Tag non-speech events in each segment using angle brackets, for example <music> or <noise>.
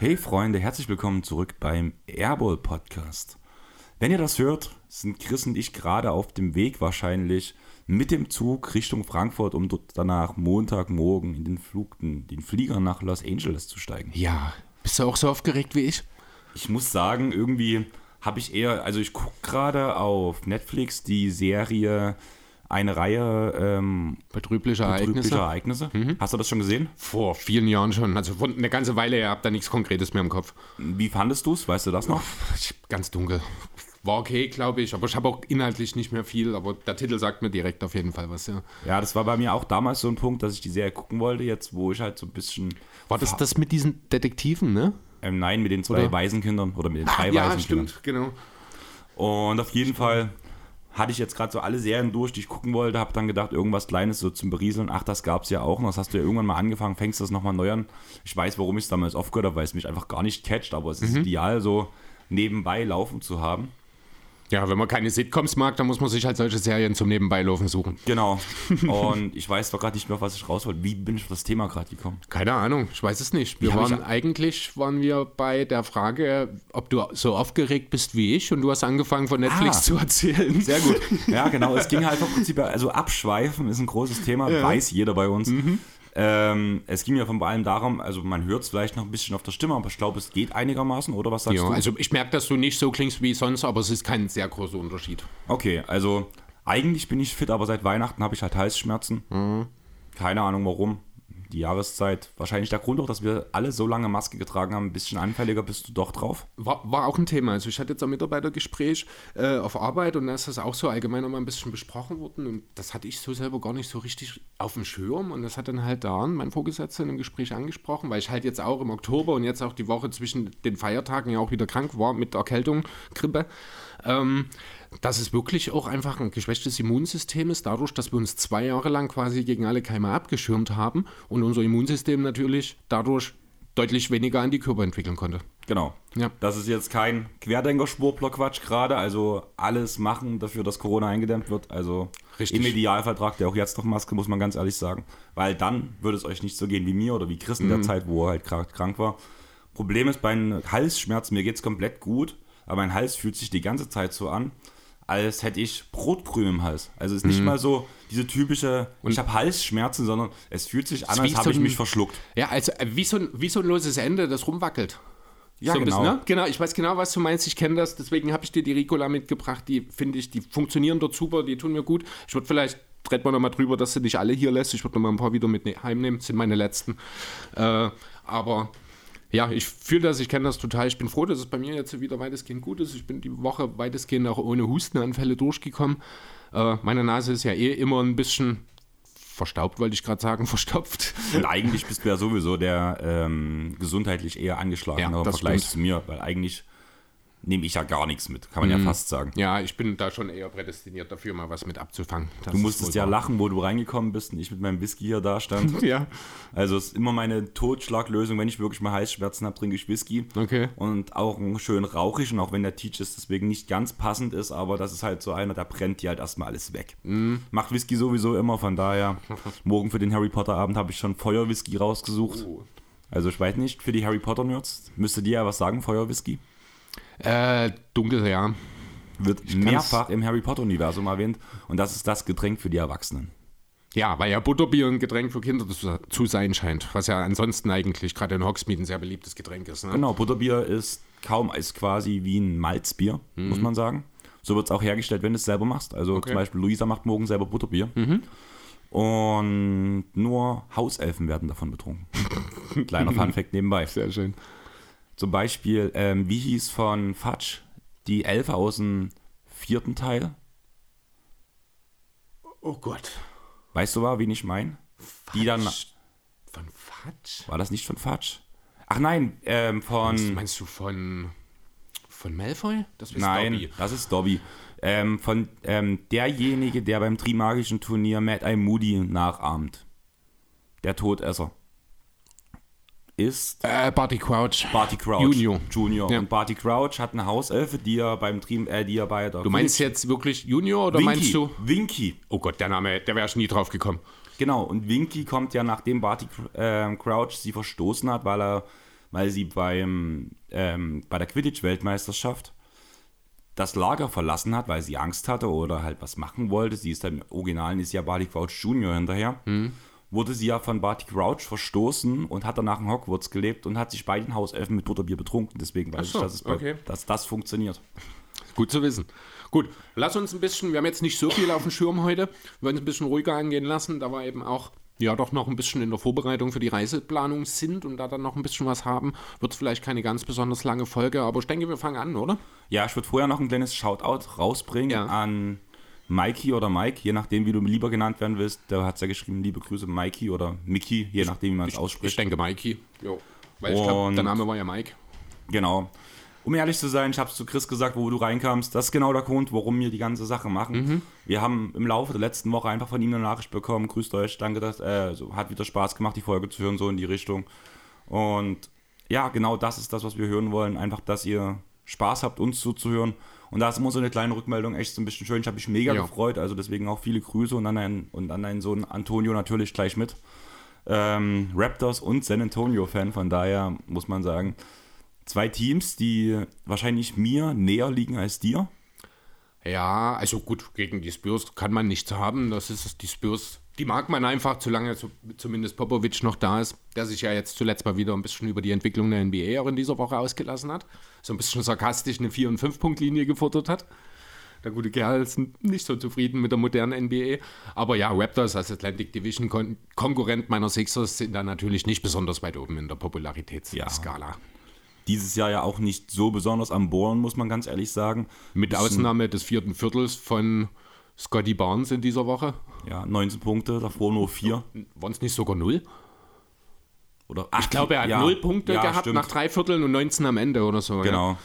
Hey Freunde, herzlich willkommen zurück beim Airball Podcast. Wenn ihr das hört, sind Chris und ich gerade auf dem Weg wahrscheinlich mit dem Zug Richtung Frankfurt, um dort danach Montagmorgen in den Flug, den Flieger nach Los Angeles zu steigen. Ja, bist du auch so aufgeregt wie ich? Ich muss sagen, irgendwie habe ich eher, also ich gucke gerade auf Netflix die Serie eine Reihe ähm, betrübliche Ereignisse. Betrübliche Ereignisse. Mhm. Hast du das schon gesehen? Vor vielen Jahren schon. Also eine ganze Weile, ihr habt da nichts Konkretes mehr im Kopf. Wie fandest du es? Weißt du das noch? Ganz dunkel. War okay, glaube ich, aber ich habe auch inhaltlich nicht mehr viel, aber der Titel sagt mir direkt auf jeden Fall was, ja. Ja, das war bei mir auch damals so ein Punkt, dass ich die Serie gucken wollte, jetzt wo ich halt so ein bisschen... War das das mit diesen Detektiven, ne? Ähm, nein, mit den zwei oder? Waisenkindern oder mit den drei Ach, ja, Waisenkindern. Ja, stimmt, genau. Und auf jeden Fall hatte ich jetzt gerade so alle Serien durch, die ich gucken wollte, habe dann gedacht, irgendwas Kleines so zum Berieseln. Ach, das gab es ja auch noch. Das hast du ja irgendwann mal angefangen, fängst das nochmal neu an. Ich weiß, warum ich es damals aufgehört habe, weil es mich einfach gar nicht catcht, aber es ist mhm. ideal, so nebenbei laufen zu haben. Ja, wenn man keine Sitcoms mag, dann muss man sich halt solche Serien zum Nebenbeilaufen suchen. Genau. <laughs> Und ich weiß doch gerade nicht mehr, was ich raus wollte. Wie bin ich auf das Thema gerade gekommen? Keine Ahnung, ich weiß es nicht. Wir waren eigentlich waren wir bei der Frage, ob du so aufgeregt bist wie ich und du hast angefangen von Netflix ah, zu erzählen. Sehr gut. <laughs> Ja, genau. Es ging halt im Prinzip, also abschweifen ist ein großes Thema, ja. weiß jeder bei uns. Mhm. Ähm, es ging ja von allem darum, also man hört es vielleicht noch ein bisschen auf der Stimme, aber ich glaube, es geht einigermaßen, oder was sagst ja, du? Also ich merke, dass du nicht so klingst wie sonst, aber es ist kein sehr großer Unterschied. Okay, also eigentlich bin ich fit, aber seit Weihnachten habe ich halt Halsschmerzen. Mhm. Keine Ahnung warum die Jahreszeit, wahrscheinlich der Grund auch, dass wir alle so lange Maske getragen haben, ein bisschen anfälliger bist du doch drauf? War, war auch ein Thema. Also ich hatte jetzt ein Mitarbeitergespräch äh, auf Arbeit und da ist das auch so allgemein nochmal ein bisschen besprochen worden und das hatte ich so selber gar nicht so richtig auf dem Schirm und das hat dann halt Dan, mein Vorgesetzter, in einem Gespräch angesprochen, weil ich halt jetzt auch im Oktober und jetzt auch die Woche zwischen den Feiertagen ja auch wieder krank war mit Erkältung, Grippe. Ähm, dass es wirklich auch einfach ein geschwächtes Immunsystem ist, dadurch, dass wir uns zwei Jahre lang quasi gegen alle Keime abgeschirmt haben und unser Immunsystem natürlich dadurch deutlich weniger Antikörper entwickeln konnte. Genau. Ja. Das ist jetzt kein Querdenker-Schwurbler-Quatsch gerade. Also alles machen dafür, dass Corona eingedämmt wird. Also Richtig. im Idealvertrag, der auch jetzt noch Maske, muss man ganz ehrlich sagen. Weil dann würde es euch nicht so gehen wie mir oder wie Chris in der mhm. Zeit, wo er halt krank war. Problem ist bei den Halsschmerzen, mir geht es komplett gut, aber mein Hals fühlt sich die ganze Zeit so an, als hätte ich Brotkrümel im Hals. Also es ist nicht mhm. mal so diese typische, und ich habe Halsschmerzen, sondern es fühlt sich an, als habe so ich mich verschluckt. Ja, also äh, wie so, ein, wie so ein loses Ende, das rumwackelt. Ja, so genau. Bisschen, ne? genau. Ich weiß genau, was du meinst. Ich kenne das. Deswegen habe ich dir die Ricola mitgebracht. Die finde ich, die funktionieren dort super. Die tun mir gut. Ich würde vielleicht, reden wir nochmal drüber, dass du nicht alle hier lässt. Ich würde nochmal ein paar wieder mit ne-, heimnehmen. Das sind meine letzten. Äh, aber ja, ich fühle das, ich kenne das total. Ich bin froh, dass es bei mir jetzt wieder weitestgehend gut ist. Ich bin die Woche weitestgehend auch ohne Hustenanfälle durchgekommen. Äh, meine Nase ist ja eh immer ein bisschen verstaubt, wollte ich gerade sagen, <laughs> verstopft. Und eigentlich bist du ja sowieso der ähm, gesundheitlich eher angeschlagen ja, Vergleich stimmt. zu mir, weil eigentlich nehme ich ja gar nichts mit, kann man mhm. ja fast sagen. Ja, ich bin da schon eher prädestiniert dafür, mal was mit abzufangen. Das du musstest ja lachen, wo du reingekommen bist und ich mit meinem Whisky hier da stand. <laughs> ja. Also es ist immer meine Totschlaglösung, wenn ich wirklich mal Heißschmerzen habe, trinke ich Whisky. Okay. Und auch schön rauchig und auch wenn der Teach deswegen nicht ganz passend ist, aber das ist halt so einer, der brennt dir halt erstmal alles weg. Mhm. Macht Whisky sowieso immer, von daher, <laughs> morgen für den Harry Potter Abend habe ich schon Feuerwhisky rausgesucht. Oh. Also ich weiß nicht, für die Harry Potter Nerds, müsste dir ja was sagen, Feuerwhisky? Äh, dunkel, ja. Wird mehrfach im Harry Potter-Universum erwähnt und das ist das Getränk für die Erwachsenen. Ja, weil ja Butterbier ein Getränk für Kinder zu sein scheint, was ja ansonsten eigentlich gerade in Hogsmeade ein sehr beliebtes Getränk ist. Ne? Genau, Butterbier ist kaum, ist quasi wie ein Malzbier, mhm. muss man sagen. So wird es auch hergestellt, wenn du es selber machst. Also okay. zum Beispiel Luisa macht morgen selber Butterbier. Mhm. Und nur Hauselfen werden davon betrunken. <laughs> Kleiner Funfact nebenbei. Sehr schön. Zum Beispiel, ähm, wie hieß von Fatsch die Elfe aus dem vierten Teil? Oh Gott. Weißt du mal, wen ich meine? Die dann. Von Fatsch? War das nicht von Fatsch? Ach nein, ähm, von. Meinst, meinst, du von. Von Malfoy? Das ist Nein, Dobby. das ist Dobby. Ähm, von ähm, derjenige, der beim Trimagischen Turnier Mad Eye Moody nachahmt. Der Todesser. Ist Äh, Barty Crouch. Barty Crouch. Junior. Junior. Ja. Und Barty Crouch hat eine Hauselfe, die er beim Dream, äh, die er bei der Du meinst jetzt wirklich Junior oder meinst du? Winky. Oh Gott, der Name, der wäre ich nie drauf gekommen. Genau, und Winky kommt ja, nachdem Barty äh, Crouch sie verstoßen hat, weil er, weil sie beim, ähm, bei der Quidditch-Weltmeisterschaft das Lager verlassen hat, weil sie Angst hatte oder halt was machen wollte. Sie ist dann im Originalen ist ja Barty Crouch Junior hinterher. Hm. Wurde sie ja von Barty Crouch verstoßen und hat danach in Hogwarts gelebt und hat sich bei den Hauselfen mit Butterbier betrunken. Deswegen weiß so, ich, dass, es bei, okay. dass das funktioniert. Gut zu wissen. Gut, lass uns ein bisschen, wir haben jetzt nicht so viel auf dem Schirm heute, wir wollen es ein bisschen ruhiger angehen lassen, da wir eben auch ja doch noch ein bisschen in der Vorbereitung für die Reiseplanung sind und da dann noch ein bisschen was haben, wird es vielleicht keine ganz besonders lange Folge, aber ich denke, wir fangen an, oder? Ja, ich würde vorher noch ein kleines Shoutout rausbringen Ja. an Mikey oder Mike, je nachdem, wie du lieber genannt werden willst. Der hat es ja geschrieben, liebe Grüße Mikey oder Mickey, je nachdem, wie man es Ich ausspricht. denke Mikey. Jo. Weil ich glaube, Und- der Name war ja Mike. Genau. Um ehrlich zu sein, ich habe es zu Chris gesagt, wo du reinkamst. Das ist genau der Grund, warum wir die ganze Sache machen. Wir haben im Laufe der letzten Woche einfach von ihm eine Nachricht bekommen. Grüßt euch, danke, dass, äh, so, hat wieder Spaß gemacht, die Folge zu hören, so in die Richtung. Und ja, genau das ist das, was wir hören wollen. Einfach, dass ihr Spaß habt, uns zuzuhören. Und da ist immer so eine kleine Rückmeldung echt so ein bisschen schön. Ich habe mich mega Ja. gefreut. Also deswegen auch viele Grüße und an deinen, und an deinen Sohn Antonio natürlich gleich mit. Ähm, Raptors und San Antonio-Fan. Von daher muss man sagen, zwei Teams, die wahrscheinlich mir näher liegen als dir. Ja, also gut, gegen die Spurs kann man nichts haben. Das ist die Spurs, die mag man einfach, solange zu- zumindest Popovic noch da ist, der sich ja jetzt zuletzt mal wieder ein bisschen über die Entwicklung der NBA auch in dieser Woche ausgelassen hat. So ein bisschen sarkastisch eine 4- und 5-Punkt-Linie gefordert hat. Der gute Kerl ist nicht so zufrieden mit der modernen NBA. Aber ja, Raptors als Atlantic Division Kon Konkurrent meiner Sixers sind da natürlich nicht besonders weit oben in der Popularitätsskala. Dieses Jahr ja auch nicht so besonders am Bohren, muss man ganz ehrlich sagen. Mit Ausnahme des vierten Viertels von Scotty Barnes in dieser Woche. Ja, 19 Punkte, davor nur 4. Waren es nicht sogar null? Oder, Ich glaube, er hat ja, null Punkte ja, gehabt stimmt. nach drei Vierteln und 19 am Ende oder so. Ja. Genau,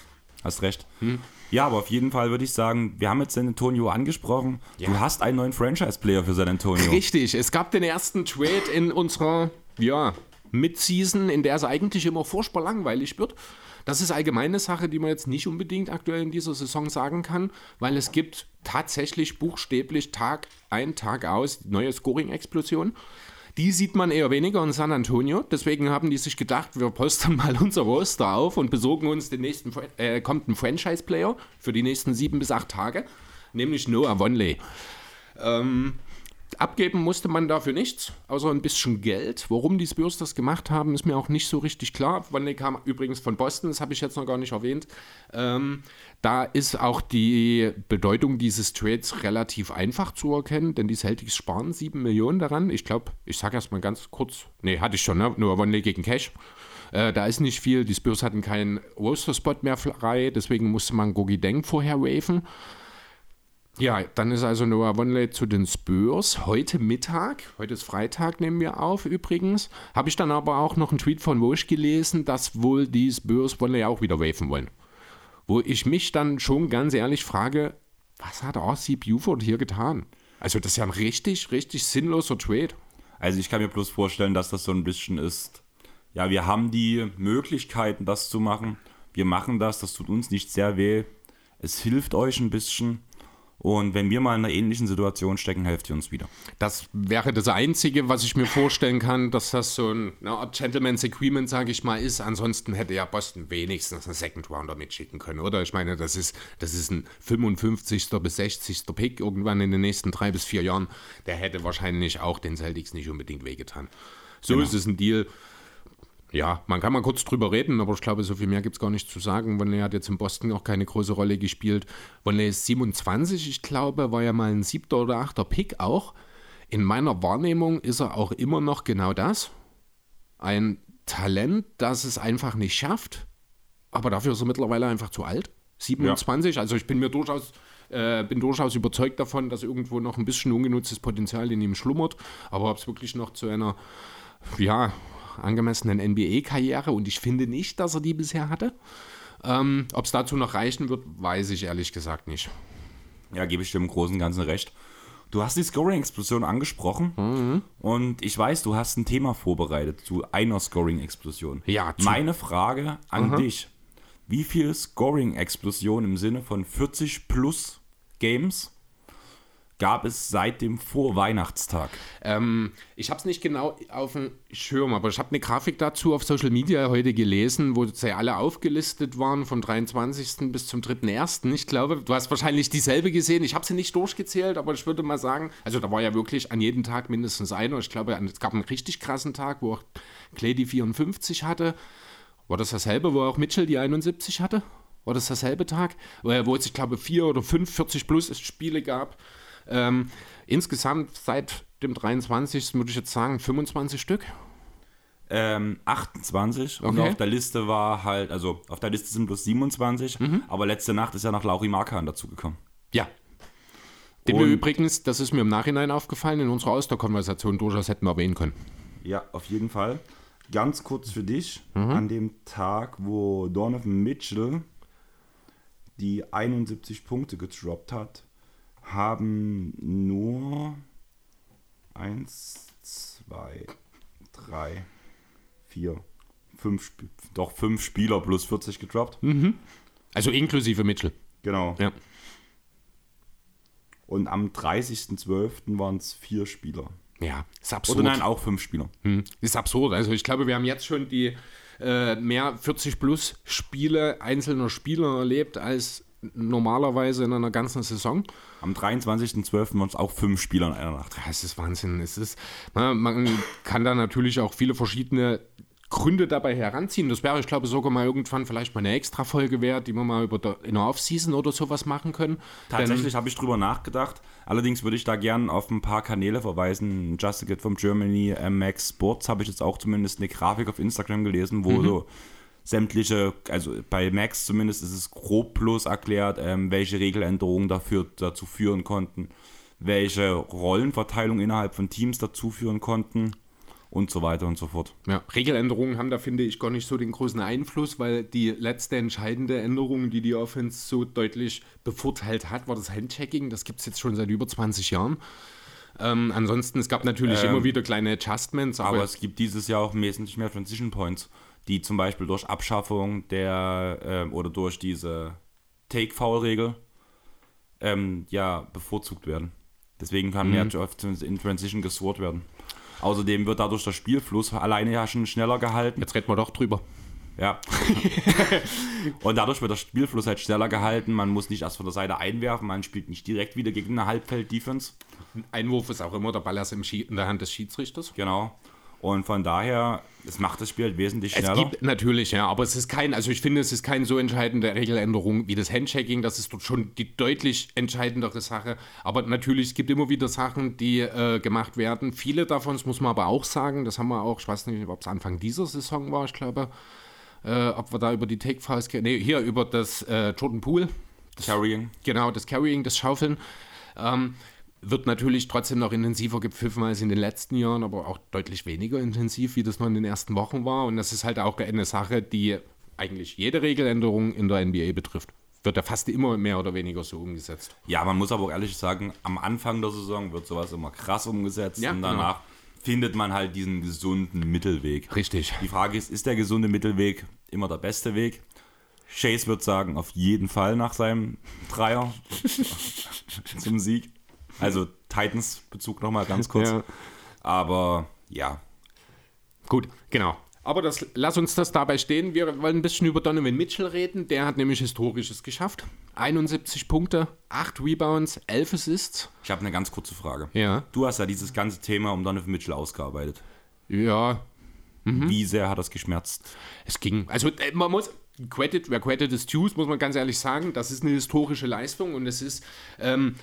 hast recht. Hm. Ja, aber auf jeden Fall würde ich sagen, wir haben jetzt San Antonio angesprochen. Ja. Du hast einen neuen Franchise-Player für San Antonio. Richtig, es gab den ersten Trade in unserer ja, Mid-Season, in der es eigentlich immer furchtbar langweilig wird. Das ist allgemeine Sache, die man jetzt nicht unbedingt aktuell in dieser Saison sagen kann, weil es gibt tatsächlich buchstäblich Tag ein, Tag aus neue Scoring-Explosionen. Die sieht man eher weniger in San Antonio. Deswegen haben die sich gedacht, wir postern mal <laughs> unser Roster auf und besorgen uns den nächsten, äh, kommt ein Franchise-Player für die nächsten sieben bis acht Tage, nämlich Noah Vonley. Ähm, abgeben musste man dafür nichts, außer ein bisschen Geld. Warum die Spurs das gemacht haben, ist mir auch nicht so richtig klar. Vonley kam übrigens von Boston, das habe ich jetzt noch gar nicht erwähnt. Ähm, da ist auch die Bedeutung dieses Trades relativ einfach zu erkennen, denn die Celtics sparen 7 Millionen daran. Ich glaube, ich sage erst mal ganz kurz, nee, hatte ich schon, ne? nur Vonley gegen Cash. Äh, da ist nicht viel. Die Spurs hatten keinen Roster-Spot mehr frei, deswegen musste man Gogi Deng vorher waven. Ja, dann ist also Noah Vonley zu den Spurs heute Mittag. Heute ist Freitag, nehmen wir auf übrigens. Habe ich dann aber auch noch einen Tweet von Woj gelesen, dass wohl die Spurs Vonley auch wieder waven wollen. Wo ich mich dann schon ganz ehrlich frage, was hat R.C. Buford hier getan? Also das ist ja ein richtig, richtig sinnloser Trade. Also ich kann mir bloß vorstellen, dass das so ein bisschen ist. Ja, wir haben die Möglichkeiten, das zu machen. Wir machen das, das tut uns nicht sehr weh. Es hilft euch ein bisschen. Und wenn wir mal in einer ähnlichen Situation stecken, helft ihr uns wieder. Das wäre das Einzige, was ich mir vorstellen kann, dass das so ein, eine Art Gentleman's Agreement, sage ich mal, ist. Ansonsten hätte ja Boston wenigstens einen Second Rounder mitschicken können, oder? Ich meine, das ist, das ist ein 55. bis 60. Pick irgendwann in den nächsten drei bis vier Jahren. Der hätte wahrscheinlich auch den Celtics nicht unbedingt wehgetan. So ist es ein Deal. Ja, man kann mal kurz drüber reden, aber ich glaube, so viel mehr gibt es gar nicht zu sagen. Vonley hat jetzt in Boston auch keine große Rolle gespielt. Vonley ist 27, ich glaube, war ja mal ein siebter oder achter Pick auch. In meiner Wahrnehmung ist er auch immer noch genau das. Ein Talent, das es einfach nicht schafft, aber dafür ist er mittlerweile einfach zu alt. 27, also ich bin mir durchaus, äh, bin durchaus überzeugt davon, dass irgendwo noch ein bisschen ungenutztes Potenzial in ihm schlummert. Aber ob es wirklich noch zu einer, ja, angemessenen NBA-Karriere und ich finde nicht, dass er die bisher hatte. Ähm, ob es dazu noch reichen wird, weiß ich ehrlich gesagt nicht. Ja, gebe ich dir im Großen und Ganzen recht. Du hast die Scoring-Explosion angesprochen Mhm. und ich weiß, du hast ein Thema vorbereitet zu einer Scoring-Explosion. Ja, Meine Frage an dich: Wie viel Scoring-Explosion im Sinne von 40 plus Games gab es seit dem Vorweihnachtstag? Ähm, ich habe es nicht genau auf dem Schirm, aber ich habe eine Grafik dazu auf Social Media heute gelesen, wo sie alle aufgelistet waren, vom 23. bis zum 3.1. Ich glaube, du hast wahrscheinlich dieselbe gesehen. Ich habe sie nicht durchgezählt, aber ich würde mal sagen, also da war ja wirklich an jedem Tag mindestens einer. Ich glaube, es gab einen richtig krassen Tag, wo auch Clay die 54 hatte. War das dasselbe, wo auch Mitchell die 71 hatte? War das dasselbe Tag? Wo wo es, ich glaube, vier oder fünf 40 plus Spiele gab. Ähm, insgesamt seit dem 23. würde ich jetzt sagen 25 Stück. Ähm, 28 und Okay. auf der Liste war halt, also auf der Liste sind bloß 27, Mhm. aber letzte Nacht ist ja noch Lauri Markan dazugekommen. Ja. Den wir Und- übrigens, das ist mir im Nachhinein aufgefallen, in unserer Austerkonversation durchaus hätten wir erwähnen können. Ja, auf jeden Fall. Ganz kurz für dich, Mhm. an dem Tag, wo Donovan Mitchell die 71 Punkte gedroppt hat, haben nur 1, 2, 3, 4, 5, doch 5 Spieler plus 40 gedroppt. Also inklusive Mitchell. Genau. Ja. Und am 30.12. waren es vier Spieler. Ja, ist absurd. Oder nein, auch fünf Spieler. Hm, Ist absurd. Also ich glaube, wir haben jetzt schon die äh, mehr 40 plus Spiele einzelner Spieler erlebt als normalerweise in einer ganzen Saison. Am 23.12. waren es auch fünf Spieler in einer Nacht. Es ist Wahnsinn. Es ist, na, man kann da natürlich auch viele verschiedene Gründe dabei heranziehen. Das wäre, ich glaube, sogar mal irgendwann vielleicht mal eine extra Folge wert, die wir mal über der, in der Offseason oder sowas machen können. Tatsächlich habe ich drüber nachgedacht. Allerdings würde ich da gern auf ein paar Kanäle verweisen. Just a Kid from Germany, MX Sports habe ich jetzt auch zumindest eine Grafik auf Instagram gelesen, wo so sämtliche, also bei Max zumindest ist es grob plus erklärt, ähm, welche Regeländerungen dafür, dazu führen konnten, welche Rollenverteilung innerhalb von Teams dazu führen konnten und so weiter und so fort. Ja, Regeländerungen haben da, finde ich, gar nicht so den großen Einfluss, weil die letzte entscheidende Änderung, die die Offense so deutlich bevorteilt hat, war das Handchecking. Das gibt es jetzt schon seit über 20 Jahren. Ähm, ansonsten, es gab natürlich immer wieder kleine Adjustments, aber, Aber es gibt dieses Jahr auch wesentlich mehr Transition Points, die zum Beispiel durch Abschaffung der ähm, oder durch diese Take-Foul-Regel ähm, ja bevorzugt werden. Deswegen kann mehr oft in Transition gescored werden. Außerdem wird dadurch der Spielfluss alleine ja schon schneller gehalten. jetzt reden wir doch drüber. Ja. <laughs> Und dadurch wird der Spielfluss halt schneller gehalten. Man muss nicht erst von der Seite einwerfen, man spielt nicht direkt wieder gegen eine Halbfeld-Defense. Einwurf ist auch immer der Ball erst im Schie- in der Hand des Schiedsrichters. Genau. Und von daher, es macht das Spiel halt wesentlich Es schneller. gibt natürlich, ja, aber es ist kein, also ich finde, es ist keine so entscheidende Regeländerung wie das Handchecking. Das ist dort schon die deutlich entscheidendere Sache. Aber natürlich, es gibt immer wieder Sachen, die äh, gemacht werden. Viele davon, das muss man aber auch sagen, das haben wir auch, ich weiß nicht, ob es Anfang dieser Saison war, ich glaube, äh, ob wir da über die Take-Files, nee, hier über das äh, Jordan Pool, Carrying. Genau, das Carrying, das Schaufeln. Ähm, wird natürlich trotzdem noch intensiver gepfiffen als in den letzten Jahren, aber auch deutlich weniger intensiv, wie das noch in den ersten Wochen war. Und das ist halt auch eine Sache, die eigentlich jede Regeländerung in der NBA betrifft. Wird ja fast immer mehr oder weniger so umgesetzt. Ja, man muss aber auch ehrlich sagen, am Anfang der Saison wird sowas immer krass umgesetzt Ja, und genau. danach findet man halt diesen gesunden Mittelweg. Richtig. Die Frage ist, ist der gesunde Mittelweg immer der beste Weg? Chase wird sagen, auf jeden Fall nach seinem Dreier <laughs> zum Sieg. Also Titans-Bezug nochmal ganz kurz. Ja. Aber ja, Gut, genau. Aber das, lass uns das dabei stehen. Wir wollen ein bisschen über Donovan Mitchell reden. Der hat nämlich Historisches geschafft. 71 Punkte, 8 Rebounds, 11 Assists. ich habe eine ganz kurze Frage. Ja. Du hast ja dieses ganze Thema um Donovan Mitchell ausgearbeitet. Ja, Mhm. Wie sehr hat das geschmerzt? Es ging. Also äh, man muss. Credit, wer Credit is due, muss man ganz ehrlich sagen. Das ist eine historische Leistung und es ist. Ähm,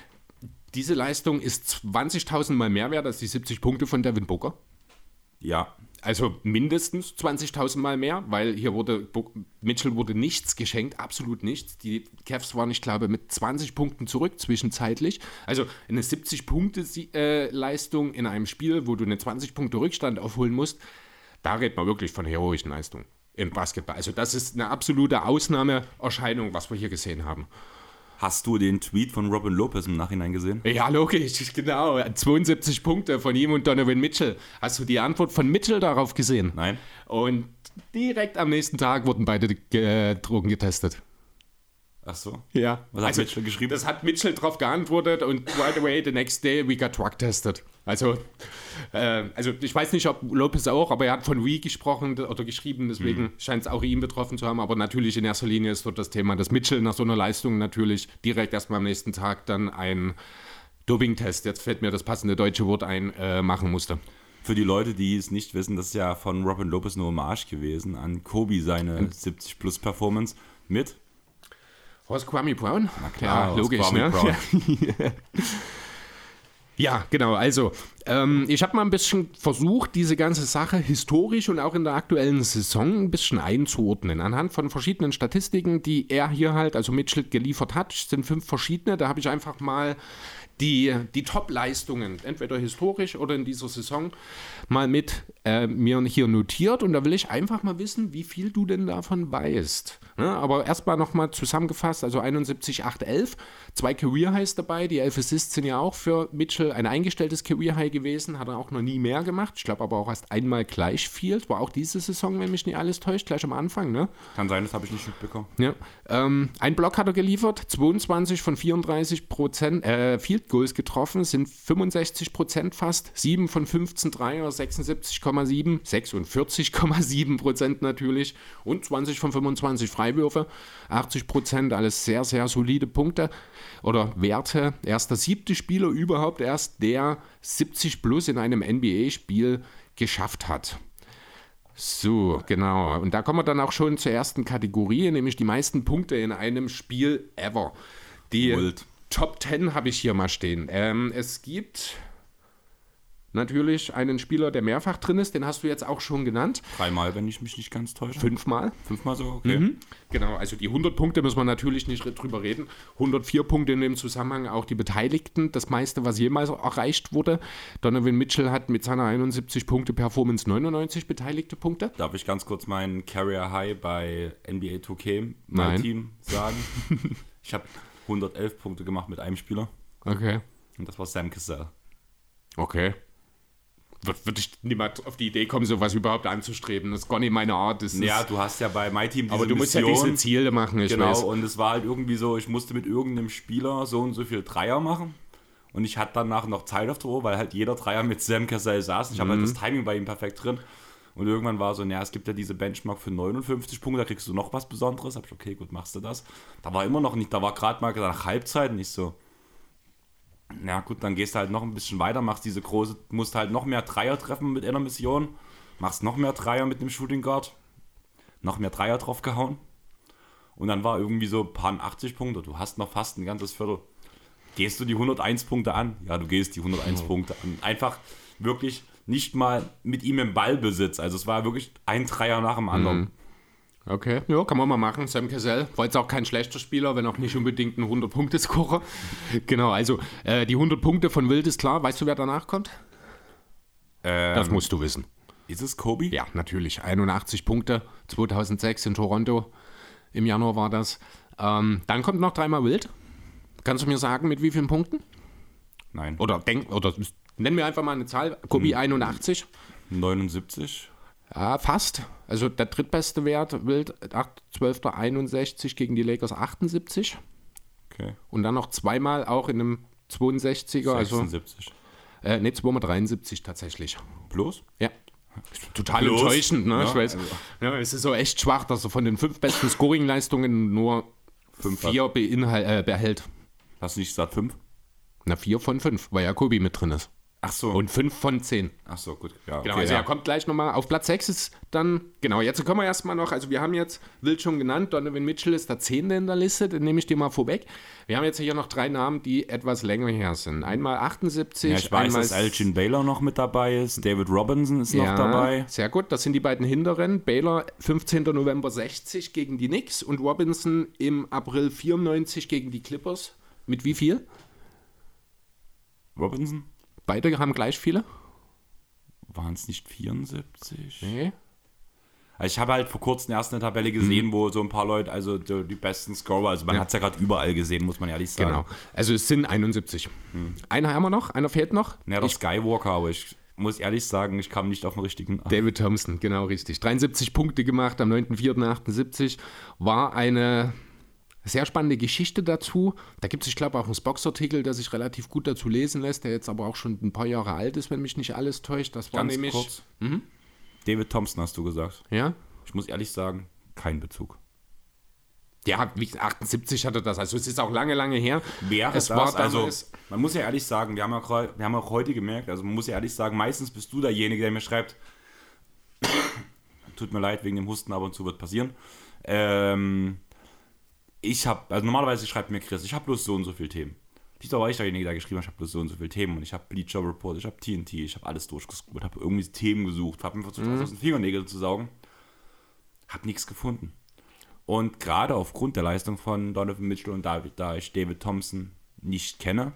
diese Leistung ist 20.000 Mal mehr wert als die 70 Punkte von Devin Booker. Ja, Also mindestens 20.000 Mal mehr, weil hier wurde Mitchell wurde nichts geschenkt, absolut nichts. Die Cavs waren, ich glaube, mit 20 Punkten zurück zwischenzeitlich. Also eine 70-Punkte-Leistung in einem Spiel, wo du eine 20 Punkte Rückstand aufholen musst, da redet man wirklich von heroischen Leistungen im Basketball. Also das ist eine absolute Ausnahmeerscheinung, was wir hier gesehen haben. Hast du den Tweet von Robin Lopez im Nachhinein gesehen? Ja, logisch, genau. 72 Punkte von ihm und Donovan Mitchell. Hast du die Antwort von Mitchell darauf gesehen? Nein. Und direkt am nächsten Tag wurden beide äh, Drogen getestet. Ach so. Ja. Was hat also, Mitchell geschrieben? Das hat Mitchell drauf geantwortet und by the way, the next day we got drug tested. Also, äh, also ich weiß nicht, ob Lopez auch, aber er hat von We gesprochen oder geschrieben, deswegen mhm. scheint es auch ihn betroffen zu haben. Aber natürlich in erster Linie ist dort das Thema, dass Mitchell nach so einer Leistung natürlich direkt erstmal am nächsten Tag dann ein Doping-Test, jetzt fällt mir das passende deutsche Wort ein, äh, machen musste. Für die Leute, die es nicht wissen, das ist ja von Robin Lopez eine Hommage gewesen an Kobe, seine 70-Plus-Performance mit Horst Kwame Brown? Na klar, ja, logisch, ne? Brown. <laughs> <laughs> Ja, genau. Also, ähm, ich habe mal ein bisschen versucht, diese ganze Sache historisch und auch in der aktuellen Saison ein bisschen einzuordnen. Anhand von verschiedenen Statistiken, die er hier halt, also Mitchell, geliefert hat, Es sind fünf verschiedene. Da habe ich einfach mal die, die Top-Leistungen, entweder historisch oder in dieser Saison, mal mit äh, mir hier notiert. Und da will ich einfach mal wissen, wie viel du denn davon weißt. Ja, aber erstmal nochmal zusammengefasst, also 71, 8, 11, zwei Career Highs dabei. Die 11 Assists sind ja auch für Mitchell ein eingestelltes Career High gewesen, hat er auch noch nie mehr gemacht. Ich glaube aber auch erst einmal gleich viel. War auch diese Saison, wenn mich nicht alles täuscht, gleich am Anfang. Ne? Kann sein, das habe ich nicht mitbekommen. Ja. Ähm, ein Block hat er geliefert, 22 von 34 Prozent äh, Field Goals getroffen, sind 65 Prozent fast, 7 von 15 Dreier, 76,7, 46,7 Prozent natürlich und 20 von 25 Freiwürfe, 80 Prozent, alles sehr, sehr solide Punkte oder Werte. Er ist der siebte Spieler überhaupt erst, der 70 plus in einem NBA-Spiel geschafft hat. So, genau. Und da kommen wir dann auch schon zur ersten Kategorie, nämlich die meisten Punkte in einem Spiel ever. Die Wild. Top 10 habe ich hier mal stehen. Ähm, es gibt natürlich einen Spieler, der mehrfach drin ist, den hast du jetzt auch schon genannt. Dreimal, wenn ich mich nicht ganz täusche. Fünfmal. Fünfmal so, okay. Mhm. Genau, also die 100 Punkte müssen wir natürlich nicht drüber reden. 104 Punkte in dem Zusammenhang auch die Beteiligten, das meiste, was jemals erreicht wurde. Donovan Mitchell hat mit seiner 71 Punkte Performance 99 beteiligte Punkte. Darf ich ganz kurz meinen Carrier High bei NBA 2K, mein Nein. Team, sagen? <laughs> ich habe 111 Punkte gemacht mit einem Spieler. Okay. Und das war Sam Cassell. Okay würde würd ich niemand auf die Idee kommen, sowas überhaupt anzustreben. Das ist gar nicht meine Art. Das ja, du hast ja bei My Team diese Aber du musst Mission, ja diese Ziele machen, ich Genau, weiß. und es war halt irgendwie so, ich musste mit irgendeinem Spieler so und so viel Dreier machen. Und ich hatte danach noch Zeit auf der Uhr, weil halt jeder Dreier mit Sam Cassell saß. Ich mhm. habe halt das Timing bei ihm perfekt drin. Und irgendwann war so, naja, es gibt ja diese Benchmark für 59 Punkte, da kriegst du noch was Besonderes. Hab ich, okay, gut, machst du das. Da war immer noch nicht, da war gerade mal nach Halbzeit nicht so, ja, gut, dann gehst du halt noch ein bisschen weiter, machst diese große, musst halt noch mehr Dreier treffen mit einer Mission, machst noch mehr Dreier mit dem Shooting Guard, noch mehr Dreier drauf gehauen. Und dann war irgendwie so ein paar 80 Punkte, du hast noch fast ein ganzes Viertel. Gehst du die 101 Punkte an? Ja, du gehst die 101 oh. Punkte an. Einfach wirklich nicht mal mit ihm im Ballbesitz. Also es war wirklich ein Dreier nach dem anderen. Mhm. Okay, ja, kann man mal machen. Sam Cassell war jetzt auch kein schlechter Spieler, wenn auch nicht unbedingt ein 100-Punkte-Scorer. <laughs> genau, also äh, die 100 Punkte von Wild ist klar. Weißt du, wer danach kommt? Ähm, das musst du wissen. Ist es Kobe? Ja, natürlich. 81 Punkte, 2006 in Toronto. Im Januar war das. Ähm, dann kommt noch dreimal Wild. Kannst du mir sagen, mit wie vielen Punkten? Nein. Oder denk, oder nenn mir einfach mal eine Zahl. Kobe hm. 81. 79. Ja, fast. Also der drittbeste Wert, Wild, 12.61 gegen die Lakers 78. Okay. Und dann noch zweimal auch in einem 62er. 76. Also, äh, ne, 273 tatsächlich. Plus? Ja. Total Plus. enttäuschend, ne? Ja, ich weiß. Also. Ja, es ist so echt schwach, dass er von den fünf besten Scoring-Leistungen nur fünf vier beinhalt, äh, behält. Hast du nicht gesagt fünf? Na, vier von fünf, weil ja Kobi mit drin ist. Ach so. Und 5 von 10. Ach so, gut. Ja, okay, genau, also ja. er kommt gleich nochmal. Auf Platz 6 ist dann, genau, jetzt kommen wir erstmal noch, also wir haben jetzt, Wild schon genannt, Donovan Mitchell ist der 10. in der Liste, den nehme ich dir mal vorweg. Wir haben jetzt hier noch drei Namen, die etwas länger her sind. Einmal 78. Ja, ich weiß, dass Elgin Baylor noch mit dabei ist, David Robinson ist ja, noch dabei. Sehr gut, das sind die beiden hinteren. Baylor 15. November 60 gegen die Knicks und Robinson im April 94 gegen die Clippers. Mit wie viel? Robinson? Beide haben gleich viele? Waren es nicht 74? Nee. Also ich habe halt vor kurzem erst eine Tabelle gesehen, Mhm. wo so ein paar Leute, also die, die besten Scorer, also man hat es ja gerade überall gesehen, muss man ehrlich sagen. Genau. Also es sind 71. Einer haben wir noch, einer fehlt noch. Ja, der Skywalker, aber ich muss ehrlich sagen, ich kam nicht auf den richtigen. David Thompson, genau richtig. 73 Punkte gemacht am 9.4.78. War eine sehr spannende Geschichte dazu. Da gibt es, ich glaube, auch einen Spox-Artikel, der sich relativ gut dazu lesen lässt, der jetzt aber auch schon ein paar Jahre alt ist, wenn mich nicht alles täuscht. Das war Ganz nämlich. kurz. Mhm. David Thompson hast du gesagt. Ja? Ich muss ehrlich sagen, kein Bezug. Ja, wie gesagt, 78 hatte das. Also es ist auch lange, lange her. Wäre es das, war also damals- man muss ja ehrlich sagen, wir haben, auch, wir haben auch heute gemerkt, also man muss ja ehrlich sagen, meistens bist du derjenige, der mir schreibt, <coughs> tut mir leid, wegen dem Husten ab und zu wird passieren. Ähm, ich habe, also normalerweise schreibt mir Chris, ich habe bloß so und so viele Themen. Diesmal war ich derjenige, der geschrieben hat, ich habe bloß so und so viele Themen und ich habe Bleacher Report, ich habe TNT, ich habe alles durchgescrollt, habe irgendwie Themen gesucht, habe mir versucht, was aus den Fingernägeln zu saugen, habe nichts gefunden. Und gerade aufgrund der Leistung von Donovan Mitchell und David, da ich David Thompson nicht kenne,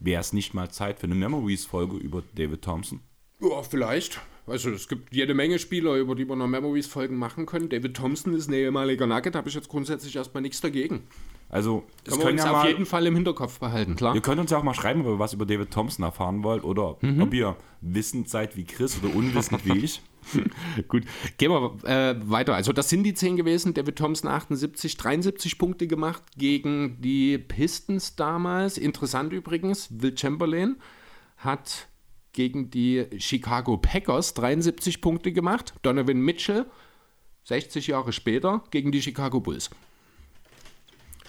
wäre es nicht mal Zeit für eine Memories-Folge über David Thompson. Ja, vielleicht. Also es gibt jede Menge Spieler, über die wir noch Memories-Folgen machen können. David Thompson ist ein ehemaliger Nugget, habe ich jetzt grundsätzlich erstmal nichts dagegen. Also, Das können wir uns ja auf mal, jeden Fall im Hinterkopf behalten, klar. ihr könnt uns ja auch mal schreiben, ob ihr was über David Thompson erfahren wollt oder Mhm. ob ihr wissend seid wie Chris oder unwissend wie ich. <laughs> Gut, gehen wir äh, weiter. Also das sind die 10 gewesen. David Thompson 78, 73 Punkte gemacht gegen die Pistons damals. Interessant übrigens, Will Chamberlain hat gegen die Chicago Packers 73 Punkte gemacht. Donovan Mitchell 60 Jahre später gegen die Chicago Bulls.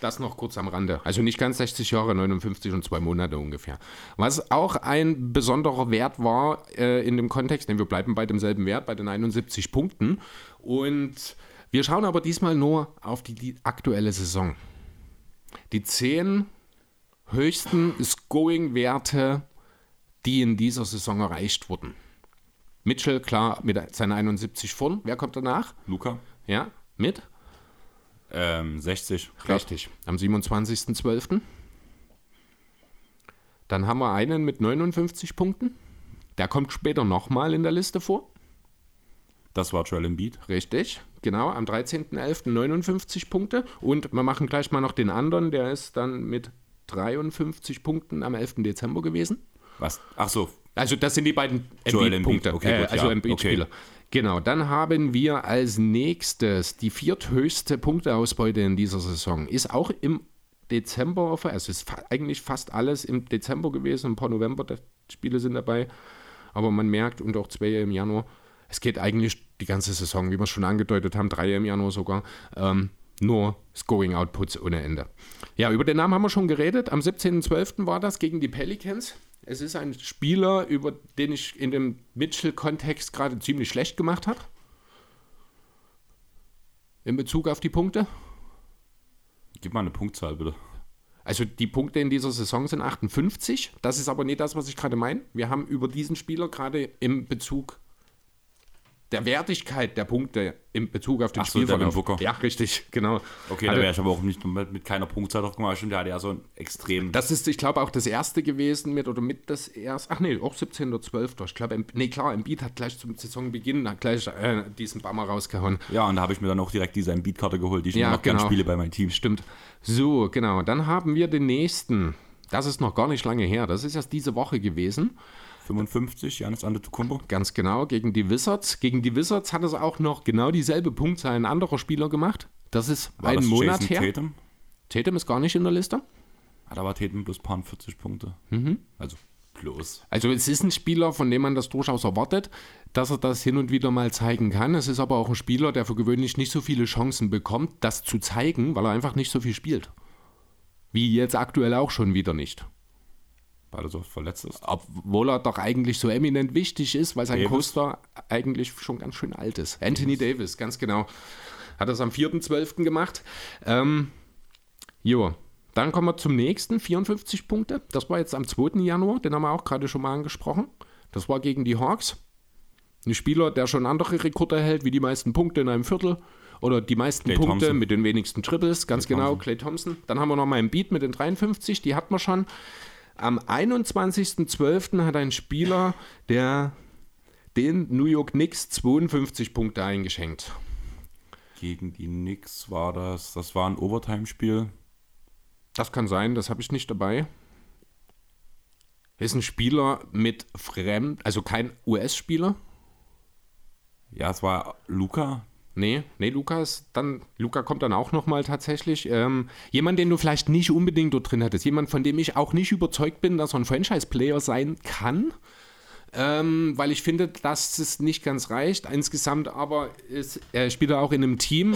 Das noch kurz am Rande. Also nicht ganz 60 Jahre, 59 und zwei Monate ungefähr. Was auch ein besonderer Wert war äh, in dem Kontext, denn wir bleiben bei demselben Wert, bei den 71 Punkten. Und wir schauen aber diesmal nur auf die, die aktuelle Saison. Die 10 höchsten Scoring-Werte, die in dieser Saison erreicht wurden. Mitchell, klar, mit seinen 71 vorn. Wer kommt danach? Luca? Ja, mit? Ähm, 60. Richtig. Am 27.12. Dann haben wir einen mit 59 Punkten. Der kommt später nochmal in der Liste vor. Das war Joel Embiid. Richtig, genau. Am 13.11. 59 Punkte. Und wir machen gleich mal noch den anderen. Der ist dann mit 53 Punkten am 11. Dezember gewesen. Was? Ach so, Also das sind die beiden Embiid-Punkte. Embiid, okay, äh, also ja, Embiid-Spieler. okay. Genau, dann haben wir als nächstes die vierthöchste Punkteausbeute in dieser Saison. Ist auch im Dezember, also es ist fa eigentlich fast alles im Dezember gewesen, ein paar November-Spiele sind dabei, aber man merkt und auch zwei im Januar, es geht eigentlich die ganze Saison, wie wir es schon angedeutet haben, drei im Januar sogar, ähm, nur Scoring-Outputs ohne Ende. Ja, über den Namen haben wir schon geredet. Am 17.12. war das gegen die Pelicans. Es ist ein Spieler, über den ich in dem Mitchell-Kontext gerade ziemlich schlecht gemacht habe. In Bezug auf die Punkte. gib mal eine Punktzahl bitte. Also die Punkte in dieser Saison sind 58. Das ist aber nicht das, was ich gerade meine. Wir haben über diesen Spieler gerade im Bezug der Wertigkeit der Punkte im Bezug auf den Ach so, Spielverlauf. Devin Booker. Ja, richtig, genau. Okay, Hatte- da wäre ich aber auch nicht mit, mit keiner Punktzahl drauf gemacht. Stimmt, der hatte ja so ein extrem. Das ist, ich glaube, auch das erste gewesen mit oder mit das erste. Ach nee, auch 17.12. Ich glaube, nee, klar, Embiid hat gleich zum Saisonbeginn hat gleich äh, diesen Bammer rausgehauen. ja, und da habe ich mir dann auch direkt diese Embiid-Karte geholt, die ich Ja, noch genau. spiele bei meinem Team. Stimmt. So, genau. Dann haben wir den nächsten. Das ist noch gar nicht lange her. Das ist erst diese Woche gewesen. 55, Janis Antetokounmpo. Ganz genau, gegen die Wizards. Gegen die Wizards hat es auch noch genau dieselbe Punktzahl ein anderer Spieler gemacht. Das ist War ein das Monat Jason her. Tatum? Tatum ist gar nicht in der Liste. Hat aber Tatum plus paar 40 Punkte. Mhm. Also plus. Also es ist ein Spieler, von dem man das durchaus erwartet, dass er das hin und wieder mal zeigen kann. Es ist aber auch ein Spieler, der für gewöhnlich nicht so viele Chancen bekommt, das zu zeigen, weil er einfach nicht so viel spielt. Wie jetzt aktuell auch schon wieder nicht. Weil er so verletzt ist. Obwohl er doch eigentlich so eminent wichtig ist, weil sein Davis? Coaster eigentlich schon ganz schön alt ist. Anthony Davis, ganz genau. Hat das am 4.12. gemacht. Ähm, jo, dann kommen wir zum nächsten, 54 Punkte. Das war jetzt am 2. Januar, den haben wir auch gerade schon mal angesprochen. Das war gegen die Hawks. Ein Spieler, der schon andere Rekorde hält, wie die meisten Punkte in einem Viertel. Oder die meisten Klay Punkte Thompson. mit den wenigsten Triples, ganz Klay genau, Thompson. Clay Thompson. Dann haben wir noch mal einen Beat mit den 53, die hat man schon. Am 21.12. hat ein Spieler, der den New York Knicks 52 Punkte eingeschenkt. Gegen die Knicks war das. Das war ein Overtime-Spiel. Das kann sein, das habe ich nicht dabei. Ist ein Spieler mit Fremd, also kein US-Spieler. Ja, es war Luca. Nee, nee, Lukas, dann, Luca kommt dann auch nochmal tatsächlich. Ähm, jemand, den du vielleicht nicht unbedingt dort drin hattest. Jemand, von dem ich auch nicht überzeugt bin, dass er ein Franchise-Player sein kann. Ähm, weil ich finde, dass es nicht ganz reicht. Insgesamt aber ist, er spielt auch in einem Team,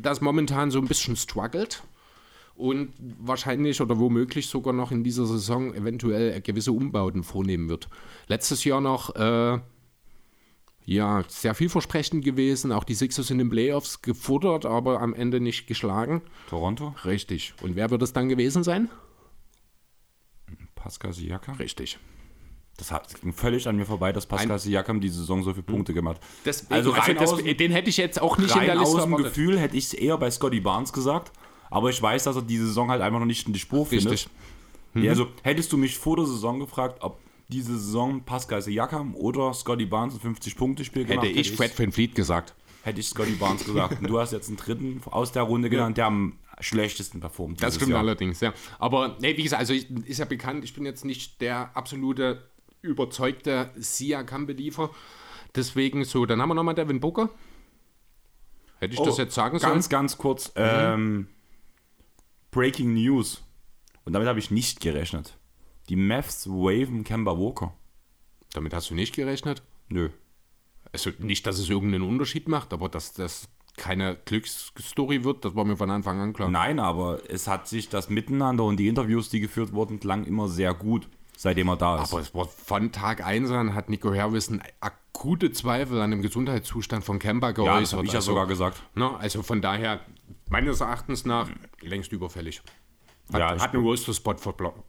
das momentan so ein bisschen struggelt und wahrscheinlich oder womöglich sogar noch in dieser Saison eventuell gewisse Umbauten vornehmen wird. Letztes Jahr noch äh, ja, sehr vielversprechend gewesen. Auch die Sixers in den Playoffs gefordert, aber am Ende nicht geschlagen. Toronto? Richtig. Und wer wird es dann gewesen sein? Pascal Siakam? Richtig. Das ging völlig an mir vorbei, dass Pascal Siakam die Saison so viele Punkte gemacht hat. Deswegen, also, rein also das, den hätte ich jetzt auch nicht in der Liste aus dem Gefühl hätte ich es eher bei Scotty Barnes gesagt. Aber ich weiß, dass er die Saison halt einfach noch nicht in die Spur findet. Richtig. Mhm. Ja, also hättest du mich vor der Saison gefragt, ob diese Saison Pascal Siakam oder Scotty Barnes ein 50-Punkte-Spiel gemacht hätte ich Fred Van Fleet gesagt. Hätte ich Scotty Barnes gesagt. Und du hast jetzt einen dritten aus der Runde genannt, der am schlechtesten performt. Das stimmt Jahr. allerdings, ja. Aber nee, wie gesagt, also ich, ist ja bekannt, ich bin jetzt nicht der absolute überzeugte Siakam-Beliefer. Deswegen so, dann haben wir nochmal Devin Booker. Hätte ich oh, das jetzt sagen sollen? Ganz, ganz kurz. Mhm. Ähm, Breaking News. Und damit habe ich nicht gerechnet. Die Mavs waven Kemba Walker. Damit hast du nicht gerechnet? Nö. Also nicht, dass es irgendeinen Unterschied macht, aber dass das keine Glücksstory wird, das war mir von Anfang an klar. Nein, aber es hat sich das Miteinander und die Interviews, die geführt wurden, klang immer sehr gut, seitdem er da ist. Aber es war von Tag 1 an hat Nico Herwissen akute Zweifel an dem Gesundheitszustand von Kemba geäußert. Ja, das habe ich ja also, sogar gesagt. Ne, also von daher, meines Erachtens nach, längst überfällig. Hat, ja, hat einen Roster-Spot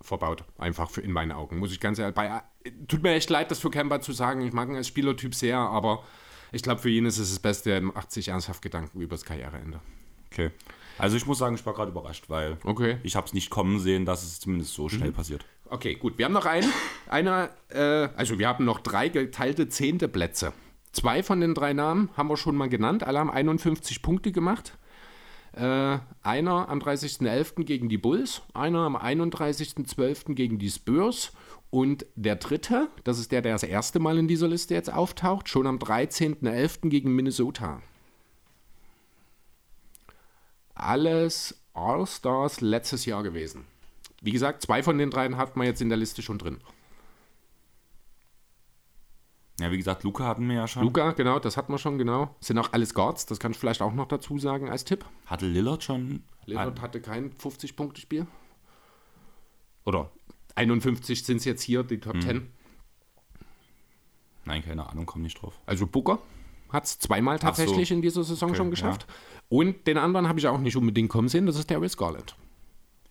verbaut, einfach für, in meinen Augen. Muss ich ganz ehrlich. Bei, tut mir echt leid, das für Kemba zu sagen. Ich mag ihn als Spielertyp sehr, aber ich glaube, für ihn ist es das Beste. Er macht sich ernsthaft Gedanken über das Karriereende. Okay. Also ich muss sagen, ich war gerade überrascht, weil okay. ich habe es nicht kommen sehen, dass es zumindest so schnell mhm. passiert. Okay, gut. Wir haben noch einen. Einer, äh, also wir haben noch drei geteilte zehnte Plätze. Zwei von den drei Namen haben wir schon mal genannt. Alle haben 51 Punkte gemacht. Äh, einer am 30.11. gegen die Bulls, einer am 31.12. gegen die Spurs und der dritte, das ist der, der das erste Mal in dieser Liste jetzt auftaucht, schon am 13.11. gegen Minnesota. Alles All-Stars letztes Jahr gewesen. Wie gesagt, zwei von den dreien hat man jetzt in der Liste schon drin. Ja, wie gesagt, Luca hatten wir ja schon. Luca, genau, das hatten wir schon, genau. Sind auch alles Guards, das kann ich vielleicht auch noch dazu sagen als Tipp. Hatte Lillard schon? Lillard hatte kein 50-Punkte-Spiel. Oder 51 sind es jetzt hier, die Top hm. 10. Nein, keine Ahnung, komm nicht drauf. Also Booker hat es zweimal tatsächlich so. in dieser Saison okay, schon geschafft. Ja. Und den anderen habe ich auch nicht unbedingt kommen sehen, das ist Darius Garland.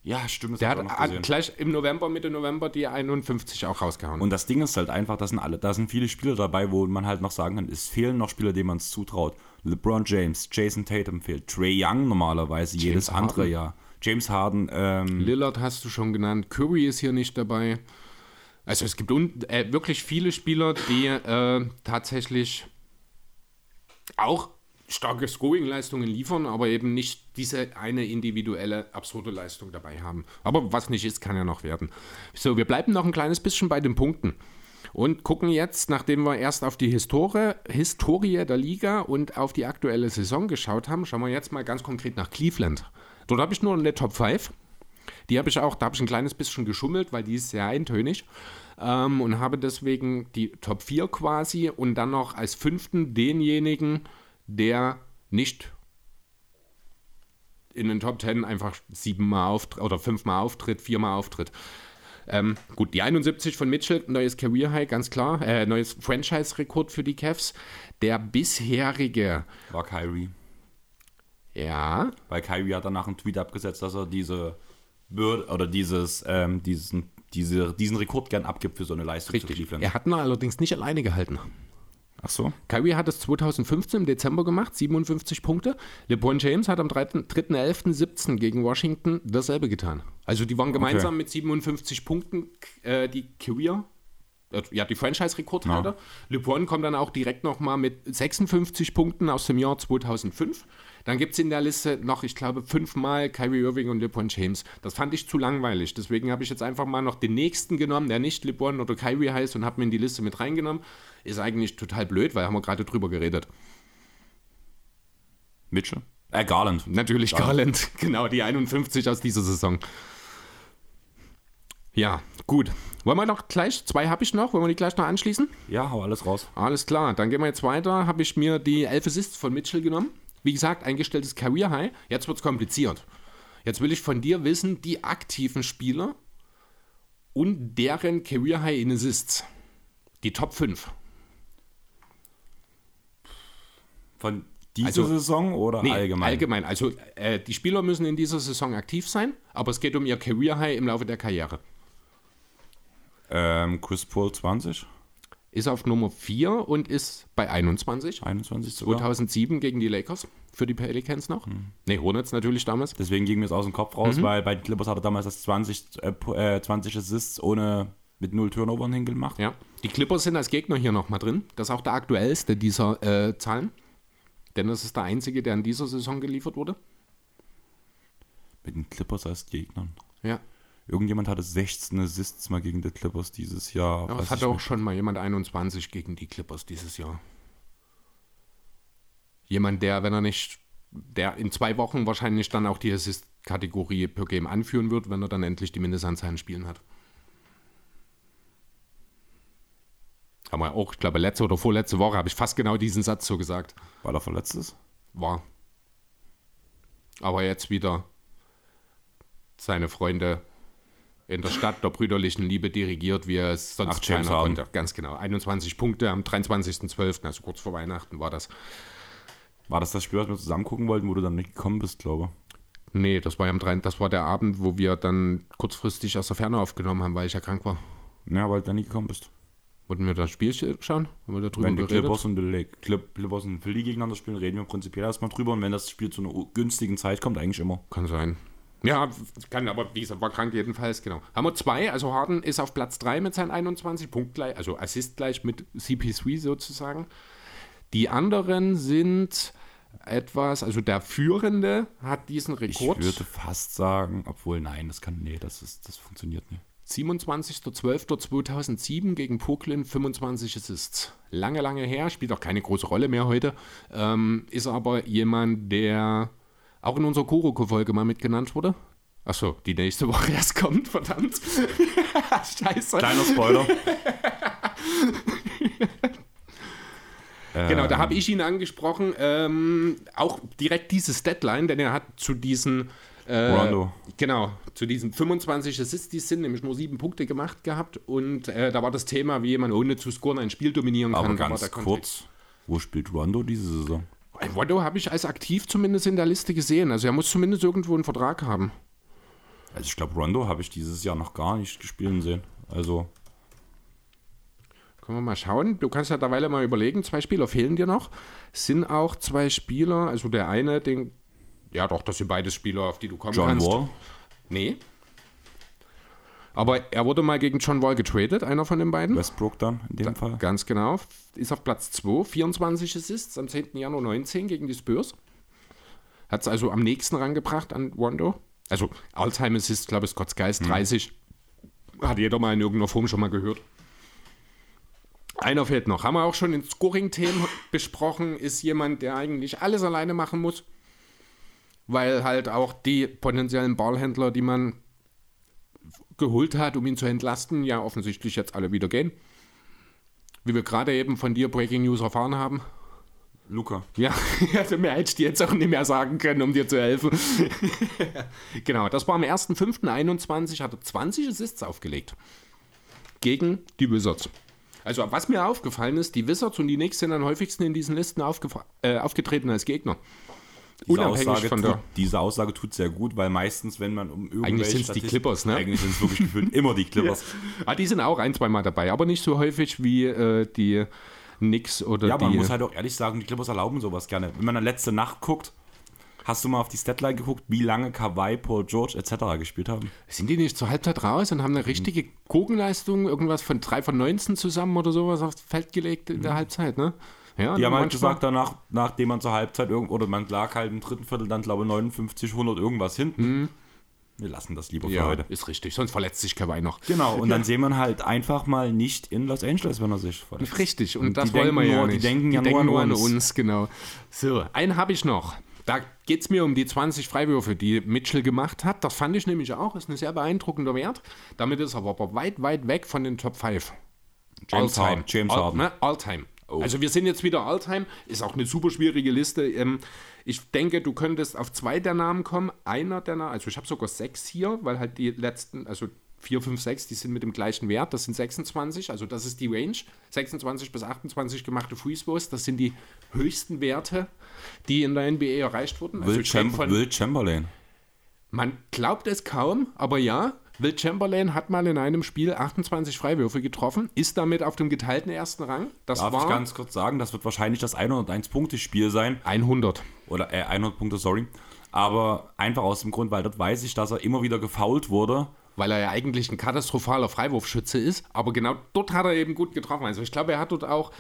Ja, stimmt. Der hat gleich im November, Mitte November die 51 auch rausgehauen. Und das Ding ist halt einfach, da sind alle, da sind viele Spieler dabei, wo man halt noch sagen kann, es fehlen noch Spieler, denen man es zutraut. LeBron James, Jason Tatum fehlt, Trey Young normalerweise, James jedes Harden. andere Jahr. James Harden. Ähm, Lillard hast du schon genannt, Curry ist hier nicht dabei. Also es gibt äh, wirklich viele Spieler, die äh, tatsächlich auch starke Scoring-Leistungen liefern, aber eben nicht diese eine individuelle absurde Leistung dabei haben. Aber was nicht ist, kann ja noch werden. So, wir bleiben noch ein kleines bisschen bei den Punkten und gucken jetzt, nachdem wir erst auf die Historie, Historie der Liga und auf die aktuelle Saison geschaut haben, schauen wir jetzt mal ganz konkret nach Cleveland. Dort habe ich nur eine Top 5. Die habe ich auch, da habe ich ein kleines bisschen geschummelt, weil die ist sehr eintönig. Ähm, und habe deswegen die Top 4 quasi und dann noch als fünften denjenigen, der nicht in den Top 10 einfach siebenmal auftritt oder fünfmal auftritt, viermal auftritt. Ähm, gut, die 71 von Mitchell, neues Career High, ganz klar. Äh, neues Franchise-Rekord für die Cavs. Der bisherige. War Kyrie. Ja. Weil Kyrie hat danach einen Tweet abgesetzt, dass er diese Bürde oder dieses, ähm, diesen, diese, diesen Rekord gern abgibt für so eine Leistung. Richtig. Er hat ihn allerdings nicht alleine gehalten. Ach so. Kyrie hat es 2015 im Dezember gemacht, 57 Punkte. LeBron James hat am 3.11.17 gegen Washington dasselbe getan. Also die waren gemeinsam okay. mit 57 Punkten äh, die Career, äh, ja, die Franchise-Rekordhalter. Ja. LeBron kommt dann auch direkt nochmal mit 56 Punkten aus dem Jahr 2005. Dann gibt es in der Liste noch, ich glaube, fünfmal Kyrie Irving und LeBron James. Das fand ich zu langweilig. Deswegen habe ich jetzt einfach mal noch den nächsten genommen, der nicht LeBron oder Kyrie heißt und habe mir in die Liste mit reingenommen. Ist eigentlich total blöd, weil haben wir gerade drüber geredet. Mitchell? Äh, Garland. Natürlich Garland. Garland. <laughs> Genau, die 51 aus dieser Saison. Ja, gut. Wollen wir noch gleich, zwei habe ich noch, wollen wir die gleich noch anschließen? Ja, hau alles raus. Alles klar, dann gehen wir jetzt weiter. Habe ich mir die 11 Assists von Mitchell genommen. Wie gesagt, eingestelltes Career High. Jetzt wird es kompliziert. Jetzt will ich von dir wissen, die aktiven Spieler und deren Career High in Assists. Die Top 5. Von dieser also, Saison oder nee, allgemein? Allgemein. Also äh, die Spieler müssen in dieser Saison aktiv sein, aber es geht um ihr Career High im Laufe der Karriere. Ähm, Chris Paul 20 ist auf Nummer 4 und ist bei 21. 21 sogar. 2007 gegen die Lakers für die Pelicans noch. Mhm. Ne, Hornets natürlich damals. Deswegen ging mir es aus dem Kopf raus, mhm. weil bei den Clippers hat er damals das 20, äh, 20 äh, Assists ohne mit null Turnovern hingemacht. Ja, die Clippers sind als Gegner hier nochmal drin. Das ist auch der aktuellste dieser äh, Zahlen. Denn das ist der einzige, der in dieser Saison geliefert wurde. Mit den Clippers als Gegnern. Ja. Irgendjemand hatte 16 Assists mal gegen die Clippers dieses Jahr. Ja, es hatte auch schon mal jemand 21 gegen die Clippers dieses Jahr. Jemand, der, wenn er nicht, der in zwei Wochen wahrscheinlich dann auch die Assist-Kategorie per Game anführen wird, wenn er dann endlich die Mindestanzahl an Spielen hat. Haben wir auch, ich glaube, letzte oder vorletzte Woche habe ich fast genau diesen Satz so gesagt. Weil er verletzt ist? War. Aber jetzt wieder seine Freunde in der Stadt der brüderlichen Liebe dirigiert, wie es sonst Ach, keiner konnte. Ganz genau. 21 Punkte am 23.12., also kurz vor Weihnachten war das. War das das Spiel, was wir zusammen gucken wollten, wo du dann nicht gekommen bist, glaube ich? Nee, das war, am 3, das war der Abend, wo wir dann kurzfristig aus der Ferne aufgenommen haben, weil ich ja krank war. Ja, weil du dann nicht gekommen bist. Wollten wir das Spiel schauen? Haben wir darüber wenn die Clippers und die Clippers und Philly gegeneinander spielen, reden wir prinzipiell erstmal drüber. Und wenn das Spiel zu einer günstigen Zeit kommt, eigentlich immer. Kann sein. Ja, kann, aber wie gesagt, war krank jedenfalls, genau. Haben wir zwei, also Harden ist auf Platz 3 mit seinen 21, Punkt gleich, also Assist gleich mit CP3 sozusagen. Die anderen sind etwas, also der Führende hat diesen Rekord. Ich würde fast sagen, obwohl nein, das kann, nee, das ist, das funktioniert nicht. 27.12.2007 gegen Brooklyn 25 Assists. Lange, lange her, spielt auch keine große Rolle mehr heute. Ähm, ist aber jemand, der auch in unserer Kuroko-Folge mal mitgenannt wurde. Achso, die nächste <laughs> Woche erst kommt, verdammt. <laughs> Scheiße. Kleiner Spoiler. genau, da habe ich ihn angesprochen. Ähm, auch direkt dieses Deadline, denn er hat zu diesen. Äh, Rondo. Genau, zu diesen 25 Assists, die sind nämlich nur sieben Punkte gemacht gehabt. Und äh, da war das Thema, wie jemand ohne zu scoren ein Spiel dominieren kann. Aber ganz kurz, wo spielt Rondo diese Saison? Rondo habe ich als aktiv zumindest in der Liste gesehen. Also er muss zumindest irgendwo einen Vertrag haben. Also ich glaube, Rondo habe ich dieses Jahr noch gar nicht gespielt sehen. Also. Können wir mal schauen. Du kannst ja derweil mal überlegen, zwei Spieler fehlen dir noch. Sind auch zwei Spieler, also der eine, den. Ja, doch, das sind beide Spieler, auf die du kommen John kannst. Wall? Nee. Aber er wurde mal gegen John Wall getradet, einer von den beiden. Westbrook dann in dem da, Fall. Ganz genau. Ist auf Platz 2, 24 Assists am 10. Januar 19 gegen die Spurs. Hat es also am nächsten rangebracht an Rondo. Also Alltime Assist, glaube ich, Scott Skies, 30. Mhm. Hat jeder mal in irgendeiner Form schon mal gehört. Einer fehlt noch. Haben wir auch schon in Scoring-Themen besprochen. Ist jemand, der eigentlich alles alleine machen muss. Weil halt auch die potenziellen Ballhändler, die man geholt hat, um ihn zu entlasten, ja offensichtlich jetzt alle wieder gehen. Wie wir gerade eben von dir Breaking News erfahren haben. Luca. Ja, <laughs> also mehr hätte ich dir jetzt auch nicht mehr sagen können, um dir zu helfen. <laughs> genau, das war am 1.5.21, hat er 20 Assists aufgelegt. Gegen die Wizards. Also, was mir aufgefallen ist, die Wizards und die Knicks sind am häufigsten in diesen Listen äh, aufgetreten als Gegner. Diese Aussage, von der tut, diese Aussage tut sehr gut, weil meistens, wenn man um irgendwelche Eigentlich sind es die Clippers, ne? Eigentlich sind es wirklich gefühlt immer die <laughs> Clippers. ja. ah, die sind auch ein, zwei Mal dabei, aber nicht so häufig wie äh, die Knicks oder ja, die... Ja, man muss halt auch ehrlich sagen, die Clippers erlauben sowas gerne. Wenn man dann letzte Nacht guckt, Hast du mal auf die Statline geguckt, wie lange Kawhi, Paul George etc. gespielt haben? Sind die nicht zur Halbzeit raus und haben eine richtige Kugelleistung, irgendwas von 3 von 19 zusammen oder sowas aufs Feld gelegt in der mhm. Halbzeit, ne? Ja, Die haben halt gesagt, danach, nachdem man zur Halbzeit irgend oder man lag halt im dritten Viertel dann, glaube ich, 59, 100 irgendwas hinten. Wir lassen das lieber für ja, heute. ist richtig, sonst verletzt sich Kawhi noch. Genau, und dann sehen wir halt einfach mal nicht in Los Angeles, wenn er sich verletzt. Richtig, und, Und das die wollen wir denken ja nur- die nicht. denken ja nur an uns. genau. So, einen habe ich noch. Da geht es mir um die 20 Freiwürfe, die Mitchell gemacht hat. Das fand ich nämlich auch, ist ein sehr beeindruckender Wert. Damit ist er aber weit, weit weg von den Top 5. James All-time. Harden. James All, Harden. Ne? All-time. Also wir sind jetzt wieder All-time. Ist auch eine super schwierige Liste. Ähm, ich denke, du könntest auf zwei der Namen kommen. Einer der Namen, also ich habe sogar sechs hier, weil halt die letzten, also 4, 5, 6, die sind mit dem gleichen Wert. Das sind 26, also das ist die Range. 26 bis 28 gemachte Free Throws, das sind die höchsten Werte, die in der NBA erreicht wurden. Also Will, rede Cham Will Chamberlain. man glaubt es kaum, aber ja, Will Chamberlain hat mal in einem Spiel 28 Freiwürfe getroffen, ist damit auf dem geteilten ersten Rang. Das Darf ich war ganz kurz sagen, das wird wahrscheinlich das 101-Punkte-Spiel sein. 100. Oder äh, 100 Punkte, sorry. Aber einfach aus dem Grund, weil dort weiß ich, dass er immer wieder gefoult wurde. Weil er ja eigentlich ein katastrophaler Freiwurfschütze ist, aber genau dort hat er eben gut getroffen. Also ich glaube, er hat dort auch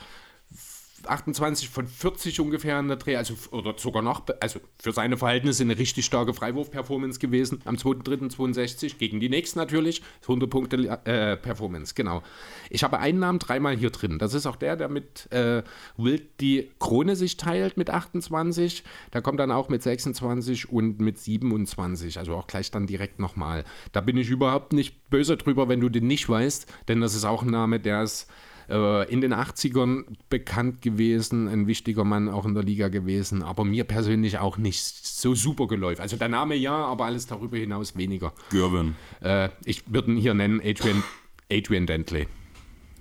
28 von 40 ungefähr in der Dreh, also oder sogar noch, also für seine Verhältnisse eine richtig starke Freiwurf-Performance gewesen. Am 2.3.62 gegen die nächsten natürlich. 100 Punkte äh, Performance, genau. Ich habe einen Namen dreimal hier drin. Das ist auch der, der mit äh, Wild die Krone sich teilt mit 28. Da kommt dann auch mit 26 und mit 27. Also auch gleich dann direkt nochmal. Da bin ich überhaupt nicht böse drüber, wenn du den nicht weißt, denn das ist auch ein Name, der ist äh, in den 80ern bekannt gewesen, ein wichtiger Mann auch in der Liga gewesen, aber mir persönlich auch nicht so super geläufig. Also der Name ja, aber alles darüber hinaus weniger. Gervin. Äh, ich würde ihn hier nennen Adrian, Adrian Dentley.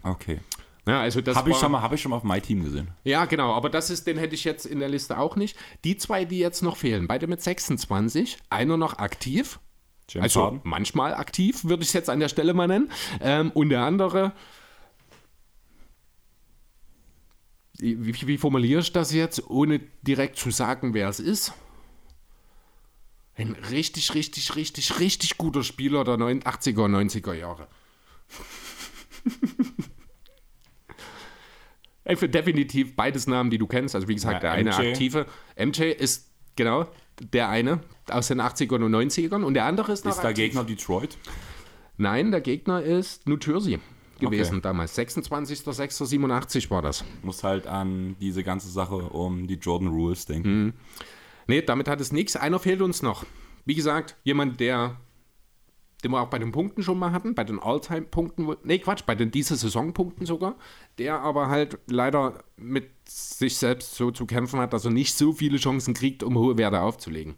Okay. Ja, also das Habe ich, schon mal- hab ich schon mal auf My Team gesehen. ja, genau, aber das ist, den hätte ich jetzt in der Liste auch nicht. Die zwei, die jetzt noch fehlen, beide mit 26, einer noch aktiv, James also Harden. manchmal aktiv, würde ich es jetzt an der Stelle mal nennen, ähm, und der andere, wie, wie, formuliere ich das jetzt, ohne direkt zu sagen, wer es ist? Ein richtig, richtig, richtig, richtig guter Spieler der 80er, 90er Jahre. <laughs> Für definitiv beides Namen, die du kennst. Also wie gesagt, Ja, der eine MJ. aktive. MJ ist genau der eine aus den 80ern und 90ern und der andere ist Ist der aktiv. Gegner Detroit? Nein, der Gegner ist New Jersey gewesen Okay. damals. 26.06.87 war das. Muss halt an diese ganze Sache um die Jordan Rules denken. Nee, damit hat es nichts. Einer fehlt uns noch. Wie gesagt, jemand, der, den wir auch bei den Punkten schon mal hatten, bei den All-Time-Punkten, nee, Quatsch, bei den diese Saison-Punkten sogar, der aber halt leider mit sich selbst so zu kämpfen hat, dass er nicht so viele Chancen kriegt, um hohe Werte aufzulegen.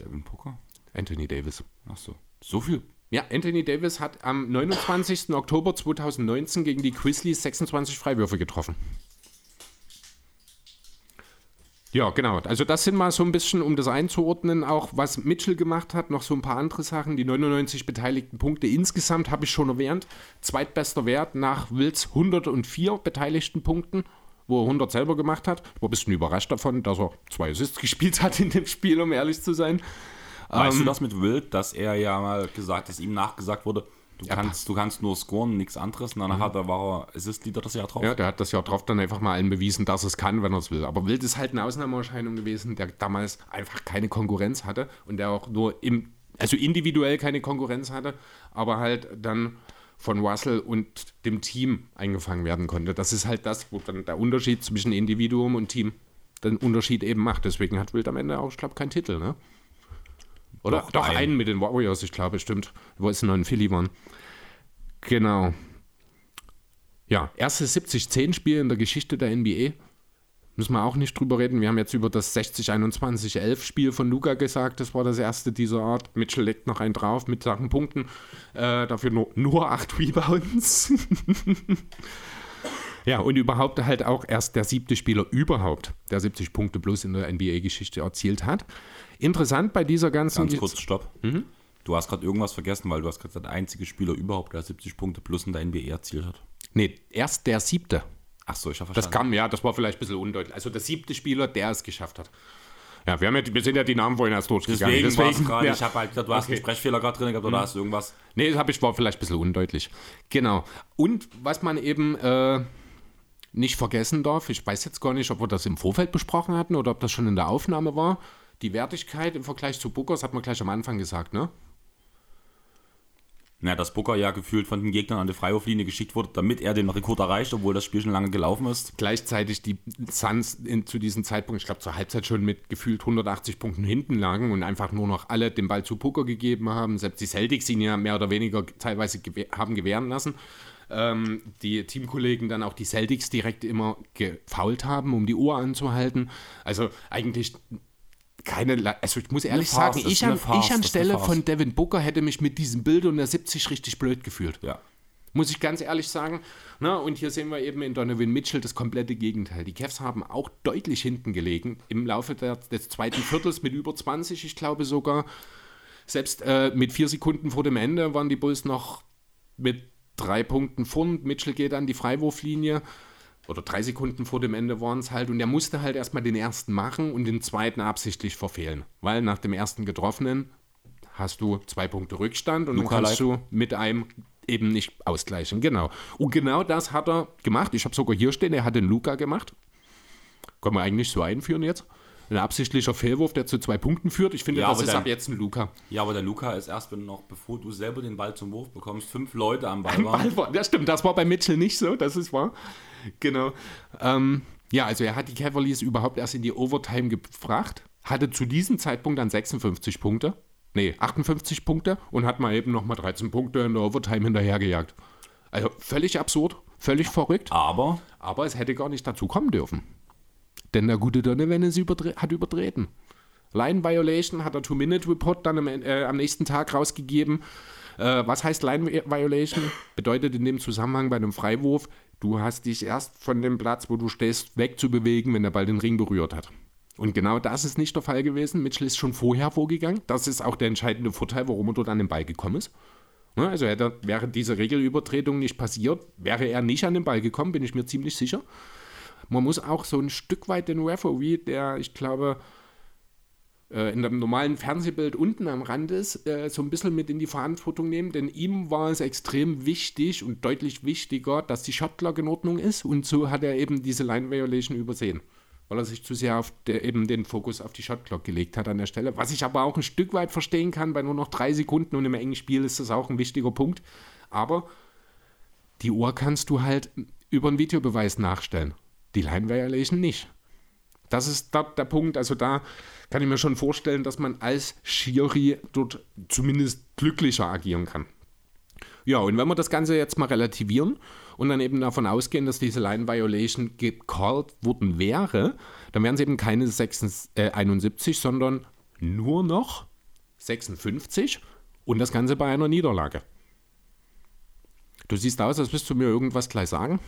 Devin Booker? Anthony Davis. Ach so. So viel? Ja, Anthony Davis hat am 29. Oktober 2019 gegen die Grizzlies 26 Freiwürfe getroffen. Ja, genau. Also das sind mal so ein bisschen, um das einzuordnen, auch was Mitchell gemacht hat, noch so ein paar andere Sachen. Die 99 beteiligten Punkte insgesamt habe ich schon erwähnt. Zweitbester Wert nach Wills 104 beteiligten Punkten, wo er 100 selber gemacht hat. War ein bisschen überrascht davon, dass er zwei Assists <laughs> gespielt hat in dem Spiel, um ehrlich zu sein. Weißt Ähm, du das mit Wild, dass er ja mal gesagt, dass ihm nachgesagt wurde, du, kannst, du kannst nur scoren, nichts anderes. Und dann hat er, war er Assist-Leader das Jahr drauf. Ja, der hat das Jahr drauf dann einfach mal allen bewiesen, dass es kann, wenn er es will. Aber Wild ist halt eine Ausnahmeerscheinung gewesen, der damals einfach keine Konkurrenz hatte und der auch nur im, also individuell keine Konkurrenz hatte, aber halt dann von Russell und dem Team eingefangen werden konnte. Das ist halt das, wo dann der Unterschied zwischen Individuum und Team den Unterschied eben macht. Deswegen hat Wild am Ende auch, ich glaube, keinen Titel, ne? Oder Doch, doch, einen. einen mit den Warriors, ich glaube, stimmt. Wo es noch in Philly waren. Genau. Ja, erstes 70-10-Spiel in der Geschichte der NBA. Müssen wir auch nicht drüber reden. Wir haben jetzt über das 60-21-11-Spiel von Luca gesagt. Das war das erste dieser Art. Mitchell legt noch einen drauf mit Sachen Punkten. Äh, dafür nur, nur acht <laughs> Rebounds. <laughs> ja, und überhaupt halt auch erst der siebte Spieler überhaupt, der 70 Punkte plus in der NBA-Geschichte erzielt hat. Interessant bei dieser ganzen. Ganz kurz, stopp. Mhm. Du hast gerade irgendwas vergessen, weil du hast gerade der einzige Spieler überhaupt, der 70 Punkte plus in der NBA erzielt hat. Nee, erst der siebte. Ach so, ich habe Das verstanden. kam, ja, das war vielleicht ein bisschen undeutlich. Also der siebte Spieler, der es geschafft hat. Ja, wir, haben ja, wir sind ja die Namen vorhin erst durchgegangen. Deswegen, war es gerade, ja. ich habe halt gedacht, du hast einen Okay. Sprechfehler gerade drin gehabt oder hast du irgendwas. Nee, das habe ich war vielleicht ein bisschen undeutlich. Genau. Und was man eben äh, nicht vergessen darf, ich weiß jetzt gar nicht, ob wir das im Vorfeld besprochen hatten oder ob das schon in der Aufnahme war, die Wertigkeit im Vergleich zu Booker, das hat man gleich am Anfang gesagt, ne? Na, dass Booker ja gefühlt von den Gegnern an die Freiwurflinie geschickt wurde, damit er den Rekord erreicht, obwohl das Spiel schon lange gelaufen ist. Gleichzeitig die Suns in, zu diesem Zeitpunkt, ich glaube zur Halbzeit schon mit gefühlt 180 Punkten hinten lagen und einfach nur noch alle den Ball zu Booker gegeben haben. Selbst die Celtics ihn ja mehr oder weniger teilweise gewehr, haben gewähren lassen. Ähm, die Teamkollegen dann auch die Celtics direkt immer gefault haben, um die Uhr anzuhalten. Also eigentlich keine, also ich muss ehrlich Farce, sagen, ich an, Farce, ich anstelle von Devin Booker hätte mich mit diesem Bild und der 70 richtig blöd gefühlt. Ja. Muss ich ganz ehrlich sagen. Na, und hier sehen wir eben in Donovan Mitchell das komplette Gegenteil. Die Cavs haben auch deutlich hinten gelegen im Laufe der, des zweiten Viertels mit über 20, ich glaube sogar. Selbst äh, mit vier Sekunden vor dem Ende waren die Bulls noch mit drei Punkten vorn. Mitchell geht an die Freiwurflinie oder drei Sekunden vor dem Ende waren es halt. Und er musste halt erstmal den ersten machen und den zweiten absichtlich verfehlen. Weil nach dem ersten getroffenen hast du zwei Punkte Rückstand und Luca dann kannst du mit einem eben nicht ausgleichen. Genau. Und genau das hat er gemacht. Ich habe sogar hier stehen, er hat den Luca gemacht. Können wir eigentlich so einführen jetzt? Ein absichtlicher Fehlwurf, der zu zwei Punkten führt. Ich finde, ja, das ist dann, ab jetzt ein Luca. Ja, aber der Luca ist erst, wenn noch, bevor du selber den Ball zum Wurf bekommst, fünf Leute am Ball am. Ball war. Ja, stimmt, das war bei Mitchell nicht so, das ist wahr. Genau. Ähm, ja, also er hat die Cavaliers überhaupt erst in die Overtime gebracht, hatte zu diesem Zeitpunkt dann 56 Punkte, nee, 58 Punkte und hat mal eben nochmal 13 Punkte in der Overtime hinterhergejagt. Also völlig absurd, völlig verrückt. Aber? Aber es hätte gar nicht dazu kommen dürfen. Denn der gute Donovan ist überdre hat übertreten. Line Violation hat der Two-Minute-Report dann am, äh, am, nächsten Tag rausgegeben. Äh, was heißt Line Violation? Bedeutet in dem Zusammenhang bei einem Freiwurf, du hast dich erst von dem Platz, wo du stehst, wegzubewegen, wenn der Ball den Ring berührt hat. Und genau das ist nicht der Fall gewesen. Mitchell ist schon vorher vorgegangen. Das ist auch der entscheidende Vorteil, warum er dort an den Ball gekommen ist. Ne, also hätte, wäre diese Regelübertretung nicht passiert, wäre er nicht an den Ball gekommen, bin ich mir ziemlich sicher. Man muss auch so ein Stück weit den Referee, der, ich glaube, äh, in dem normalen Fernsehbild unten am Rand ist, äh, so ein bisschen mit in die Verantwortung nehmen, denn ihm war es extrem wichtig und deutlich wichtiger, dass die Shotclock in Ordnung ist. Und so hat er eben diese Line Violation übersehen, weil er sich zu sehr auf der, eben den Fokus auf die Shotclock gelegt hat an der Stelle, was ich aber auch ein Stück weit verstehen kann, bei nur noch drei Sekunden und im engen Spiel ist das auch ein wichtiger Punkt, aber die Uhr kannst du halt über einen Videobeweis nachstellen die Line Violation nicht. Das ist da, der Punkt. Also da kann ich mir schon vorstellen, dass man als Schiri dort zumindest glücklicher agieren kann. Ja, und wenn wir das Ganze jetzt mal relativieren und dann eben davon ausgehen, dass diese Line Violation gecallt worden wäre, dann wären es eben keine 76, äh, 71, sondern nur noch 56 und das Ganze bei einer Niederlage. Du siehst aus, als wirst du mir irgendwas gleich sagen.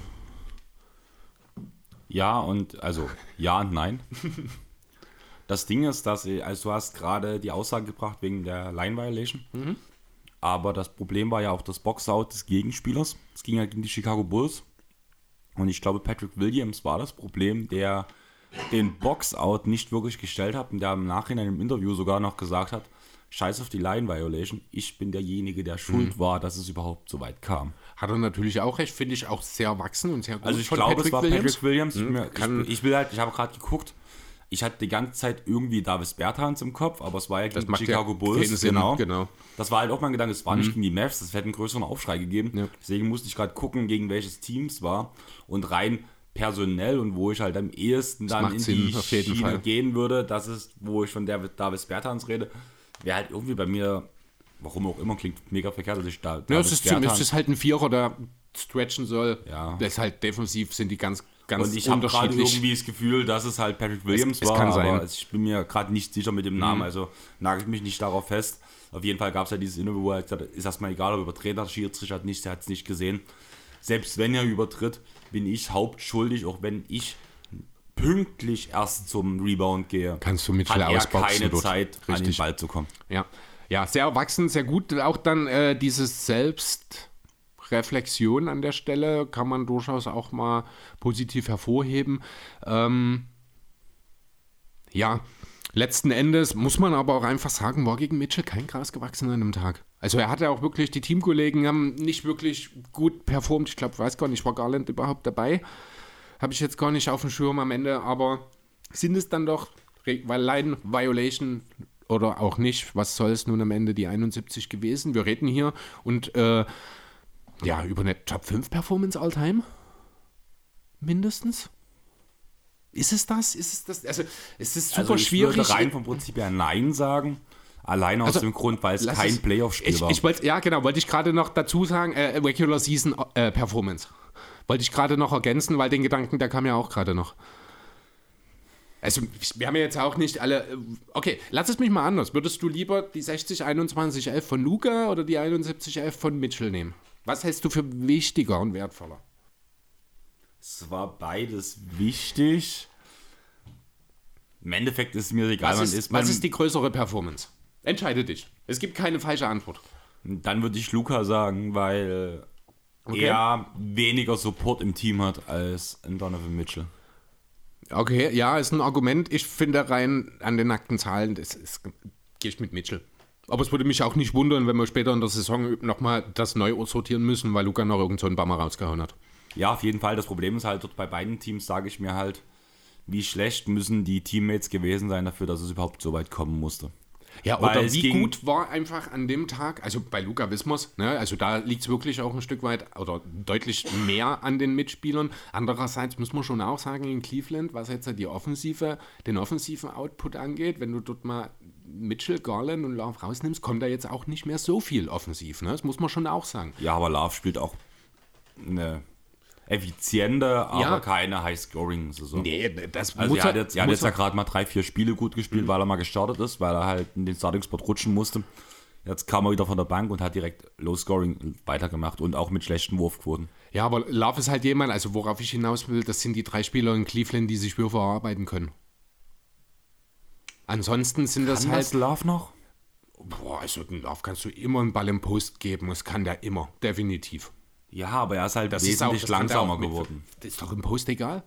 Ja und also ja und nein. <laughs> Das Ding ist, dass also du hast gerade die Aussage gebracht wegen der Line Violation. Mhm. Aber das Problem war ja auch das Boxout des Gegenspielers. Es ging ja gegen die Chicago Bulls. Und ich glaube, Patrick Williams war das Problem, der den Boxout nicht wirklich gestellt hat und der im Nachhinein im Interview sogar noch gesagt hat, scheiß auf die Line Violation, ich bin derjenige, der schuld mhm. war, dass es überhaupt so weit kam. Hat er natürlich auch recht, finde ich auch sehr erwachsen und sehr gut. Also ich glaube, es war Williams. Patrick Williams. Mhm. Ich, ich, will halt, ich habe gerade geguckt, ich hatte die ganze Zeit irgendwie Davis Bertans im Kopf, aber es war ja gegen Chicago ja Bulls. Genau. genau. Das war halt auch mein Gedanke, es war mhm. nicht gegen die Mavs, das hätte einen größeren Aufschrei gegeben. Ja. Deswegen musste ich gerade gucken, gegen welches Team es war und rein personell und wo ich halt am ehesten dann in Sinn, die Schiene Fall. gehen würde, das ist, wo ich von Davis Bertans rede, wäre halt irgendwie bei mir, warum auch immer, klingt mega verkehrt, dass ich da. Ja, es ist, es ist halt ein Vierer, der stretchen soll. Ja. Das ist halt defensiv sind die ganz, ganz Und ich habe gerade irgendwie das Gefühl, dass es halt Patrick Williams es, es war, kann sein. aber ich bin mir gerade nicht sicher mit dem Namen, mhm. also nagel ich mich nicht darauf fest. Auf jeden Fall gab es ja dieses Interview, wo er gesagt hat, ist erstmal egal, ob er übertreten hat, Schiedsrichter hat nicht, er hat es nicht gesehen. Selbst wenn er übertritt, bin ich hauptschuldig, auch wenn ich pünktlich erst zum Rebound gehe, kannst du mit hat er keine dort. Zeit, Richtig. an den Ball zu kommen. Ja, ja sehr erwachsen, sehr gut. Auch dann äh, dieses Selbstreflexion an der Stelle kann man durchaus auch mal positiv hervorheben. Ähm, ja, letzten Endes muss man aber auch einfach sagen, war gegen Mitchell kein Gras gewachsen an einem Tag. Also er hatte auch wirklich, die Teamkollegen haben nicht wirklich gut performt. Ich glaube, weiß gar nicht, war Garland überhaupt dabei. habe ich jetzt gar nicht auf dem Schirm am Ende, aber sind es dann doch, weil Line Violation oder auch nicht, was soll es nun am Ende die 71 gewesen? Wir reden hier und äh, ja, über eine Top 5 Performance All-Time? Mindestens? Ist es das? Ist es das? Also, es ist super also ich schwierig. Würde rein vom Prinzip her Nein sagen. Allein aus Also, dem Grund, weil es kein Playoff-Spiel ich, war. ich wollte, ja, genau, wollte ich gerade noch dazu sagen, äh, Regular Season äh, Performance. Wollte ich gerade noch ergänzen, weil den Gedanken, der kam ja auch gerade noch. Also, wir haben ja jetzt auch nicht alle. äh, Okay, lass es mich mal anders. Würdest du lieber die 60, 21, 11 von Luca oder die 71, 11 von Mitchell nehmen? Was hältst du für wichtiger und wertvoller? es war beides wichtig. Im Endeffekt ist mir egal, Was ist, ist, was man, ist die größere Performance? Entscheide dich. Es gibt keine falsche Antwort. Dann würde ich Luca sagen, weil Okay. er weniger Support im Team hat als Donovan Mitchell. Okay, ja, ist ein Argument. Ich finde rein an den nackten Zahlen, das ist, gehe ich mit Mitchell. Aber es würde mich auch nicht wundern, wenn wir später in der Saison nochmal das neu sortieren müssen, weil Luca noch irgend so einen Bammer rausgehauen hat. Ja, auf jeden Fall. Das Problem ist halt, dort bei beiden Teams sage ich mir halt, wie schlecht müssen die Teammates gewesen sein dafür, dass es überhaupt so weit kommen musste. Ja, Weil oder es wie gut war einfach an dem Tag, also bei Luca Wismers, ne, also da liegt es wirklich auch ein Stück weit oder deutlich mehr an den Mitspielern. Andererseits muss man schon auch sagen, in Cleveland, was jetzt die Offensive, den offensiven Output angeht, wenn du dort mal Mitchell, Garland und Love rausnimmst, kommt da jetzt auch nicht mehr so viel offensiv. Ne? Das muss man schon auch sagen. Ja, aber Love spielt auch eine effiziente, aber Ja. keine High-Scoring-Saison. Nee, das Also muss er hat jetzt, er hat jetzt ja gerade mal drei, vier Spiele gut gespielt, weil er mal gestartet ist, weil er halt in den Starting-Spot rutschen musste. Jetzt kam er wieder von der Bank und hat direkt Low-Scoring weitergemacht und auch mit schlechten Wurfquoten. Ja, aber Love ist halt jemand, also worauf ich hinaus will, das sind die drei Spieler in Cleveland, die sich Würfe erarbeiten können. Ansonsten sind das Kann halt. das Love noch? Boah, also den Love kannst du immer einen Ball im Post geben, das kann der immer, definitiv. Ja, aber er ist halt Das ist auch- wesentlich langsamer auch mit- geworden. Das ist doch im Post egal.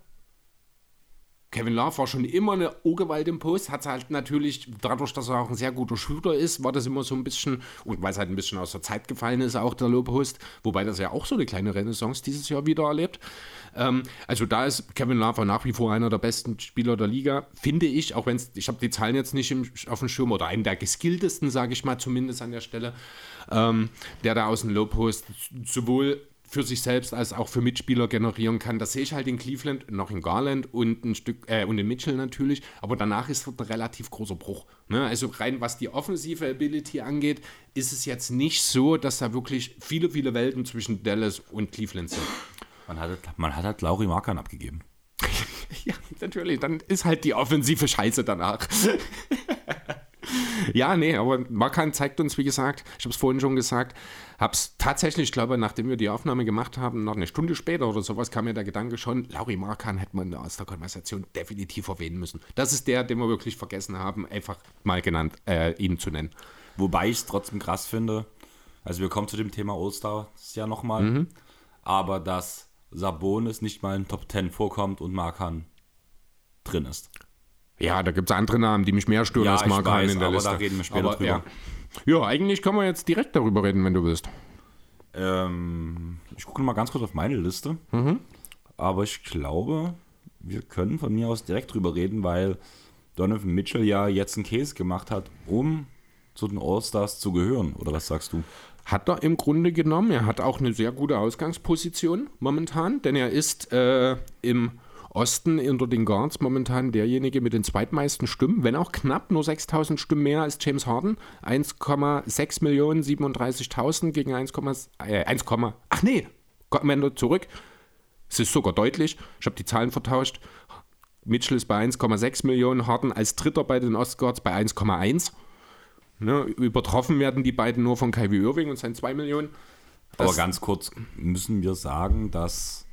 Kevin Love war schon immer eine Urgewalt im Post, hat halt natürlich, dadurch, dass er auch ein sehr guter Shooter ist, war das immer so ein bisschen, und weil es halt ein bisschen aus der Zeit gefallen ist, auch der Low Post, wobei das ja auch so eine kleine Renaissance dieses Jahr wieder erlebt. Ähm, also da ist Kevin Love nach wie vor einer der besten Spieler der Liga, finde ich, auch wenn es, ich habe die Zahlen jetzt nicht im, auf dem Schirm, oder einen der geskilltesten, sage ich mal zumindest an der Stelle, ähm, der da aus dem Low Post sowohl für sich selbst als auch für Mitspieler generieren kann. Das sehe ich halt in Cleveland, noch in Garland und ein Stück äh, und in Mitchell natürlich, aber danach ist dort ein relativ großer Bruch. Ne? Also rein was die offensive Ability angeht, ist es jetzt nicht so, dass da wirklich viele, viele Welten zwischen Dallas und Cleveland sind. Man hat, man hat halt Lauri Markan abgegeben. <laughs> Ja, natürlich, dann ist halt die offensive Scheiße danach. <laughs> ja, nee, aber Markan zeigt uns, wie gesagt, ich habe es vorhin schon gesagt, habe es tatsächlich, ich glaube, nachdem wir die Aufnahme gemacht haben, noch eine Stunde später oder sowas, kam mir der Gedanke schon, Lauri Markan hätte man aus der Konversation definitiv erwähnen müssen. Das ist der, den wir wirklich vergessen haben, einfach mal genannt, äh, ihn zu nennen. Wobei ich es trotzdem krass finde. Also wir kommen zu dem Thema All-Star ja nochmal. Mhm. Aber dass Sabonis nicht mal in Top 10 vorkommt und Markan drin ist. Ja, da gibt es andere Namen, die mich mehr stören Ja, als Markan weiß, in der aber Liste. da reden wir später aber, drüber. Ja. ja, eigentlich können wir jetzt direkt darüber reden, wenn du willst. Ähm, ich gucke mal ganz kurz auf meine Liste. Mhm. Aber ich glaube, wir können von mir aus direkt drüber reden, weil Donovan Mitchell ja jetzt einen Case gemacht hat, um zu den All-Stars zu gehören. Oder was sagst du? Hat er im Grunde genommen. Er hat auch eine sehr gute Ausgangsposition momentan, denn er ist äh, im Osten unter den Guards momentan derjenige mit den zweitmeisten Stimmen, wenn auch knapp, nur 6000 Stimmen mehr als James Harden. 1,6 Millionen 37.000 gegen 1, äh, 1, ach nee, kommen wir zurück. Es ist sogar deutlich. Ich habe die Zahlen vertauscht. Mitchell ist bei 1,6 Millionen, Harden als Dritter bei den Ostguards bei 1,1. Ne, übertroffen werden die beiden nur von Kyrie Irving und seinen 2 Millionen. Aber Das- ganz kurz müssen wir sagen, dass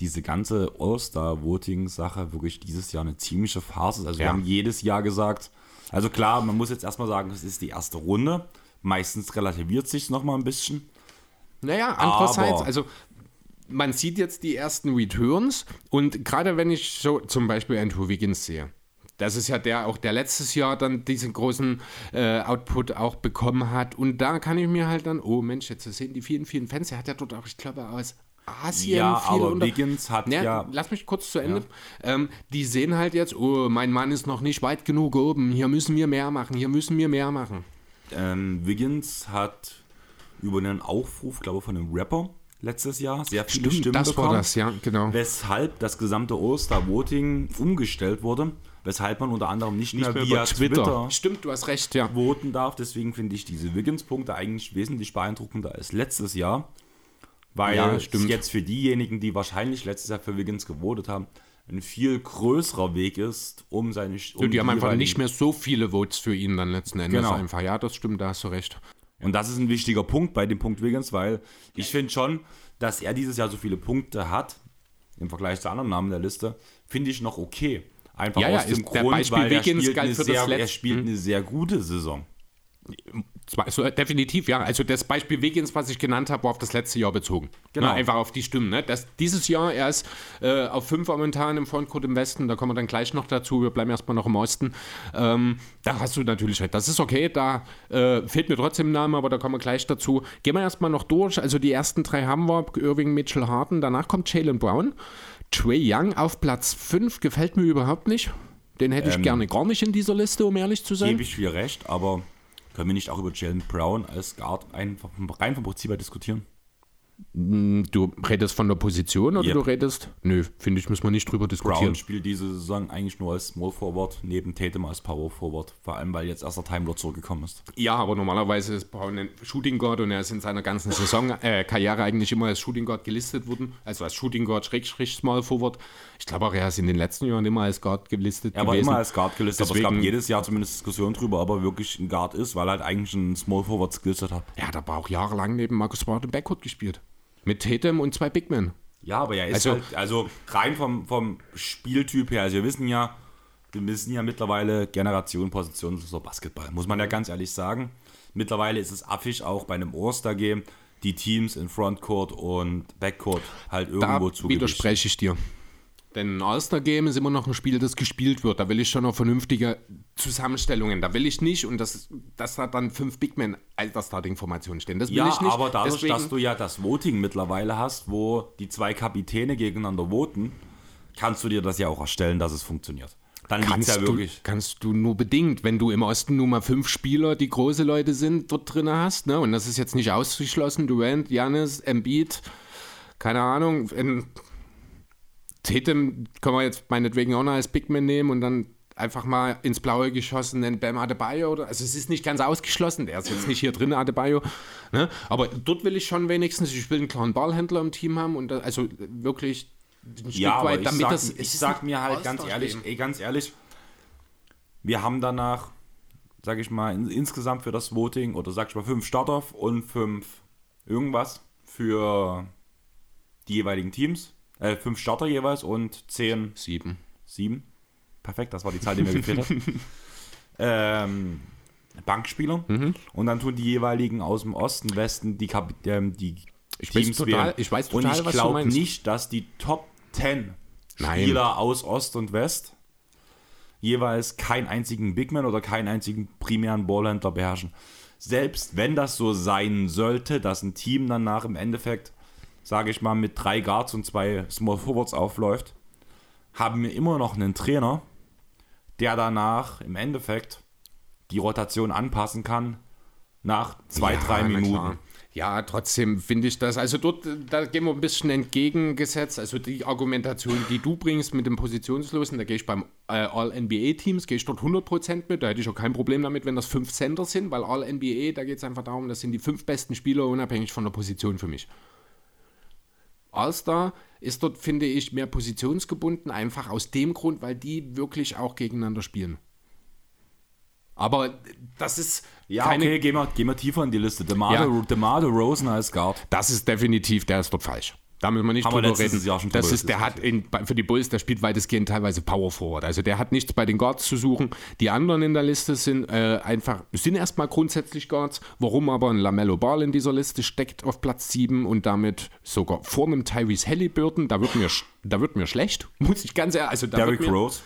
diese ganze All-Star-Voting-Sache wirklich dieses Jahr eine ziemliche Farce ist. Also wir Ja. haben jedes Jahr gesagt, also klar, man muss jetzt erstmal sagen, es ist die erste Runde. Meistens relativiert sich noch mal ein bisschen. Naja, andererseits, also man sieht jetzt die ersten Returns und gerade wenn ich so zum Beispiel Andrew Wiggins sehe, das ist ja der auch, der letztes Jahr dann diesen großen äh, Output auch bekommen hat und da kann ich mir halt dann, oh Mensch, jetzt sehen die vielen, vielen Fans, er hat ja dort auch, ich glaube, aus Asien Ja, viel aber unter. Wiggins hat Ja, ja, lass mich kurz zu Ende. Ähm, die sehen halt jetzt, oh, mein Mann ist noch nicht weit genug oben. Hier müssen wir mehr machen. Hier müssen wir mehr machen. ähm, Wiggins hat über einen Aufruf, glaube ich, von einem Rapper letztes Jahr sehr viele Stimmen das bekommen. war das, ja, genau. weshalb das gesamte All-Star-Voting umgestellt wurde, weshalb man unter anderem nicht, mehr, mehr via Twitter, Twitter. Stimmt, du hast recht, ja. voten darf. Deswegen finde ich diese Wiggins-Punkte eigentlich wesentlich beeindruckender als letztes Jahr, weil Ja, es stimmt. jetzt für diejenigen, die wahrscheinlich letztes Jahr für Wiggins gewotet haben, ein viel größerer Weg ist, um seine um die haben einfach nicht mehr so viele Votes für ihn dann letzten Endes Genau. einfach. Ja, das stimmt, da hast du recht. Und das ist ein wichtiger Punkt bei dem Punkt Wiggins, weil ich finde schon, dass er dieses Jahr so viele Punkte hat, im Vergleich zu anderen Namen der Liste, finde ich noch okay. Einfach Ja, ja, aus dem ist- der Grund, weil er Wiggins spielt, sehr, er spielt eine sehr gute Saison. Zwar, so, definitiv, ja. Also das Beispiel Wiggins, was ich genannt habe, war auf das letzte Jahr bezogen. Genau. Na, einfach auf die Stimmen. Ne? Das, dieses Jahr er ist äh, auf fünf momentan im Frontcourt im Westen, da kommen wir dann gleich noch dazu. Wir bleiben erstmal noch im Osten. Ähm, da hast du natürlich recht. Das ist okay, da äh, fehlt mir trotzdem ein Name, aber da kommen wir gleich dazu. Gehen wir erstmal noch durch. Also die ersten drei haben wir, Irving, Mitchell, Harden. Danach kommt Jalen Brown. Trey Young auf Platz 5 gefällt mir überhaupt nicht. Den hätte ich gerne gar nicht in dieser Liste, um ehrlich zu sein. Gebe ich viel recht, aber können wir nicht auch über Jalen Brown als Guard einfach rein vom Prinzip her diskutieren? Du redest von der Position oder Yep. du redest? Nö, finde ich, müssen wir nicht drüber diskutieren. Brown spielt diese Saison eigentlich nur als Small Forward, neben Tatum als Power Forward. Vor allem, weil jetzt erst der Timelord zurückgekommen ist. Ja, aber normalerweise ist Brown ein Shooting Guard und er ist in seiner ganzen Saison, äh, Karriere eigentlich immer als Shooting Guard gelistet worden. Also als Shooting Guard, Schrägstrich Small Forward. Ich glaube auch, er ist in den letzten Jahren immer als Guard gelistet Er war gewesen. immer als Guard gelistet, aber es Deswegen- gab jedes Jahr zumindest Diskussionen drüber, ob er wirklich ein Guard ist, weil er halt eigentlich ein Small Forward gelistet hat. er hat aber auch jahrelang neben Marcus Smart im Backcourt gespielt. Mit Tatum und zwei Big Men. Ja, aber er ist Also- halt, also rein vom, vom Spieltyp her, also wir wissen ja, wir wissen ja mittlerweile Generation, Position so Basketball, muss man ja ganz ehrlich sagen. Mittlerweile ist es affig auch bei einem All-Star-Game, die Teams in Frontcourt und Backcourt halt irgendwo Da zu widerspreche ich dir. Denn ein All-Star-Game ist immer noch ein Spiel, das gespielt wird. Da will ich schon noch vernünftige Zusammenstellungen. Da will ich nicht, und das, dass da dann fünf Big Men als der Starting-Formation stehen. Das will Ja, ich nicht. aber dadurch, Deswegen, dass du ja das Voting mittlerweile hast, wo die zwei Kapitäne gegeneinander voten, kannst du dir das ja auch erstellen, dass es funktioniert. Dann kannst, ja du, wirklich. kannst du nur bedingt, wenn du im Osten nur mal fünf Spieler, die große Leute sind, dort drin hast. Ne? Und das ist jetzt nicht ausgeschlossen. Durant, Janis, Embiid, keine Ahnung. In Tatum können wir jetzt meinetwegen auch noch als Big Man nehmen und dann einfach mal ins Blaue geschossen, den Bam Adebayo oder, also es ist nicht ganz ausgeschlossen, der ist jetzt nicht hier drin, Adebayo, ne? aber dort will ich schon wenigstens, ich will einen klaren Ballhändler im Team haben und da, also wirklich ein Stück Ja, weit, ich damit sag, das, ich sag mir halt ganz ehrlich, ey, ganz ehrlich, wir haben danach, sag ich mal, in, insgesamt für das Voting, oder sag ich mal, fünf Starter und fünf irgendwas für die jeweiligen Teams. Äh, fünf Starter jeweils und zehn Sieben. Sieben. Perfekt, das war die Zahl, die mir gefehlt hat. <laughs> ähm, Bankspieler. Mhm. Und dann tun die jeweiligen aus dem Osten, Westen die, Kap ähm, die Ich weiß total- ich weiß total, Und ich glaube nicht, dass die Top 10 Nein. Spieler aus Ost und West jeweils keinen einzigen Bigman oder keinen einzigen primären Ballhändler beherrschen. Selbst wenn das so sein sollte, dass ein Team danach im Endeffekt, sage ich mal, mit drei Guards und zwei Small Forwards aufläuft, haben wir immer noch einen Trainer, der danach im Endeffekt die Rotation anpassen kann nach zwei, Ja, drei Minuten. Ja, trotzdem finde ich das, also dort, da gehen wir ein bisschen entgegengesetzt, also die Argumentation, die du bringst mit dem Positionslosen, da gehe ich beim äh, All-NBA-Teams, gehe ich dort 100% mit, da hätte ich auch kein Problem damit, wenn das fünf Center sind, weil All-NBA, da geht es einfach darum, das sind die fünf besten Spieler, unabhängig von der Position für mich. All-Star ist dort, finde ich, mehr positionsgebunden, einfach aus dem Grund, weil die wirklich auch gegeneinander spielen. Aber das ist Ja, keine okay, gehen wir, gehen wir tiefer in die Liste. DeMar, Ja. DeMar DeRozan als Guard. Das ist definitiv, der ist dort falsch. Da müssen wir nicht Haben drüber reden. Jahr schon das drüber ist, der hat in, für die Bulls, der spielt weitestgehend teilweise Power Forward. Also der hat nichts bei den Guards zu suchen. Die anderen in der Liste sind äh, einfach, sind erstmal grundsätzlich Guards. Warum aber ein Lamello Ball in dieser Liste steckt auf Platz 7 und damit sogar vor einem Tyrese Halliburton, da wird mir, da wird mir schlecht, <laughs> muss ich ganz ehrlich, also da Derrick wird mir, Rose.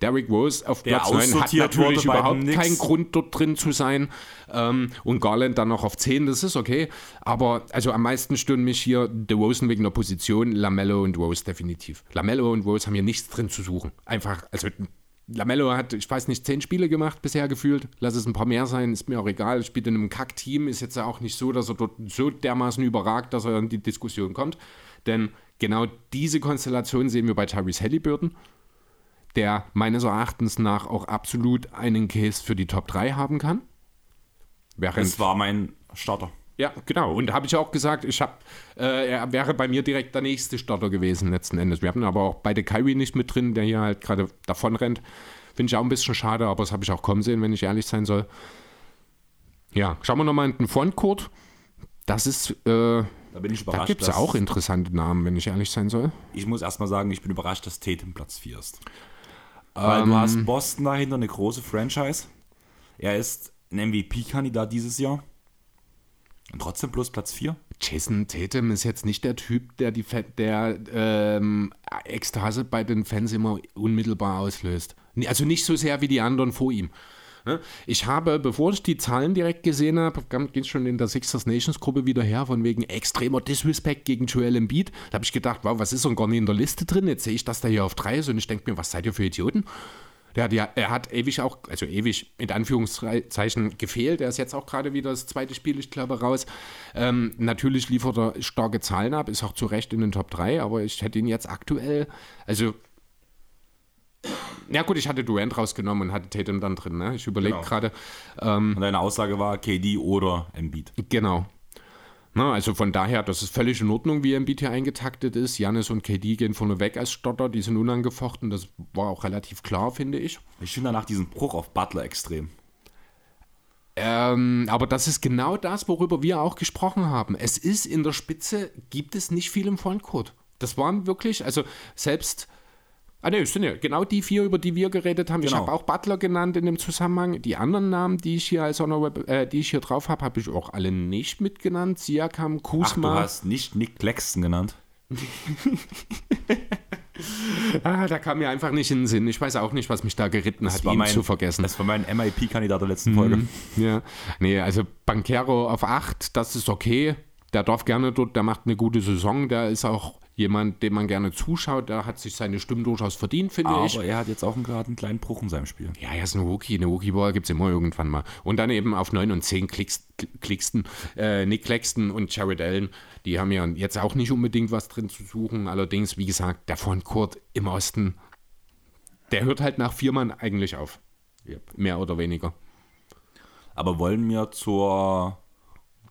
Derrick Rose auf Platz 9 hat natürlich überhaupt keinen Grund, dort drin zu sein. Ähm, und Garland dann noch auf 10, das ist okay. Aber also am meisten stören mich hier DeRozan wegen der Position, Lamello und Rose definitiv. Lamello und Rose haben hier nichts drin zu suchen. Einfach, also Lamello hat, ich weiß nicht, 10 Spiele gemacht bisher gefühlt. Lass es ein paar mehr sein, ist mir auch egal. Spielt in einem Kack-Team, ist jetzt auch nicht so, dass er dort so dermaßen überragt, dass er in die Diskussion kommt. Denn genau diese Konstellation sehen wir bei Tyrese Halliburton der meines Erachtens nach auch absolut einen Case für die Top 3 haben kann. Während, Das war mein Starter. ja, genau. Und habe ich auch gesagt, ich hab, äh, er wäre bei mir direkt der nächste Starter gewesen letzten Endes. Wir hatten aber auch beide Kyrie nicht mit drin, der hier halt gerade davon rennt. Finde ich auch ein bisschen schade, aber das habe ich auch kommen sehen, wenn ich ehrlich sein soll. Ja, schauen wir nochmal in den Frontcourt. Das ist, äh, Da bin ich da gibt es auch interessante Namen, wenn ich ehrlich sein soll. Ich muss erstmal sagen, ich bin überrascht, dass Tatum Platz 4 ist. Weil Ähm. du hast Boston dahinter, eine große Franchise. Er ist ein MVP-Kandidat dieses Jahr. Und trotzdem bloß Platz 4. Jason Tatum ist jetzt nicht der Typ, der die Fa- der ähm, Ekstase bei den Fans immer unmittelbar auslöst. Also nicht so sehr wie die anderen vor ihm. Ne? Ich habe, bevor ich die Zahlen direkt gesehen habe, geht schon in der Sixers Nations Gruppe wieder her, von wegen extremer Disrespect gegen Joel Embiid. Da habe ich gedacht, wow, was ist denn gar nicht in der Liste drin? Jetzt sehe ich, dass der hier auf drei ist und ich denke mir, was seid ihr für Idioten? Der hat ja, er hat ewig auch, also ewig mit Anführungszeichen gefehlt. Er ist jetzt auch gerade wieder das zweite Spiel, ich glaube, raus. Ähm, natürlich liefert er starke Zahlen ab, ist auch zu Recht in den Top 3, aber ich hätte ihn jetzt aktuell, also. Ja gut, ich hatte Durant rausgenommen und hatte Tatum dann drin. Ne? Ich überlege Genau. gerade, Und deine Aussage war KD oder Embiid. genau. Na, also von daher, das ist völlig in Ordnung, wie Embiid hier eingetaktet ist. Janis und KD gehen vorne weg als Stotter, die sind unangefochten. Das war auch relativ klar, finde ich. Ich finde danach diesen Bruch auf Butler extrem. Ähm, aber das ist genau das, worüber wir auch gesprochen haben. Es ist in der Spitze, gibt es nicht viel im Frontcourt. Das waren wirklich, also selbst. Ah ne, sind ja genau die vier, über die wir geredet haben. Ich Genau. habe auch Butler genannt in dem Zusammenhang. Die anderen Namen, die ich hier als Honorable, äh, die ich hier drauf habe, habe ich auch alle nicht mitgenannt. Siakam, Ach, du hast nicht Nick Claxton genannt. <laughs> ah, da kam mir einfach nicht in den Sinn. Ich weiß auch nicht, was mich da geritten hat, ihn mein, zu vergessen. Das war mein MIP-Kandidat der letzten Folge. Ja, nee, also Bankero auf 8, das ist okay. Der darf gerne dort, der macht eine gute Saison. Der ist auch jemand, dem man gerne zuschaut. Der hat sich seine Stimmen durchaus verdient, finde ich. Aber er hat jetzt auch gerade einen kleinen Bruch in seinem Spiel. Ja, er ist ein Rookie. Eine Rookie-Ball gibt es immer irgendwann mal. Und dann eben auf 9 und 10 Klicks, Klicksten, äh, Nick Claxton und Jared Allen. Die haben ja jetzt auch nicht unbedingt was drin zu suchen. Allerdings, wie gesagt, der Frontcourt im Osten, der hört halt nach vier Mann eigentlich auf. Mehr oder weniger. Aber wollen wir zur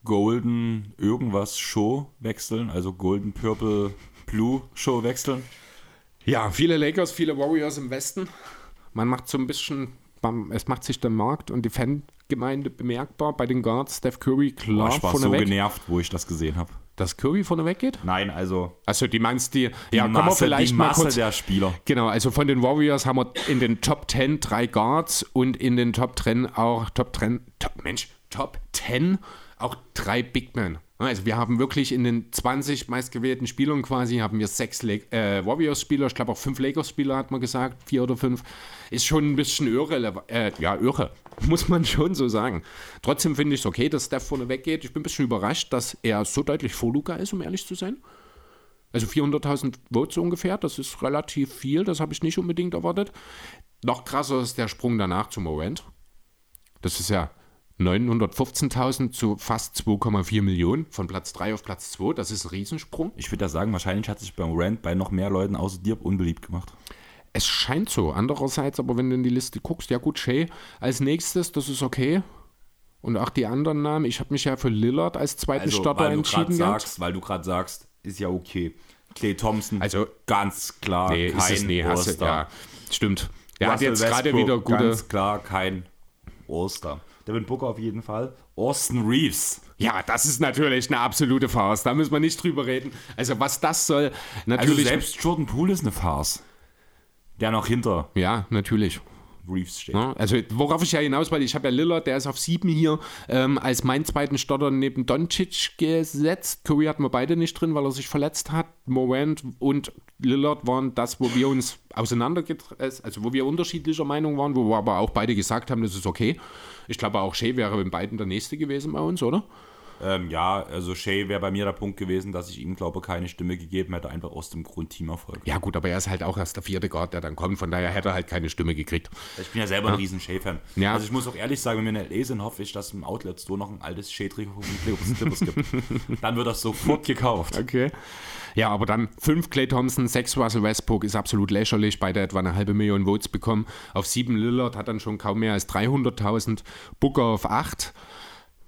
Golden irgendwas Show wechseln? Also Golden Purple Blue Show wechseln? Ja, viele Lakers, viele Warriors im Westen. Man macht so ein bisschen, es macht sich der Markt und die Fangemeinde bemerkbar. Bei den Guards Steph Curry klar ich war so vorneweg, genervt, wo ich das gesehen habe. dass Curry vorneweg geht. Nein, also Also die meinst die, die ja, Masse, vielleicht die mal Masse kurz. der Spieler. Genau, also von den Warriors haben wir in den Top 10 drei Guards und in den Top 10 auch Top 10, Top, Mensch, Top 10 auch drei Big Men. Also wir haben wirklich in den 20 meistgewählten Spielern quasi, haben wir sechs La- äh, Warriors-Spieler, ich glaube auch fünf Lakers-Spieler hat man gesagt, vier oder fünf. Ist schon ein bisschen irre, äh, ja irre, <laughs> muss man schon so sagen. Trotzdem finde ich es okay, dass Steph vorne weggeht. Ich bin ein bisschen überrascht, dass er so deutlich vor Luca ist, um ehrlich zu sein. Also 400.000 Votes ungefähr, das ist relativ viel, das habe ich nicht unbedingt erwartet. Noch krasser ist der Sprung danach zu Morant. Das ist ja 915.000 zu fast 2,4 Millionen von Platz 3 auf Platz 2, das ist ein Riesensprung. Ich würde ja sagen, wahrscheinlich hat sich beim Rand bei noch mehr Leuten außer dir unbeliebt gemacht. Es scheint so. Andererseits, aber wenn du in die Liste guckst, ja gut, Shay als nächstes, das ist okay. Und auch die anderen Namen, ich habe mich ja für Lillard als zweiten Also, Starter weil du gerade entschieden gehabt. sagst, weil du gerade sagst, ist ja okay. Clay Thompson, Also, ganz klar Nee, kein ist es du, All-Star. ja, stimmt. Der hat Russell jetzt gerade wieder gute. Ganz klar kein All-Star. Devin Booker auf jeden Fall. Austin Reeves. Ja, das ist natürlich eine absolute Farce. Da müssen wir nicht drüber reden. Also, was das soll, Also natürlich. selbst Jordan Poole ist eine Farce. Der noch hinter. ja, natürlich. Reeves steht. Ja, also worauf ich ja hinaus wollte, ich habe ja Lillard, der ist auf sieben hier ähm, als meinen zweiten Stotter neben Doncic gesetzt. Curry hatten wir beide nicht drin, weil er sich verletzt hat. Morant und Lillard waren das, wo wir uns auseinandergesetzt, also wo wir unterschiedlicher Meinung waren, wo wir aber auch beide gesagt haben, das ist okay. Ich glaube auch Shea wäre in beiden der nächste gewesen bei uns, oder? Ähm, ja, also Shay wäre bei mir der Punkt gewesen, dass ich ihm, glaube keine Stimme gegeben hätte, einfach aus dem Grund Teamerfolg. Ja, gut, aber er ist halt auch erst der vierte Guard, der dann kommt, von daher hätte er halt keine Stimme gekriegt. Ich bin ja selber ja. ein riesen Shay-Fan. Ja. Also ich muss auch ehrlich sagen, wenn wir in LA sind, hoffe ich, dass im Outlet Store noch ein altes Shay-Trikot von Clippers gibt. <laughs> dann wird das sofort gekauft. Okay. Ja, aber dann fünf Clay Thompson, sechs Russell Westbrook ist absolut lächerlich, beide etwa eine halbe Million Votes bekommen. Auf sieben Lillard hat dann schon kaum mehr als 300.000. Booker auf acht.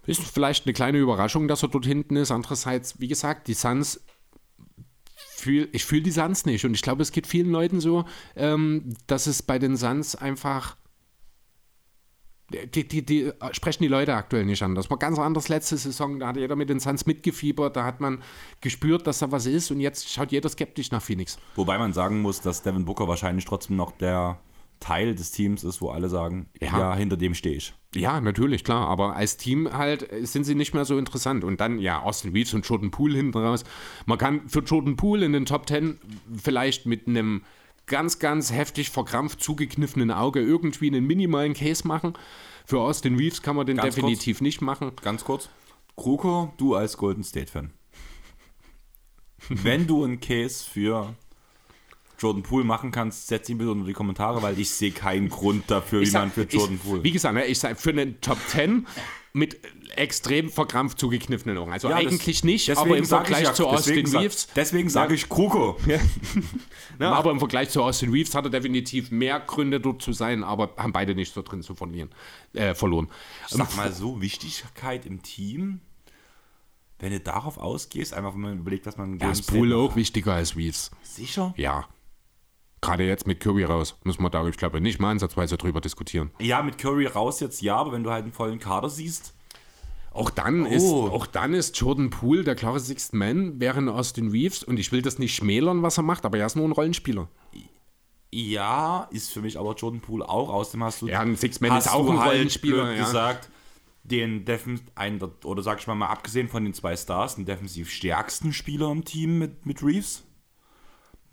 Ist vielleicht eine kleine Überraschung, dass er dort hinten ist. Andererseits, wie gesagt, die Suns Fühl, ich fühle die Suns nicht. Und ich glaube, es geht vielen Leuten so, ähm, dass es bei den Suns einfach. Die, die, die, sprechen die Leute aktuell nicht an. Das war ganz anders letzte Saison. Da hat jeder mit den Suns mitgefiebert. Da hat man gespürt, dass da was ist. Und jetzt schaut jeder skeptisch nach Phoenix. Wobei man sagen muss, dass Devin Booker wahrscheinlich trotzdem noch der Teil des Teams ist, wo alle sagen, ja, ja hinter dem stehe ich. Ja, natürlich, klar. Aber als Team halt sind sie nicht mehr so interessant. Und dann, ja, Austin Reeves und Jordan Poole hinten raus. Man kann für Jordan Poole in den Top Ten vielleicht mit einem ganz, ganz heftig verkrampft zugekniffenen Auge irgendwie einen minimalen Case machen. Für Austin Reeves kann man den ganz definitiv kurz, nicht machen. Ganz kurz. Kruko, du als Golden State-Fan. Wenn du einen Case für Jordan Poole machen kannst, setz ihn bitte unter die Kommentare, weil ich sehe keinen Grund dafür, wie man für Jordan Poole. Wie gesagt, ne, ich sage für einen Top 10 mit extrem verkrampft zugekniffenen Augen. Also ja, eigentlich das, nicht, aber im Vergleich ja, zu Austin Reeves. deswegen sage ich Kruko. <laughs> Na, aber im Vergleich zu Austin Reeves hat er definitiv mehr Gründe dort zu sein, aber haben beide nicht so drin zu verlieren, äh, verloren. Ich sag mal so, Wichtigkeit im Team. Wenn du darauf ausgehst, einfach wenn man überlegt, was man. Ja, ist Poole auch wichtiger als Reeves. Sicher? Ja. Gerade jetzt mit Curry raus, muss man da, ich glaube, nicht mal ansatzweise drüber diskutieren. Ja, mit Curry raus jetzt ja, aber wenn du halt einen vollen Kader siehst. Auch dann, oh. ist, auch dann ist Jordan Poole der klare Sixth Man, während Austin Reeves, und ich will das nicht schmälern, was er macht, aber er ist nur ein Rollenspieler. Ja, ist für mich aber Jordan Poole auch. Außerdem hast du. Ja, ein Sixth Man ist auch ein halt Rollenspieler. Ja. gesagt, den Defens ein, oder sag ich mal, mal abgesehen von den zwei Stars, den defensiv stärksten Spieler im Team mit, mit Reeves.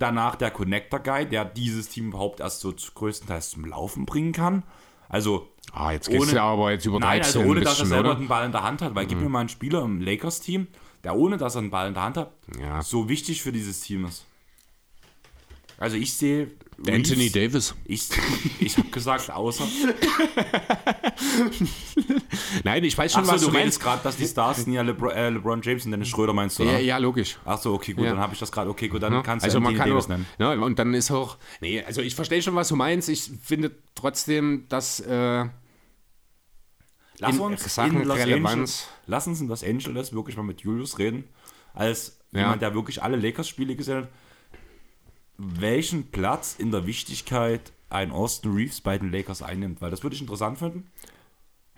Danach der Connector Guy, der dieses Team überhaupt erst so größtenteils zum Laufen bringen kann. Also. Ah, jetzt geht's ohne, ja aber jetzt über Nein, also ohne bisschen, dass er selber oder? den Ball in der Hand hat. Weil mhm. gib mir mal einen Spieler im Lakers-Team, der ohne dass er einen Ball in der Hand hat, ja. so wichtig für dieses Team ist. Also ich sehe. Anthony Davis. Ich, ich habe gesagt, außer. <laughs> Nein, ich weiß schon, Achso, was du, du meinst gerade, dass die Stars sind ja Lebron, äh, LeBron James und Dennis Schröder meinst du, oder? Ja, ja logisch. Achso, okay, gut, ja. dann habe ich das gerade. Okay, gut, dann ja. kannst du also man kann Davis auch, nennen. Ja, und dann ist auch. Nee, also ich verstehe schon, was du meinst. Ich finde trotzdem, dass. Äh, Lass uns in Los Angeles, lass uns in Los Angeles wirklich mal mit Julius reden, als jemand, der wirklich alle Lakers-Spiele gesehen hat welchen Platz in der Wichtigkeit ein Austin Reeves bei den Lakers einnimmt, weil das würde ich interessant finden.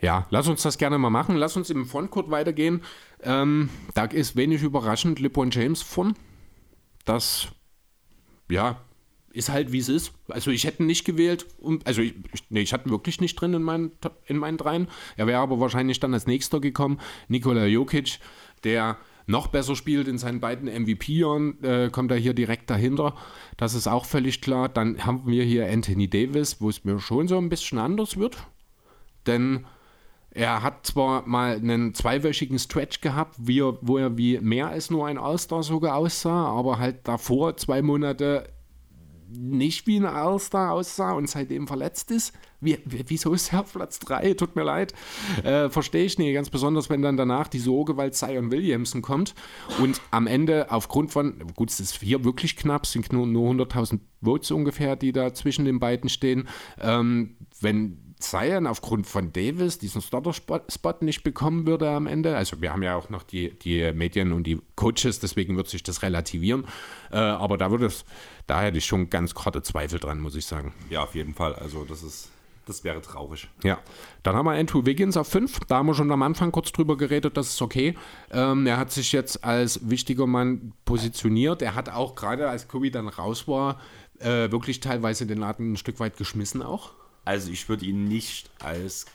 Ja, lass uns das gerne mal machen. Lass uns im Frontcourt weitergehen. Ähm, da ist wenig überraschend LeBron James von. Das, ja, ist halt wie es ist. Also ich hätte ihn nicht gewählt. Und, also ich, nee, ich hatte ihn wirklich nicht drin in meinen, in meinen dreien. Er wäre aber wahrscheinlich dann als nächster gekommen. Nikola Jokic, der noch besser spielt in seinen beiden MVP-Jahren, äh, kommt er hier direkt dahinter. Das ist auch völlig klar. Dann haben wir hier Anthony Davis, wo es mir schon so ein bisschen anders wird. Denn er hat zwar mal einen zweiwöchigen Stretch gehabt, er, wo er wie mehr als nur ein All-Star sogar aussah, aber halt davor zwei Monate nicht wie ein All-Star aussah und seitdem verletzt ist. Wie, wieso ist er auf Platz 3? Tut mir leid. Äh, Verstehe ich nicht. Ganz besonders, wenn dann danach die Sorgewalt Zion Williamson kommt und am Ende aufgrund von, gut, es ist hier wirklich knapp, sind nur, nur 100.000 Votes ungefähr, die da zwischen den beiden stehen. Ähm, wenn Zion aufgrund von Davis diesen Starter-Spot nicht bekommen würde am Ende. Also wir haben ja auch noch die, die Medien und die Coaches, deswegen wird sich das relativieren. Äh, aber da würde es, da hätte ich schon ganz gerade Zweifel dran, muss ich sagen. Ja, auf jeden Fall. Also das ist. Das wäre traurig. Ja. Dann haben wir Andrew Wiggins auf 5. Da haben wir schon am Anfang kurz drüber geredet, das ist okay. Ähm, er hat sich jetzt als wichtiger Mann positioniert. Er hat auch gerade, als Kobe dann raus war, äh, wirklich teilweise den Laden ein Stück weit geschmissen auch. Also ich würde ihn nicht als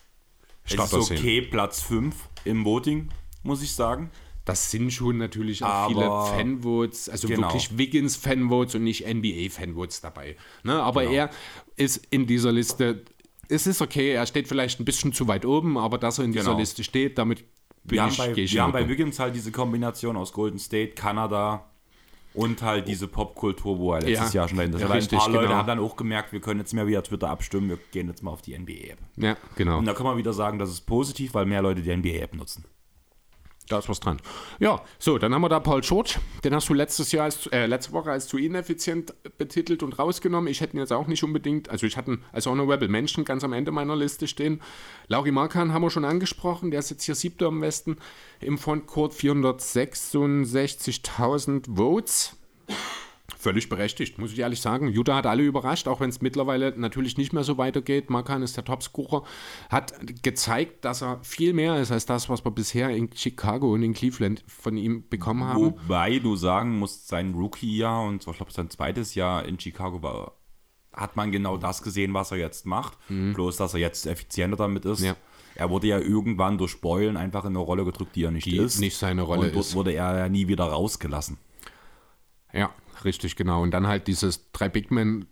Starter es ist okay, Platz 5 im Voting, muss ich sagen. Das sind schon natürlich auch Aber- viele Fanvotes, also Genau. wirklich Wiggins-Fanvotes und nicht NBA-Fanvotes dabei. Ne? Aber Genau. er ist in dieser Liste, es ist okay, er steht vielleicht ein bisschen zu weit oben, aber dass er in dieser Genau. Liste steht, damit bin Wir haben ich, bei, gehe ich wir haben bei. Wiggins halt diese Kombination aus Golden State, Kanada und halt diese Popkultur, wo er letztes Ja, Jahr schon dahinter ist. ja, ein paar Leute genau. haben dann auch gemerkt, wir können jetzt mehr via Twitter abstimmen, wir gehen jetzt mal auf die NBA-App. Ja, genau. Und da kann man wieder sagen, das ist positiv, weil mehr Leute die NBA-App nutzen. Da ist was dran. Ja, so, dann haben wir da Paul George. Den hast du letztes Jahr, als, äh, letzte Woche als zu ineffizient betitelt und rausgenommen. Ich hätte ihn jetzt auch nicht unbedingt, also ich hatte ihn als Honorable Menschen ganz am Ende meiner Liste stehen. Lauri Markan haben wir schon angesprochen. Der ist jetzt hier siebter im Westen im Frontcourt, 466.000 Votes. Völlig berechtigt, muss ich ehrlich sagen. Utah hat alle überrascht, auch wenn es mittlerweile natürlich nicht mehr so weitergeht. Markan ist der Topscorer, hat gezeigt, dass er viel mehr ist als das, was wir bisher in Chicago und in Cleveland von ihm bekommen haben. Wobei du sagen musst, sein Rookie-Jahr und ich glaube sein zweites Jahr in Chicago war, hat man genau das gesehen, was er jetzt macht. Bloß, dass er jetzt effizienter damit ist. Mhm. Ja. Er wurde ja irgendwann durch Beulen einfach in eine Rolle gedrückt, die er nicht Die ist. nicht seine Rolle und dort ist. wurde er ja nie wieder rausgelassen. Ja, richtig, genau. Und dann halt dieses drei Big Men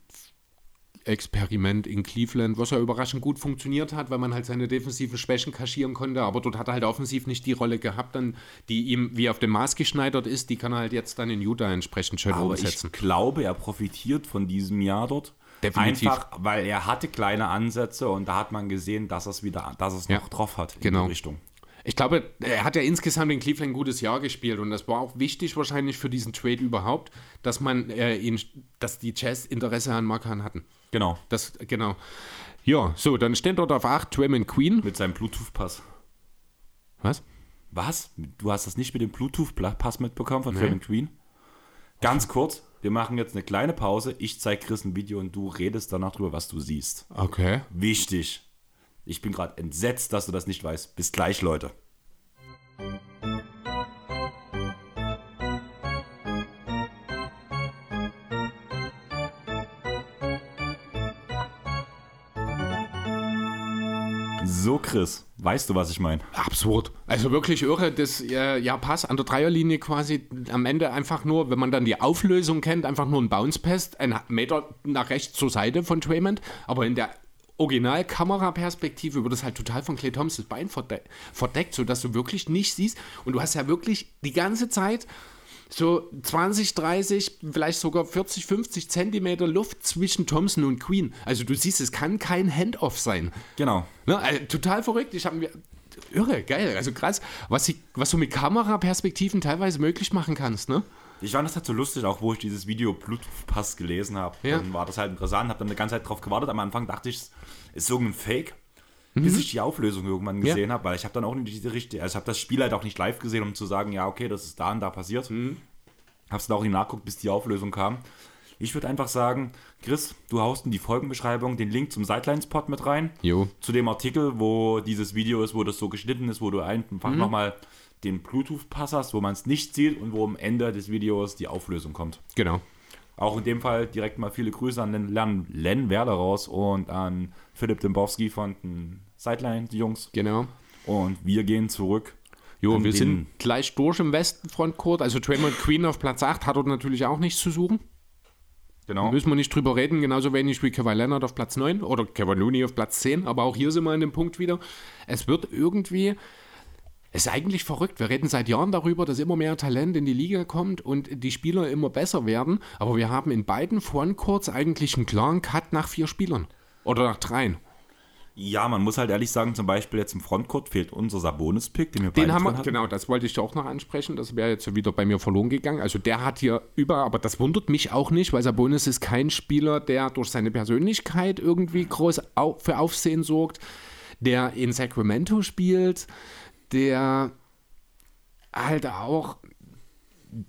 Experiment in Cleveland, was ja überraschend gut funktioniert hat, weil man halt seine defensiven Schwächen kaschieren konnte, aber dort hat er halt offensiv nicht die Rolle gehabt, dann, die ihm wie auf dem Maß geschneidert ist, die kann er halt jetzt dann in Utah entsprechend schön Aber umsetzen. ich glaube, er profitiert von diesem Jahr dort. Definitiv. Einfach, weil er hatte kleine Ansätze und da hat man gesehen, dass er es wieder, dass es Ja. noch drauf hat in Genau. die Richtung. Ich glaube, er hat ja insgesamt in Cleveland ein gutes Jahr gespielt und das war auch wichtig wahrscheinlich für diesen Trade überhaupt, dass man äh, ihn, dass die Jazz Interesse an Markan hatten. Genau. Das, genau. Ja, so, dann steht dort auf 8 Draymond Queen. Mit seinem Bluetooth-Pass. Was? Was? Du hast das nicht mit dem Bluetooth-Pass mitbekommen von Draymond Queen? Ganz kurz, wir machen jetzt eine kleine Pause. Ich zeige Chris ein Video und du redest danach drüber, was du siehst. Okay. Wichtig. Ich bin gerade entsetzt, dass du das nicht weißt. Bis gleich, Leute. So, Chris, weißt du, was ich meine? Absurd. Also wirklich irre, das äh, ja Pass an der Dreierlinie quasi am Ende einfach nur, wenn man dann die Auflösung kennt, einfach nur ein Bounce Pass, ein Meter nach rechts zur Seite von Draymond, aber in der Original-Kameraperspektive wird es halt total von Clay Thompsons Bein verde verdeckt, sodass du wirklich nicht siehst und du hast ja wirklich die ganze Zeit so 20, 30, vielleicht sogar 40, 50 Zentimeter Luft zwischen Thompson und Queen. Also du siehst, es kann kein Handoff sein. Genau. Ne, also, total verrückt. Ich habe mir. Irre, geil, also krass, was, sie, was du mit Kameraperspektiven teilweise möglich machen kannst, ne? Ich fand das halt so lustig, auch wo ich dieses Video Bluetooth-Pass gelesen habe. Ja. Dann war das halt interessant, habe dann eine ganze Zeit drauf gewartet. Am Anfang dachte ich, es ist irgendein Fake, bis ich die Auflösung irgendwann Mhm. Ja. gesehen habe, weil ich habe dann auch nicht diese richtige, also ich habe das Spiel halt auch nicht live gesehen, um zu sagen, ja, okay, das ist da und da passiert. Mhm. Hab's dann auch nicht nachguckt, bis die Auflösung kam. Ich würde einfach sagen, Chris, du haust in die Folgenbeschreibung den Link zum Sideline-Spot mit rein. Jo. Zu dem Artikel, wo dieses Video ist, wo das so geschnitten ist, wo du einfach Mhm. nochmal den Bluetooth-Pass hast, wo man es nicht sieht und wo am Ende des Videos die Auflösung kommt. Genau. Auch in dem Fall direkt mal viele Grüße an den Len, Len Werder raus und an Philipp Dembowski von den Sideline-Jungs. Genau. Und wir gehen zurück. Jo, wir sind gleich durch im Westen Frontcourt. Also Draymond Queen auf Platz 8 hat dort natürlich auch nichts zu suchen. Genau. Müssen wir nicht drüber reden, genauso wenig wie Kevin Leonard auf Platz 9 oder Kevin Looney auf Platz 10. Aber auch hier sind wir an dem Punkt wieder. Es wird irgendwie. Es ist eigentlich verrückt. Wir reden seit Jahren darüber, dass immer mehr Talent in die Liga kommt und die Spieler immer besser werden. Aber wir haben in beiden Frontcourts eigentlich einen klaren Cut nach vier Spielern. Oder nach dreien. Ja, man muss halt ehrlich sagen, zum Beispiel jetzt im Frontcourt fehlt unser Sabonis-Pick, den wir Den beide haben wir, hatten. genau, das wollte ich auch noch ansprechen. Das wäre jetzt wieder bei mir verloren gegangen. Also der hat hier über, aber das wundert mich auch nicht, weil Sabonis ist kein Spieler, der durch seine Persönlichkeit irgendwie groß für Aufsehen sorgt, der in Sacramento spielt, der halt auch,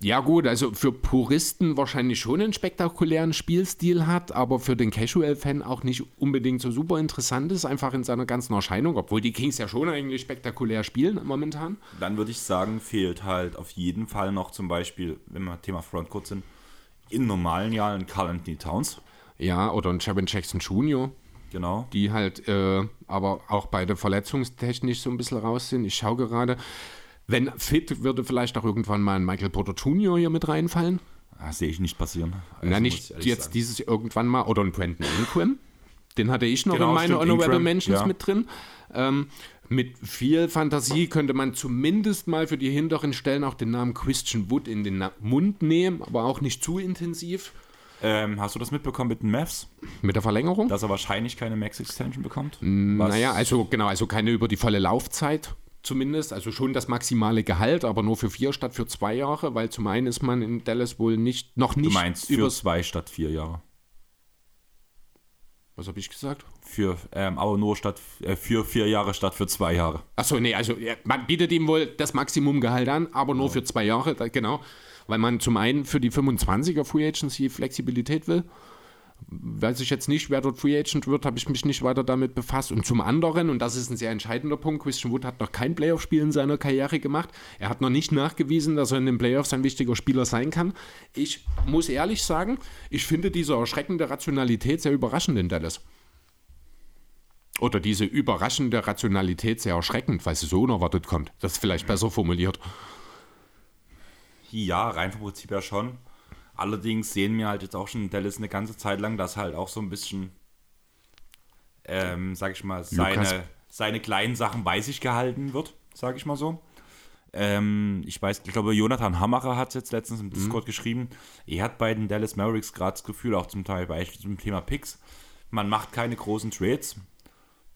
ja gut, also für Puristen wahrscheinlich schon einen spektakulären Spielstil hat, aber für den Casual-Fan auch nicht unbedingt so super interessant ist, einfach in seiner ganzen Erscheinung, obwohl die Kings ja schon eigentlich spektakulär spielen momentan. Dann würde ich sagen, fehlt halt auf jeden Fall noch zum Beispiel, wenn wir Thema Frontcourt sind, in normalen Jahren Carl Anthony Towns. Ja, oder ein Jaron Jackson Jr. Genau. Die halt äh, aber auch beide verletzungstechnisch so ein bisschen raus sind. Ich schaue gerade, wenn fit, würde vielleicht auch irgendwann mal ein Michael Porter Jr. hier mit reinfallen. Das sehe ich nicht passieren. Also Na, nicht jetzt sagen. dieses irgendwann mal, oder ein Brandon Ingram. Den hatte ich noch genau, in meine Honorable Mentions ja. mit drin. Ähm, mit viel Fantasie könnte man zumindest mal für die hinteren Stellen auch den Namen Christian Wood in den Mund nehmen, aber auch nicht zu intensiv. Ähm, hast du das mitbekommen mit den Mavs? Mit der Verlängerung? Dass er wahrscheinlich keine Max-Extension bekommt? Naja, also genau, also keine über die volle Laufzeit zumindest. Also schon das maximale Gehalt, aber nur für vier statt für zwei Jahre, weil zum einen ist man in Dallas wohl nicht, noch nicht. Du meinst für zwei statt vier Jahre? Was habe ich gesagt? Für, ähm, aber nur statt äh, für vier Jahre statt für zwei Jahre. Achso, nee, also man bietet ihm wohl das Maximumgehalt an, aber nur ja. für zwei Jahre, genau. Weil man zum einen für die 25er Free Agency Flexibilität will weiß ich jetzt nicht, wer dort Free Agent wird, habe ich mich nicht weiter damit befasst. Und zum anderen, und das ist ein sehr entscheidender Punkt, Christian Wood hat noch kein Playoff-Spiel in seiner Karriere gemacht. Er hat noch nicht nachgewiesen, dass er in den Playoffs ein wichtiger Spieler sein kann. Ich muss ehrlich sagen, ich finde diese erschreckende Rationalität sehr überraschend in Dallas. Oder diese überraschende Rationalität sehr erschreckend, weil sie so unerwartet kommt. Das ist vielleicht besser formuliert. Ja, rein vom Prinzip ja schon. Allerdings sehen wir halt jetzt auch schon Dallas eine ganze Zeit lang, dass halt auch so ein bisschen, ähm, sag ich mal, seine, seine kleinen Sachen bei sich gehalten wird, sag ich mal so. Ähm, ich weiß, ich glaube, Jonathan Hammerer hat es jetzt letztens im mhm. Discord mhm. geschrieben. Er hat bei den Dallas Mavericks gerade das Gefühl, auch zum Teil bei zum Thema Picks, man macht keine großen Trades,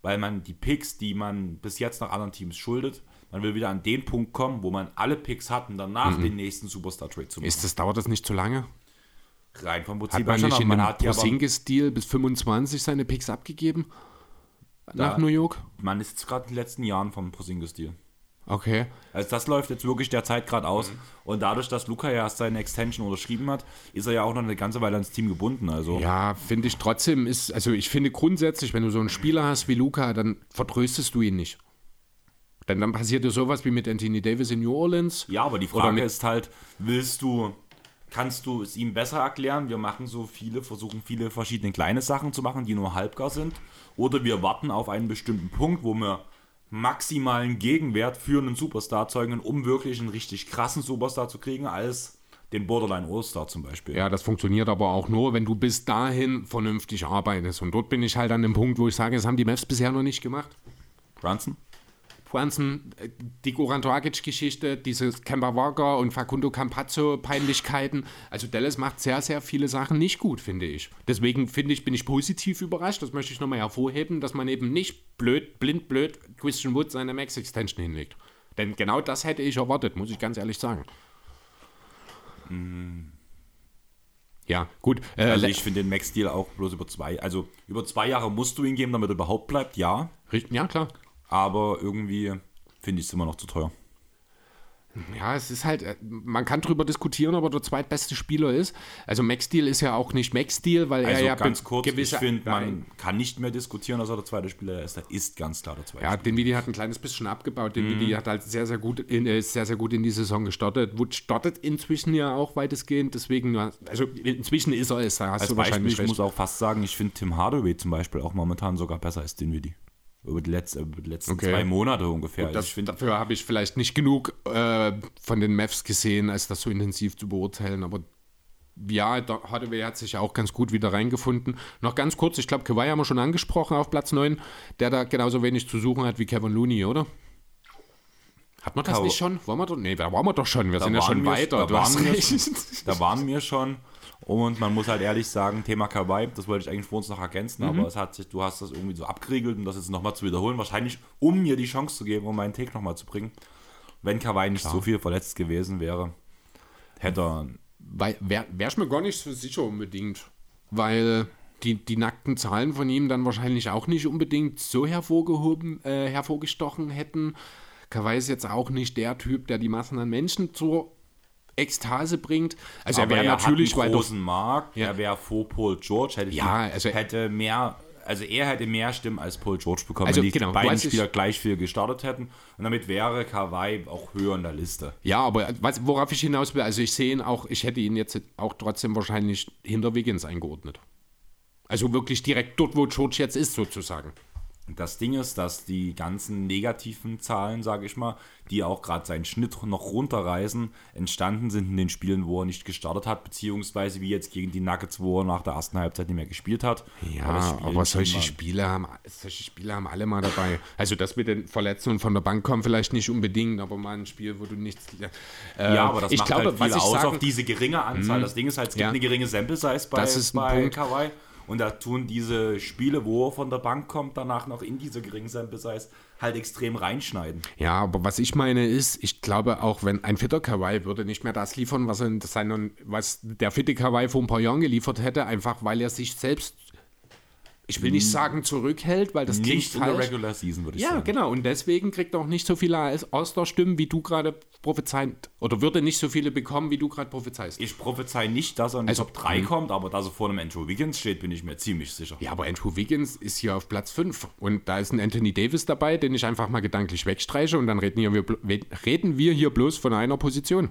weil man die Picks, die man bis jetzt nach anderen Teams schuldet, man will wieder an den Punkt kommen, wo man alle Picks hat und danach mhm. den nächsten Superstar-Trade zu machen. Ist das, dauert das nicht zu lange? Rein vom Prinzip hat man nicht in hat Porzingis-Deal bis 25 seine Picks abgegeben? Nach New York? Man ist jetzt gerade in den letzten Jahren vom Porzingis-Deal. Okay. Also das läuft jetzt wirklich der Zeit gerade aus. Mhm. Und dadurch, dass Luca ja erst seine Extension unterschrieben hat, ist er ja auch noch eine ganze Weile ans Team gebunden. Also. Ja, finde ich trotzdem ist, also ich finde grundsätzlich, wenn du so einen Spieler hast wie Luca, dann vertröstest du ihn nicht. Denn dann passiert ja sowas wie mit Anthony Davis in New Orleans. Ja, aber die Frage ist halt, willst du, kannst du es ihm besser erklären? Wir machen so viele, versuchen viele verschiedene kleine Sachen zu machen, die nur halbgar sind. Oder wir warten auf einen bestimmten Punkt, wo wir maximalen Gegenwert für einen Superstar zeugen, um wirklich einen richtig krassen Superstar zu kriegen, als den Borderline All-Star zum Beispiel. Ja, das funktioniert aber auch nur, wenn du bis dahin vernünftig arbeitest. Und dort bin ich halt an dem Punkt, wo ich sage, das haben die Mavs bisher noch nicht gemacht. Brunson? Äh, die Goran Dragic-Geschichte, diese Kemba Walker und Facundo Campazzo-Peinlichkeiten. Also Dallas macht sehr, sehr viele Sachen nicht gut, finde ich. Deswegen finde ich, bin ich positiv überrascht, das möchte ich nochmal hervorheben, dass man eben nicht blöd, blind blöd Christian Wood seine Max-Extension hinlegt. Denn genau das hätte ich erwartet, muss ich ganz ehrlich sagen. Mm. Ja, gut. Äh, also ich finde den Max-Deal auch bloß über zwei. Also über zwei Jahre musst du ihn geben, damit er überhaupt bleibt, ja. Ja, klar aber irgendwie finde ich es immer noch zu teuer. Ja, es ist halt, äh, man kann drüber diskutieren, ob er der zweitbeste Spieler ist. Also Max Steel ist ja auch nicht Max Steel, weil also er ja ganz kurz, gewisse, ich finde, man kann nicht mehr diskutieren, dass er der zweite Spieler ist. Er ist ganz klar der zweite. Ja, den Vidi hat ein kleines bisschen abgebaut. Den mhm. hat halt sehr, sehr gut in, äh, sehr, sehr gut in die Saison gestartet. Wood startet inzwischen ja auch weitestgehend, deswegen, also inzwischen ist er es. Da hast Als du Beispiel, wahrscheinlich ich recht. muss auch fast sagen, ich finde Tim Hardaway zum Beispiel auch momentan sogar besser als den Vidi. Über die, letzte, über die letzten okay. zwei Monate ungefähr. Gut, das, find, dafür habe ich vielleicht nicht genug äh, von den Mavs gesehen, als das so intensiv zu beurteilen. Aber ja, Hardaway hat sich ja auch ganz gut wieder reingefunden. Noch ganz kurz, ich glaube, Kawhi haben wir schon angesprochen auf Platz 9, der da genauso wenig zu suchen hat wie Kevin Looney, oder? Hat man das nicht schon? Waren wir doch, nee, da waren wir doch schon. Wir da sind ja schon weiter. Da waren, wir, <laughs> da waren wir schon. Und man muss halt ehrlich sagen, Thema Kawaii, das wollte ich eigentlich vor uns noch ergänzen, mhm. aber es hat sich, du hast das irgendwie so abgeriegelt und das jetzt nochmal zu wiederholen, wahrscheinlich um mir die Chance zu geben, um meinen Take nochmal zu bringen. Wenn Kawaii nicht Klar. so viel verletzt gewesen wäre, hätte er. Wäre wär ich mir gar nicht so sicher unbedingt, weil die, die nackten Zahlen von ihm dann wahrscheinlich auch nicht unbedingt so hervorgehoben, äh, hervorgestochen hätten. Kawhi ist jetzt auch nicht der Typ, der die Massen an Menschen zur Ekstase bringt. Also Aber er wäre natürlich hat einen großen Markt, ja. er wäre vor Paul George, hätte, ja, also hätte mehr, also er hätte mehr Stimmen als Paul George bekommen, also, wenn die genau, beiden Spieler gleich viel gestartet hätten. Und damit wäre Kawhi auch höher in der Liste. Ja, aber was, worauf ich hinaus will, also ich sehe ihn auch, ich hätte ihn jetzt auch trotzdem wahrscheinlich hinter Wiggins eingeordnet. Also wirklich direkt dort, wo George jetzt ist, sozusagen. Das Ding ist, dass die ganzen negativen Zahlen, sage ich mal, die auch gerade seinen Schnitt noch runterreißen, entstanden sind in den Spielen, wo er nicht gestartet hat, beziehungsweise wie jetzt gegen die Nuggets, wo er nach der ersten Halbzeit nicht mehr gespielt hat. Ja, aber, aber solche, Spiele haben, solche Spiele haben alle mal dabei. Also das mit den Verletzungen von der Bank kommt vielleicht nicht unbedingt, aber mal ein Spiel, wo du nichts... Äh, ja, aber das ich macht glaube, halt viel was ich aus sagen, auf diese geringe Anzahl. Mh, das Ding ist halt, es gibt ja, eine geringe Sample-Size bei, das ist bei Kawhi. Und da tun diese Spiele, wo er von der Bank kommt, danach noch in diese Size halt extrem reinschneiden. Ja, aber was ich meine ist, ich glaube auch, wenn ein fitter Kawaii würde nicht mehr das liefern, was, er in seinen, was der fitte Kawaii vor ein paar Jahren geliefert hätte, einfach weil er sich selbst ich will nicht sagen zurückhält, weil das nicht klingt in falsch. der Regular Season, würde ich ja, sagen. Ja, genau. Und deswegen kriegt er auch nicht so viele Austerstimmen, wie du gerade prophezeist. Oder würde nicht so viele bekommen, wie du gerade prophezeist. Ich prophezei nicht, dass er in die Also, Top 3 mh. kommt, aber dass er vor einem Andrew Wiggins steht, bin ich mir ziemlich sicher. Ja, aber Andrew Wiggins ist hier auf Platz 5. Und da ist ein Anthony Davis dabei, den ich einfach mal gedanklich wegstreiche. Und dann reden, hier, wir, reden wir hier bloß von einer Position.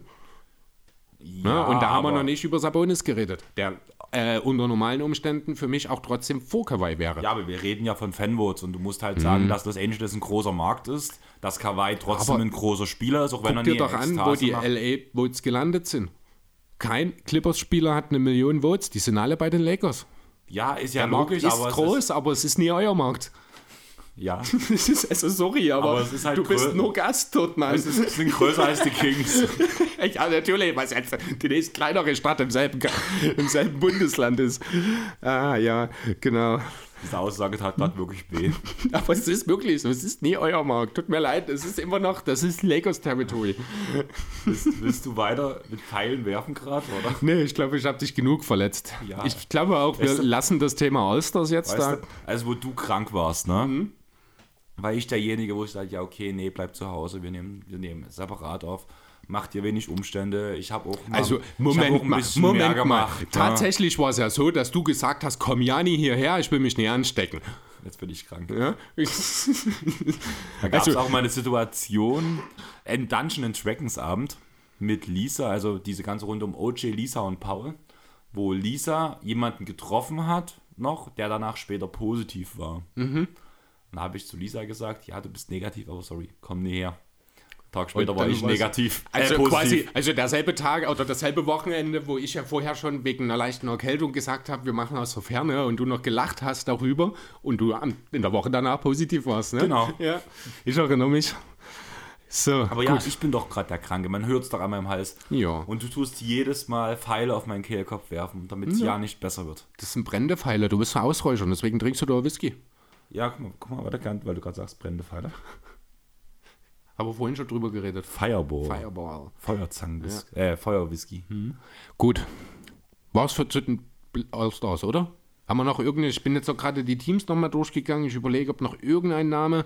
Ne? Und da haben wir noch nicht über Sabonis geredet, der äh, unter normalen Umständen für mich auch trotzdem vor Kawhi wäre. Ja, aber wir reden ja von Fanvotes und du musst halt sagen, dass Los Angeles ein großer Markt ist, dass Kawhi trotzdem Aber ein großer Spieler ist, auch wenn er dir nie doch an, Ekstase wo die macht. LA-Votes gelandet sind. Kein Clippers-Spieler hat eine Million Votes, die sind alle bei den Lakers. Ja, ist ja Der Markt logisch, ist aber groß, ist, aber es ist nie euer Markt. Ja, Das <laughs> ist, also sorry, aber, Aber es ist halt du bist nur Gast dort, Mann. es ist, sind größer als die Kings. <laughs> ja, natürlich, was jetzt die nächste kleinere Stadt im selben, im selben Bundesland ist. Ah, ja, genau. Diese Aussage tat gerade wirklich weh. <laughs> Aber es ist wirklich so, es ist nie euer Markt. Tut mir leid, es ist immer noch, das ist Lakers Territory. Willst, willst du weiter mit Pfeilen werfen gerade, oder? Nee, ich glaube, ich habe dich genug verletzt. Ja. Ich glaube auch, wir Weißt du- lassen das Thema Allstars jetzt da. du, also wo du krank warst, ne? War ich derjenige, wo ich sage, ja okay, nee, bleib zu Hause, wir nehmen, wir nehmen separat auf. Mach dir wenig Umstände. Ich habe auch mal, Also, hab auch Moment ein mal, Moment mal. gemacht, ne? Tatsächlich war es ja so, dass du gesagt hast, komm Jani hierher, ich will mich nicht anstecken. Jetzt bin ich krank. Ja? Da gab es Also- auch mal eine Situation, ein Dungeon and Dragons Abend mit Lisa, also diese ganze Runde um OJ, Lisa und Paul, wo Lisa jemanden getroffen hat noch, der danach später positiv war. Mhm. Dann habe ich zu Lisa gesagt, ja, du bist negativ, aber sorry, komm nie her. Tag später Und war ich negativ. äh, Also positiv. quasi, also derselbe Tag oder dasselbe Wochenende, wo ich ja vorher schon wegen einer leichten Erkältung gesagt habe, wir machen aus der Ferne und du noch gelacht hast darüber und du in der Woche danach positiv warst, ne? Genau. Ja, ich erinnere mich. So, Aber ja, gut. ich bin doch gerade der Kranke. Man hört es doch an meinem Hals. Ja. Und du tust jedes Mal Pfeile auf meinen Kehlkopf werfen, damit es ja. nicht besser wird. Das sind brennende Pfeile, du bist Ausräuchern, deswegen trinkst du da Whisky. Ja, guck mal, guck mal weiter, Kant, weil du gerade sagst, brennende Pfeile. <laughs> Aber vorhin schon drüber geredet. Fireball. Fireball. Feuerzangen, äh, Feuerwhisky. Gut. War's für zu den All-Stars, oder? Haben wir noch irgendeine, ich bin jetzt noch gerade die Teams nochmal durchgegangen, ich überlege, ob noch irgendein Name,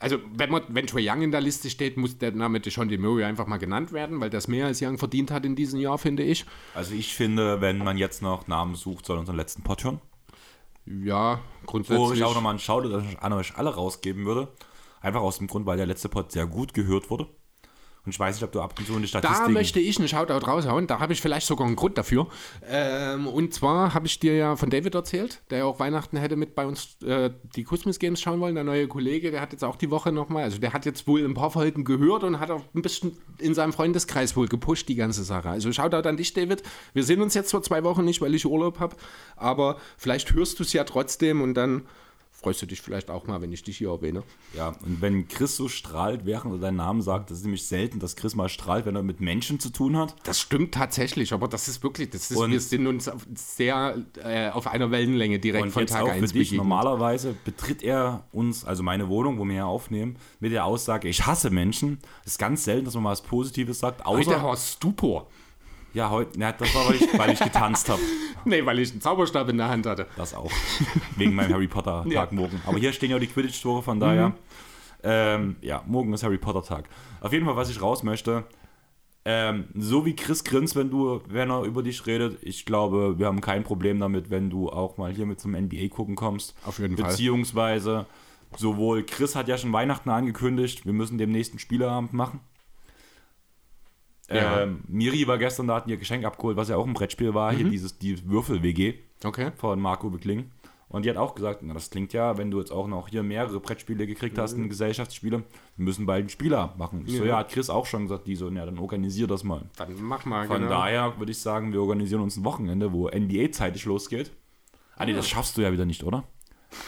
also wenn, man, wenn Trae Young in der Liste steht, muss der Name Deshaun Murray einfach mal genannt werden, weil das mehr als Young verdient hat in diesem Jahr, finde ich. Also ich finde, wenn man jetzt noch Namen sucht, soll unseren letzten Pod hören. Ja, Wo grundsätzlich. ich auch nochmal einen Shoutout an euch alle rausgeben würde. Einfach aus dem Grund, weil der letzte Pod sehr gut gehört wurde. Und ich weiß nicht, ob du ab und zu in die Da möchte ich einen Shoutout raushauen, da habe ich vielleicht sogar einen Grund dafür. Ähm, und zwar habe ich dir ja von David erzählt, der ja auch Weihnachten hätte mit bei uns äh, die Christmas Games schauen wollen. Der neue Kollege, der hat jetzt auch die Woche nochmal, also der hat jetzt wohl ein paar Folgen gehört und hat auch ein bisschen in seinem Freundeskreis wohl gepusht, die ganze Sache. Also Shoutout an dich, David. Wir sehen uns jetzt vor zwei Wochen nicht, weil ich Urlaub habe, aber vielleicht hörst du es ja trotzdem und dann freust du dich vielleicht auch mal, wenn ich dich hier erwähne. Ja, und wenn Chris so strahlt, während er deinen Namen sagt, das ist nämlich selten, dass Chris mal strahlt, wenn er mit Menschen zu tun hat. Das stimmt tatsächlich, aber das ist wirklich, das ist, Und- wir sind uns sehr äh, auf einer Wellenlänge direkt Und von jetzt Tag auch für 1 dich, begegnet. normalerweise betritt er uns, also meine Wohnung, wo wir hier aufnehmen, mit der Aussage, ich hasse Menschen. Es ist ganz selten, dass man mal was Positives sagt, Heute außer... war Stupor. Ja, heute, ja, das war, weil ich, weil ich getanzt habe. <laughs> Nee, weil ich einen Zauberstab in der Hand hatte. Das auch. Wegen meinem Harry Potter <laughs> Tag Ja. Mhm. morgen. Aber hier stehen ja die Quidditch-Tore, von daher. Ähm, ja, morgen ist Harry Potter Tag. Auf jeden Fall, was ich raus möchte. Ähm, so wie Chris grinst, wenn du, wenn er über dich redet, ich glaube, wir haben kein Problem damit, wenn du auch mal hier mit zum NBA gucken kommst. Auf jeden Fall. Beziehungsweise sowohl Chris hat ja schon Weihnachten angekündigt, wir müssen dem nächsten Spieleabend machen. Ja. Ähm, Miri war gestern, da hatten ihr Geschenk abgeholt, was ja auch ein Brettspiel war, Mhm. hier dieses die Würfel-WG Okay. von Marco Bekling. Und die hat auch gesagt, na, das klingt ja, wenn du jetzt auch noch hier mehrere Brettspiele gekriegt hast, mhm. Gesellschaftsspiele, wir müssen bald einen Spieler machen. Ich ja. so, ja, hat Chris auch schon gesagt, die so, ja, dann organisier das mal. Dann mach mal, Von genau. daher würde ich sagen, wir organisieren uns ein Wochenende, wo NBA zeitig losgeht. Ah, nee, das schaffst du ja wieder nicht, oder?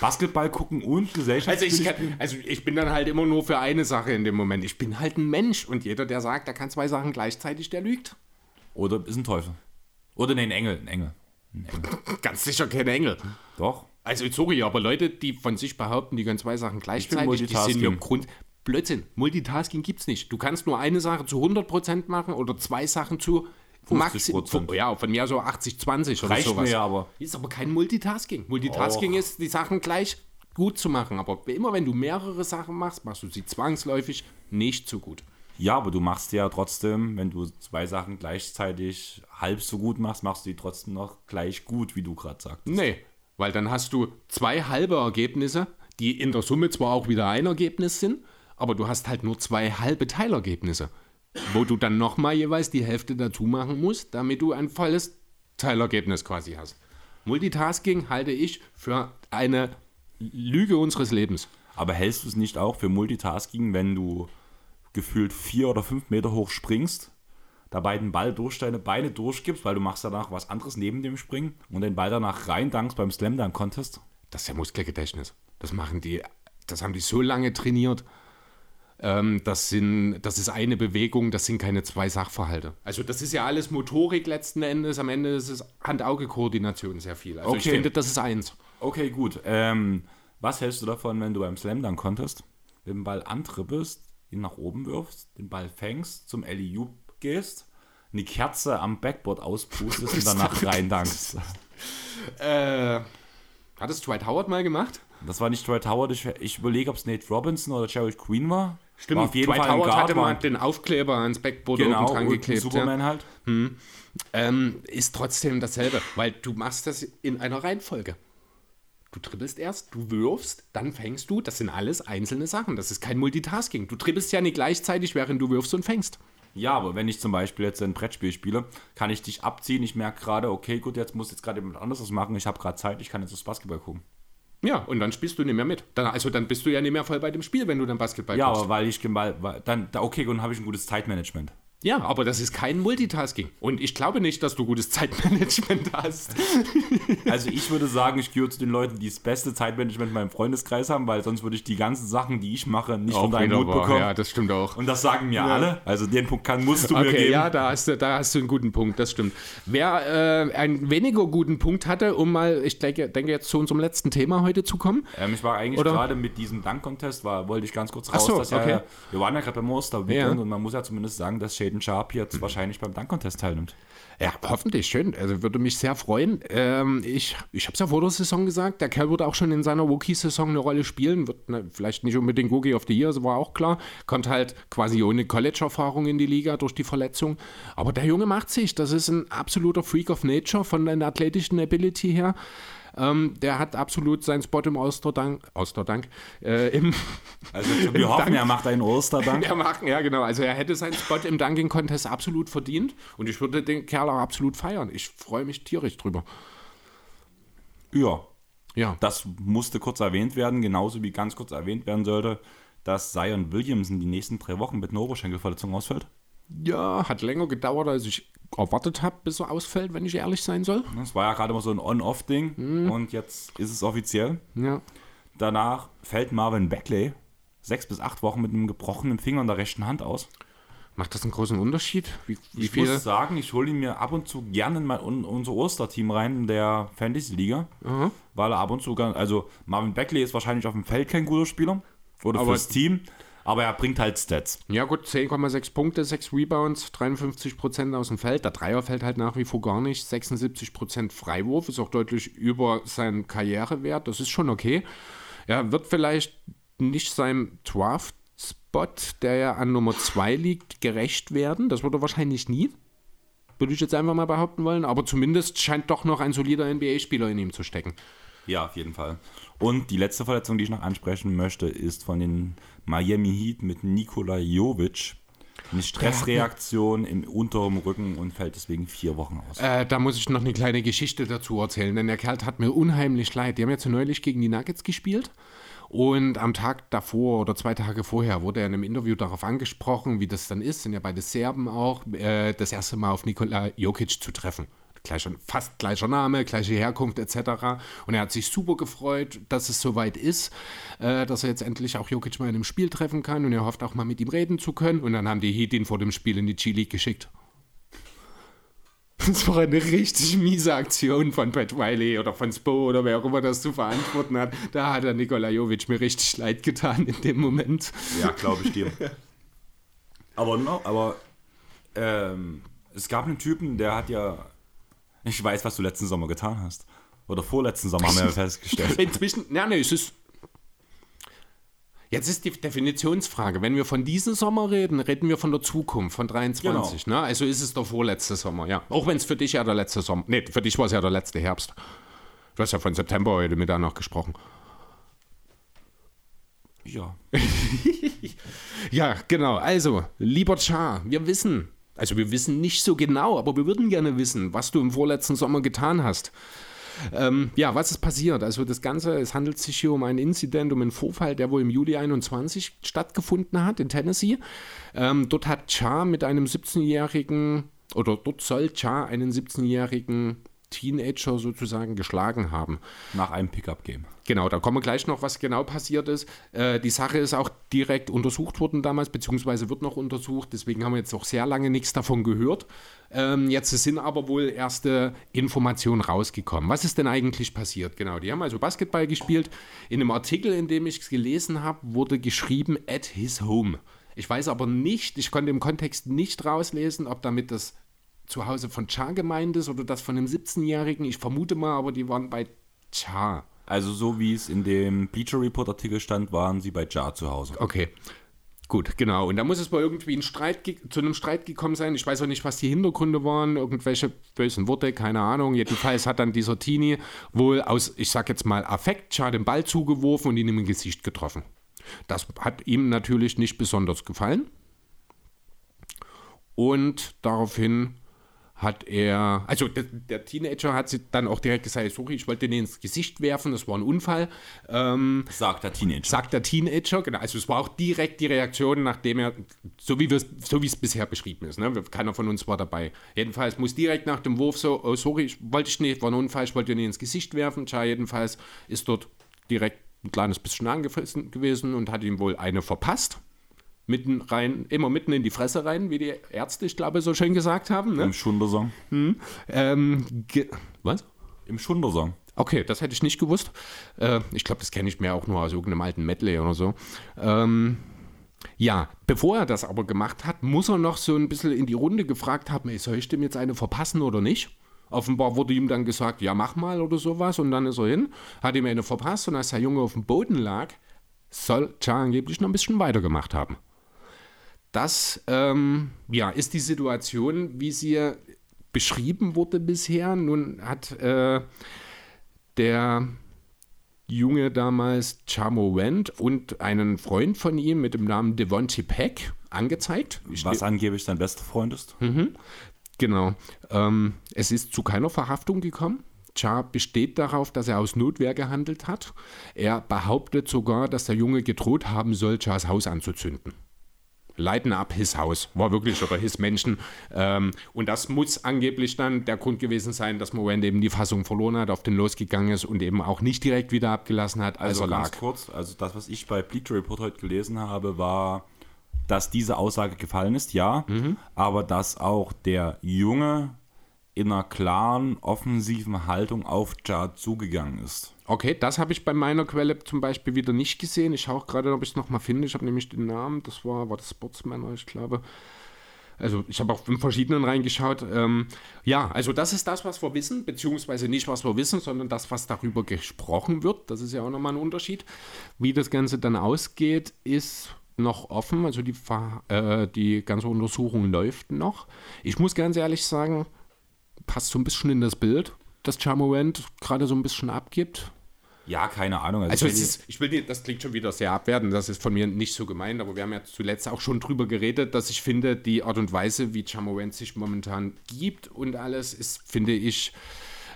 Basketball gucken und Gesellschaftsspiele. Also ich, also ich bin dann halt immer nur für eine Sache in dem Moment. Ich bin halt ein Mensch und jeder, der sagt, er kann zwei Sachen gleichzeitig, der lügt. Oder ist ein Teufel. Oder nee, ein Engel, ein Engel. Ein Engel. <laughs> Ganz sicher kein Engel. Doch. Also sorry, aber Leute, die von sich behaupten, die können zwei Sachen gleichzeitig, die sind mir Grund. Blödsinn. Multitasking gibt es nicht. Du kannst nur eine Sache zu 100% machen oder zwei Sachen zu 50 Ja, von mir so 80, 20 oder Reicht sowas. Mir aber. Ist aber kein Multitasking. Multitasking Och. ist, die Sachen gleich gut zu machen. Aber immer wenn du mehrere Sachen machst, machst du sie zwangsläufig nicht so gut. Ja, aber du machst ja trotzdem, wenn du zwei Sachen gleichzeitig halb so gut machst, machst du die trotzdem noch gleich gut, wie du gerade sagst. Nee, weil dann hast du zwei halbe Ergebnisse, die in der Summe zwar auch wieder ein Ergebnis sind, aber du hast halt nur zwei halbe Teilergebnisse, wo du dann nochmal jeweils die Hälfte dazu machen musst, damit du ein volles Teilergebnis quasi hast. Multitasking halte ich für eine Lüge unseres Lebens. Aber hältst du es nicht auch für Multitasking, wenn du gefühlt vier oder fünf Meter hoch springst, dabei den Ball durch deine Beine durchgibst, weil du machst danach was anderes neben dem Springen und den Ball danach rein dankst beim Slam Dunk Contest. Das ist ja Muskelgedächtnis. Das machen die, das haben die so lange trainiert. Ähm, das, sind, das ist eine Bewegung, das sind keine zwei Sachverhalte. Also das ist ja alles Motorik letzten Endes. Am Ende ist es Hand-Auge-Koordination sehr viel. Also okay. ich finde, das ist eins. Okay, gut. Ähm, was hältst du davon, wenn du beim Slam Dunk Contest mit dem Ball antrippelst, ihn nach oben wirfst, den Ball fängst, zum LEU gehst, eine Kerze am Backboard auspustest und danach <laughs> rein dankst. äh, hat es Dwight Howard mal gemacht? Das war nicht Dwight Howard. Ich, ich überlege, ob es Nate Robinson oder Jared Queen war. Stimmt, auf jeden Dwight Fall Howard hatte mal den Aufkleber ans Backboard genau, oben dran geklebt. Superman ja. halt. Hm. Ähm, ist trotzdem dasselbe, weil du machst das in einer Reihenfolge. Du dribbelst erst, du wirfst, dann fängst du. Das sind alles einzelne Sachen. Das ist kein Multitasking. Du dribbelst ja nicht gleichzeitig, während du wirfst und fängst. Ja, aber wenn ich zum Beispiel jetzt ein Brettspiel spiele, kann ich dich abziehen. Ich merke gerade, okay, gut, jetzt muss jetzt gerade jemand anderes was machen. Ich habe gerade Zeit, ich kann jetzt das Basketball gucken. Ja, und dann spielst du nicht mehr mit. Dann, also dann bist du ja nicht mehr voll bei dem Spiel, wenn du dann Basketball ja, guckst. Ja, aber weil ich weil, dann okay, und dann habe ich ein gutes Zeitmanagement. Ja, aber das ist kein Multitasking. Und ich glaube nicht, dass du gutes Zeitmanagement <laughs> hast. Also ich würde sagen, ich gehöre zu den Leuten, die das beste Zeitmanagement in meinem Freundeskreis haben, weil sonst würde ich die ganzen Sachen, die ich mache, nicht auch von deinem Mut bekommen. Ja, das stimmt auch. Und das sagen mir ja. alle. Also den Punkt kann, musst du okay, mir geben. Ja, da hast, du, da hast du einen guten Punkt, das stimmt. Wer äh, einen weniger guten Punkt hatte, um mal, ich denke, denke jetzt zu unserem letzten Thema heute zu kommen. Ähm, ich war eigentlich gerade mit diesem Dank-Contest, wollte ich ganz kurz raus. So, okay. ja, wir waren ja gerade beim Oster ja. und man muss ja zumindest sagen, dass Shaden Sharp jetzt mhm. wahrscheinlich beim Dank-Contest teilnimmt. Ja, hoffentlich, schön. Also würde mich sehr freuen. Ähm, ich ich habe es ja vor der Saison gesagt, der Kerl wird auch schon in seiner Rookie-Saison eine Rolle spielen. Wird ne, vielleicht nicht unbedingt Rookie of the Year, das war auch klar. Kommt halt quasi ohne College-Erfahrung in die Liga durch die Verletzung. Aber der Junge macht sich. Das ist ein absoluter Freak of Nature von der athletischen Ability her. Ähm, der hat absolut seinen Spot im Osterdank, Osterdank, äh, im <laughs> Also wir hoffen, Dank, er macht einen Osterdank. <laughs> er macht, ja genau, also er hätte seinen Spot im Dunking Contest absolut verdient und ich würde den Kerl auch absolut feiern. Ich freue mich tierisch drüber. Ja. Ja. Das musste kurz erwähnt werden, genauso wie ganz kurz erwähnt werden sollte, dass Zion Williamson die nächsten drei Wochen mit einer Oberschenkelverletzung ausfällt. Ja, hat länger gedauert, als ich erwartet habe, bis er ausfällt, wenn ich ehrlich sein soll. Das war ja gerade mal so ein On-Off-Ding mhm. und jetzt ist es offiziell. Ja. Danach fällt Marvin Beckley sechs bis acht Wochen mit einem gebrochenen Finger in der rechten Hand aus. Macht das einen großen Unterschied? Wie, wie ich viele? muss sagen, ich hole ihn mir ab und zu gerne in mein, unser Osterteam rein in der Fantasy-Liga, mhm. weil er ab und zu, also Marvin Beckley ist wahrscheinlich auf dem Feld kein guter Spieler oder Aber fürs Team, aber er bringt halt Stats. Ja, gut, 10,6 Punkte, 6 Rebounds, 53% aus dem Feld. Der Dreier fällt halt nach wie vor gar nicht. 76% Freiwurf ist auch deutlich über seinen Karrierewert. Das ist schon okay. Er wird vielleicht nicht seinem Draft-Spot, der ja an Nummer 2 liegt, gerecht werden. Das wird er wahrscheinlich nie. Würde ich jetzt einfach mal behaupten wollen. Aber zumindest scheint doch noch ein solider NBA-Spieler in ihm zu stecken. Ja, auf jeden Fall. Und die letzte Verletzung, die ich noch ansprechen möchte, ist von den Miami Heat mit Nikola Jovic. Eine Stressreaktion im unteren Rücken und fällt deswegen vier Wochen aus. Äh, da muss ich noch eine kleine Geschichte dazu erzählen, denn der Kerl hat mir unheimlich leid. Die haben jetzt neulich gegen die Nuggets gespielt. Und am Tag davor oder zwei Tage vorher wurde er in einem Interview darauf angesprochen, wie das dann ist, sind ja beide Serben auch, äh, das erste Mal auf Nikola Jokic zu treffen gleicher, fast gleicher Name, gleiche Herkunft etc. Und er hat sich super gefreut, dass es soweit ist, äh, dass er jetzt endlich auch Jokic mal in einem Spiel treffen kann und er hofft auch mal mit ihm reden zu können. Und dann haben die Heat ihn vor dem Spiel in die G-League geschickt. Das war eine richtig miese Aktion von Pat Wiley oder von Spo oder wer auch immer das zu verantworten hat. Da hat der Nikola Jovic mir richtig leid getan in dem Moment. Ja, glaube ich dir. aber no, aber ähm, es gab einen Typen, der hat ja ich weiß, was du letzten Sommer getan hast. Oder vorletzten Sommer haben wir festgestellt. <laughs> Inzwischen, ja, ne, es ist. Jetzt ist die Definitionsfrage. Wenn wir von diesem Sommer reden, reden wir von der Zukunft, von 23. Genau. Ne? Also ist es der vorletzte Sommer, ja. Auch wenn es für dich ja der letzte Sommer. Ne, für dich war es ja der letzte Herbst. Du hast ja von September heute Mittag noch gesprochen. Ja. <laughs> ja, genau. Also, lieber Char, wir wissen, also wir wissen nicht so genau, aber wir würden gerne wissen, was du im vorletzten Sommer getan hast. Ähm, ja, was ist passiert? Also das Ganze, es handelt sich hier um einen Inzident, um einen Vorfall, der wohl im Juli 21 stattgefunden hat in Tennessee. Ähm, dort hat Cha mit einem 17-jährigen, oder dort soll Cha einen 17-jährigen Teenager sozusagen geschlagen haben. Nach einem Pickup-Game. Genau, da kommen wir gleich noch, was genau passiert ist. Äh, die Sache ist auch direkt untersucht worden damals, beziehungsweise wird noch untersucht. Deswegen haben wir jetzt auch sehr lange nichts davon gehört. Ähm, jetzt sind aber wohl erste Informationen rausgekommen. Was ist denn eigentlich passiert? Genau, die haben also Basketball gespielt. In einem Artikel, in dem ich es gelesen habe, wurde geschrieben at his home. Ich weiß aber nicht, ich konnte im Kontext nicht rauslesen, ob damit das zu Hause von Cha gemeint ist oder das von einem 17-Jährigen. Ich vermute mal, aber die waren bei Cha. Also so wie es in dem Bleacher Report Artikel stand, waren sie bei Cha zu Hause. Okay. Gut, genau. Und da muss es wohl irgendwie ein Streit zu einem Streit gekommen sein. Ich weiß auch nicht, was die Hintergründe waren, irgendwelche bösen Worte, keine Ahnung. Jedenfalls hat dann dieser Teenie wohl aus, ich sag jetzt mal, Affekt Cha den Ball zugeworfen und ihn im Gesicht getroffen. Das hat ihm natürlich nicht besonders gefallen. Und daraufhin hat er, also der, der, Teenager hat sich dann auch direkt gesagt, sorry, ich wollte den ins Gesicht werfen, das war ein Unfall. Ähm, sagt der Teenager. Sagt der Teenager, genau. Also es war auch direkt die Reaktion, nachdem er, so wie so es bisher beschrieben ist, ne? keiner von uns war dabei. Jedenfalls muss direkt nach dem Wurf so, oh, sorry, ich wollte ich nicht, war ein Unfall, ich wollte den ins Gesicht werfen. Tja, jedenfalls ist dort direkt ein kleines bisschen angefressen gewesen und hat ihm wohl eine verpasst mitten rein, immer mitten in die Fresse rein, wie die Ärzte, ich glaube, so schön gesagt haben. Ne? Im Schundersong. Hm. Ähm, was? Im Schundersong. Okay, das hätte ich nicht gewusst. Äh, ich glaube, das kenne ich mir auch nur aus irgendeinem alten Medley oder so. Ähm, ja, bevor er das aber gemacht hat, muss er noch so ein bisschen in die Runde gefragt haben, ey, soll ich dem jetzt eine verpassen oder nicht? Offenbar wurde ihm dann gesagt, ja, mach mal oder sowas. Und dann ist er hin, hat ihm eine verpasst. Und als der Junge auf dem Boden lag, soll Char angeblich noch ein bisschen weitergemacht haben. Das ähm, ja, ist die Situation, wie sie beschrieben wurde bisher. Nun hat äh, der Junge damals Chamo Wendt und einen Freund von ihm mit dem Namen Devontae Peck angezeigt. Was angeblich sein bester Freund ist. Mhm. Genau. Ähm, es ist zu keiner Verhaftung gekommen. Cha besteht darauf, dass er aus Notwehr gehandelt hat. Er behauptet sogar, dass der Junge gedroht haben soll, Chas Haus anzuzünden. Lighten up his Haus, war wirklich, oder his Menschen. Ähm, und das muss angeblich dann der Grund gewesen sein, dass Morand eben die Fassung verloren hat, auf den losgegangen ist und eben auch nicht direkt wieder abgelassen hat, als also er lag. kurz, also das, was ich bei Bleacher Report heute gelesen habe, war, dass diese Aussage gefallen ist, ja, mhm. aber dass auch der Junge in einer klaren, offensiven Haltung auf Jar zugegangen ist. Okay, das habe ich bei meiner Quelle zum Beispiel wieder nicht gesehen. Ich schaue gerade, ob ich es nochmal finde. Ich habe nämlich den Namen, das war, war das Sportsman, ich glaube. Also ich habe auch in verschiedenen reingeschaut. Ähm, ja, also das ist das, was wir wissen, beziehungsweise nicht, was wir wissen, sondern das, was darüber gesprochen wird. Das ist ja auch nochmal ein Unterschied. Wie das Ganze dann ausgeht, ist noch offen. Also die, äh, die ganze Untersuchung läuft noch. Ich muss ganz ehrlich sagen, passt so ein bisschen in das Bild, das Charmorant gerade so ein bisschen abgibt. Ja, keine Ahnung. Also, es ist, ich will nicht, das klingt schon wieder sehr abwertend, das ist von mir nicht so gemeint, aber wir haben ja zuletzt auch schon drüber geredet, dass ich finde, die Art und Weise, wie Jamorant sich momentan gibt und alles, ist, finde ich,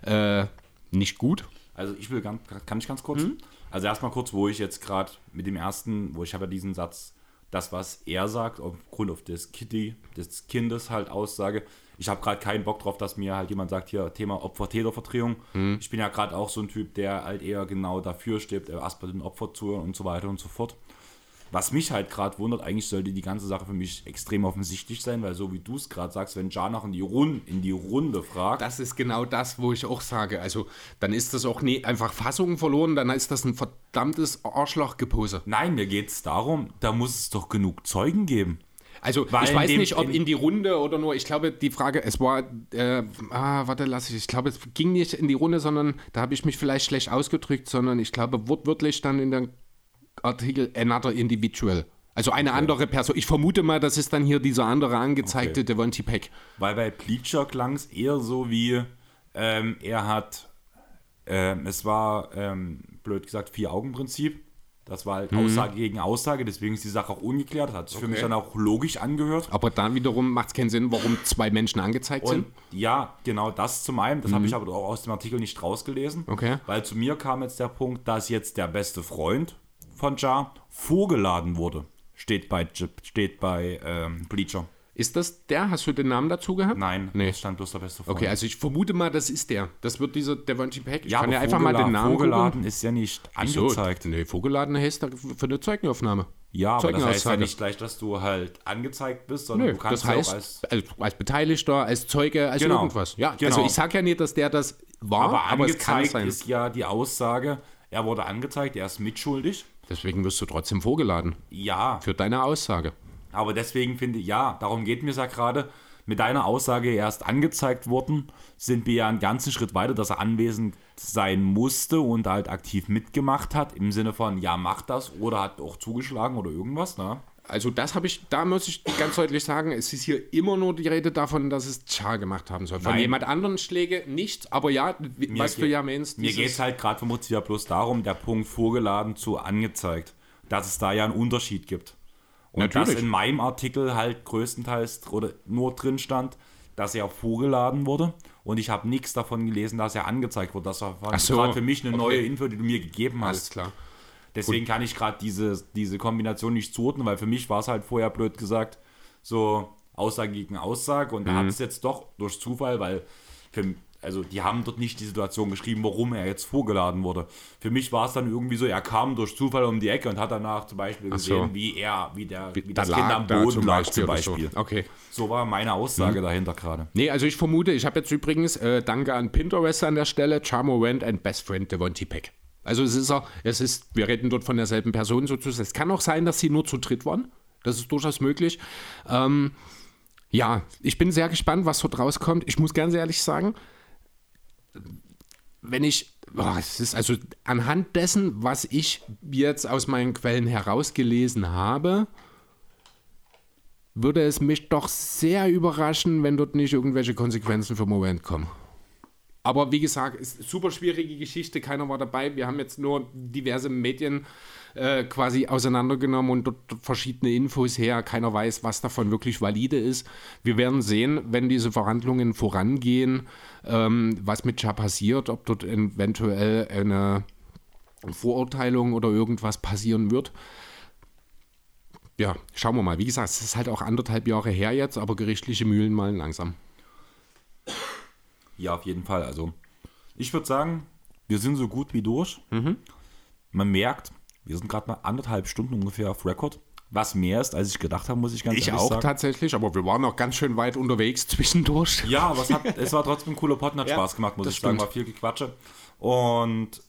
äh, nicht gut. Also ich will ganz, kann ich ganz kurz. Mhm. Also erstmal kurz, wo ich jetzt gerade mit dem ersten, wo ich habe ja diesen Satz, das, was er sagt, aufgrund auf des Kitty, des Kindes halt Aussage. Ich habe gerade keinen Bock drauf, dass mir halt jemand sagt, hier Thema Opfer-Täter-Vertretung. Mhm. Ich bin ja gerade auch so ein Typ, der halt eher genau dafür steht, erstmal den Opfer zu und so weiter und so fort. Was mich halt gerade wundert, eigentlich sollte die ganze Sache für mich extrem offensichtlich sein, weil so wie du es gerade sagst, wenn Jan noch in die, Runde, in die Runde fragt. Das ist genau das, wo ich auch sage. Also dann ist das auch nie einfach Fassung verloren, dann ist das ein verdammtes Arschlochgepose. Nein, mir geht es darum, da muss es doch genug Zeugen geben. Also Weil ich weiß dem, nicht, ob in die Runde oder nur, ich glaube, die Frage, es war, äh, ah, warte, lass ich, ich glaube, es ging nicht in die Runde, sondern da habe ich mich vielleicht schlecht ausgedrückt, sondern ich glaube, wortwörtlich dann in der Artikel another individual. Also eine okay. andere Person. Ich vermute mal, das ist dann hier dieser andere angezeigte okay. Devontae Peck. Weil bei Bleacher klang es eher so wie, ähm, er hat, ähm, es war, ähm, blöd gesagt, Vier-Augen-Prinzip. Das war halt mhm. Aussage gegen Aussage, deswegen ist die Sache auch ungeklärt. Hat sich okay. für mich dann auch logisch angehört. Aber dann wiederum macht es keinen Sinn, warum zwei Menschen angezeigt Und, sind. Ja, genau, das zum einen. Das mhm. habe ich aber auch aus dem Artikel nicht rausgelesen. Okay. Weil zu mir kam jetzt der Punkt, dass jetzt der beste Freund von Jar vorgeladen wurde. Steht bei, steht bei ähm, Bleacher. Ist das der? Hast du den Namen dazu gehabt? Nein, nee. das stand bloß der beste Freund. Okay, also ich vermute mal, das ist der. Das wird dieser Devontae Peck. Ich ja, kann ja einfach mal den Namen Vorgeladen gucken. ist ja nicht angezeigt. So, nee, vorgeladen heißt für eine Zeugenaufnahme. Ja, aber das heißt ja nicht gleich, dass du halt angezeigt bist, sondern nee, du kannst das heißt, ja als, als, als, Beteiligter, als Zeuge, als genau. irgendwas. Ja, genau. also ich sage ja nicht, dass der das war, aber, aber es kann sein. ist ja die Aussage, er wurde angezeigt, er ist mitschuldig. Deswegen wirst du trotzdem vorgeladen. Ja. Für deine Aussage. Aber deswegen finde ich, ja, darum geht mir es ja gerade. Mit deiner Aussage erst angezeigt worden, sind wir ja einen ganzen Schritt weiter, dass er anwesend sein musste und halt aktiv mitgemacht hat, im Sinne von, ja, macht das oder hat auch zugeschlagen oder irgendwas, ne? Also das habe ich, da muss ich ganz deutlich sagen, es ist hier immer nur die Rede davon, dass es Char gemacht haben soll. Von Nein. jemand anderen Schläge nicht, aber ja, mir was du ja meinst. Mir geht es halt gerade vermutlich ja bloß darum, der Punkt vorgeladen zu angezeigt, dass es da ja einen Unterschied gibt. Und Natürlich. dass in meinem Artikel halt größtenteils oder nur drin stand, dass er vorgeladen wurde und ich habe nichts davon gelesen, dass er angezeigt wurde. Das war so, gerade für mich eine okay. neue Info, die du mir gegeben hast. Alles klar. Deswegen kann ich gerade diese, diese Kombination nicht zuordnen, weil für mich war es halt vorher blöd gesagt, so Aussage gegen Aussage und mhm. da hat es jetzt doch durch Zufall, weil für, also die haben dort nicht die Situation geschrieben, warum er jetzt vorgeladen wurde. Für mich war es dann irgendwie so, er kam durch Zufall um die Ecke und hat danach zum Beispiel gesehen, so. wie er, wie der, wie, wie das Kind am Boden zum lag zum Beispiel. So. Okay. So war meine Aussage mhm. dahinter gerade. Nee, also ich vermute, ich habe jetzt übrigens, äh, danke an Pinterest an der Stelle, Charmo Rand and Best Friend Devontae Peck. Also es ist, es ist, wir reden dort von derselben Person sozusagen. Es kann auch sein, dass sie nur zu dritt waren. Das ist durchaus möglich. Ähm, ja, ich bin sehr gespannt, was dort rauskommt. Ich muss ganz ehrlich sagen, wenn ich, oh, es ist also anhand dessen, was ich jetzt aus meinen Quellen herausgelesen habe, würde es mich doch sehr überraschen, wenn dort nicht irgendwelche Konsequenzen für Moment kommen. Aber wie gesagt, ist super schwierige Geschichte, keiner war dabei. Wir haben jetzt nur diverse Medien äh, quasi auseinandergenommen und dort verschiedene Infos her. Keiner weiß, was davon wirklich valide ist. Wir werden sehen, wenn diese Verhandlungen vorangehen, ähm, was mit Ja passiert, ob dort eventuell eine Vorurteilung oder irgendwas passieren wird. Ja, schauen wir mal. Wie gesagt, es ist halt auch anderthalb Jahre her jetzt, aber gerichtliche Mühlen malen langsam. Ja, auf jeden Fall. Also, ich würde sagen, wir sind so gut wie durch. Mhm. Man merkt, wir sind gerade mal anderthalb Stunden ungefähr auf Rekord. Was mehr ist, als ich gedacht habe, muss ich ganz ich ehrlich sagen. Ich auch tatsächlich, aber wir waren noch ganz schön weit unterwegs <laughs> zwischendurch. Ja, aber es, hat, es war trotzdem ein cooler Pod, hat ja, Spaß gemacht, muss ich stimmt. sagen. War viel Gequatsche. Und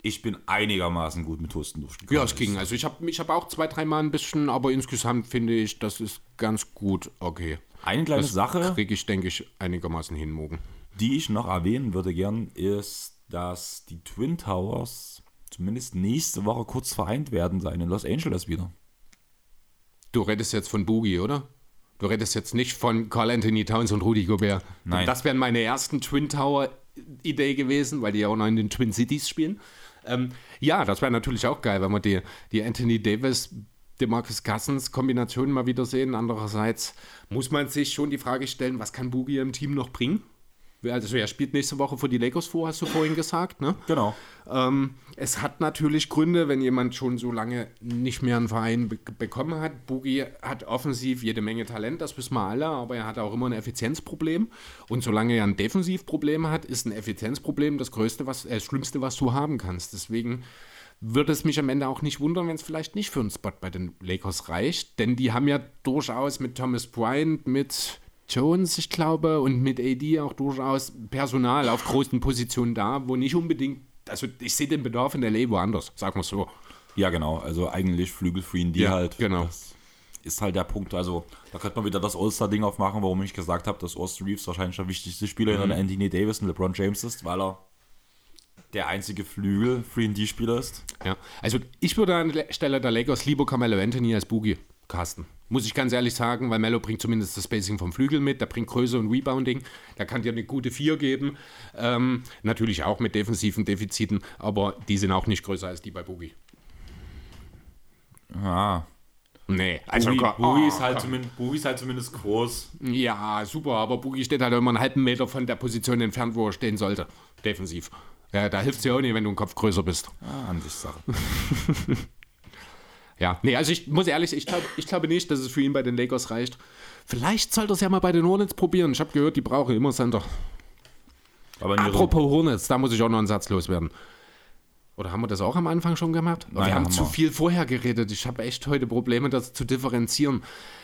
ich bin einigermaßen gut mit Husten durchgekommen. Ja, es ging. Also ich habe ich hab auch zwei, dreimal ein bisschen, aber insgesamt finde ich, das ist ganz gut okay. Eine kleine das Sache. kriege ich, denke ich, einigermaßen hin, Mogen die ich noch erwähnen würde gern, ist, dass die Twin Towers zumindest nächste Woche kurz vereint werden sein in Los Angeles wieder. Du redest jetzt von Boogie, oder? Du redest jetzt nicht von Carl Anthony Towns und Rudy Gobert. Nein. Das wären meine ersten Twin Tower Idee gewesen, weil die ja auch noch in den Twin Cities spielen. Ähm, ja, das wäre natürlich auch geil, wenn wir die, die Anthony Davis, Demarcus Cousins Kombination mal wieder sehen. Andererseits muss man sich schon die Frage stellen, was kann Boogie im Team noch bringen? Also er spielt nächste Woche für die Lakers vor, hast du vorhin gesagt, ne? Genau. Ähm, es hat natürlich Gründe, wenn jemand schon so lange nicht mehr einen Verein be bekommen hat. Boogie hat offensiv jede Menge Talent, das wissen wir alle, aber er hat auch immer ein Effizienzproblem. Und solange er ein Defensivproblem hat, ist ein Effizienzproblem das größte, was, äh, das Schlimmste, was du haben kannst. Deswegen würde es mich am Ende auch nicht wundern, wenn es vielleicht nicht für einen Spot bei den Lakers reicht, denn die haben ja durchaus mit Thomas Bryant, mit Jones, ich glaube, und mit AD auch durchaus Personal auf großen Positionen da, wo nicht unbedingt, also ich sehe den Bedarf in der LA woanders, sagen wir so. Ja, genau, also eigentlich Flügel ihn, die ja, halt. Genau. Das ist halt der Punkt, also da könnte man wieder das All-Star-Ding aufmachen, warum ich gesagt habe, dass Austin Reeves wahrscheinlich der wichtigste Spieler mhm. hinter Anthony Davis und LeBron James ist, weil er der einzige Flügel 3D-Spieler ist. Ja, also ich würde an der Stelle der Lakers lieber Carmelo Anthony als Boogie casten. Muss ich ganz ehrlich sagen, weil Mello bringt zumindest das Spacing vom Flügel mit, der bringt Größe und Rebounding, der kann dir eine gute 4 geben. Ähm, natürlich auch mit defensiven Defiziten, aber die sind auch nicht größer als die bei Boogie. Ah. Nee, also Boogie, Boogie, ist halt Boogie ist halt zumindest groß. Ja, super, aber Boogie steht halt immer einen halben Meter von der Position entfernt, wo er stehen sollte. Defensiv. Ja, da hilft es dir auch nicht, wenn du einen Kopf größer bist. Ah, an sich Sache. <laughs> Ja, nee, also ich muss ehrlich, ich, glaub, ich glaube nicht, dass es für ihn bei den Lakers reicht. Vielleicht sollte er es ja mal bei den Hornets probieren. Ich habe gehört, die brauchen immer Center. Aber Apropos Hornets, da muss ich auch noch einen Satz loswerden. Oder haben wir das auch am Anfang schon gemacht? Nein, wir haben, haben zu wir. viel vorher geredet. Ich habe echt heute Probleme, das zu differenzieren.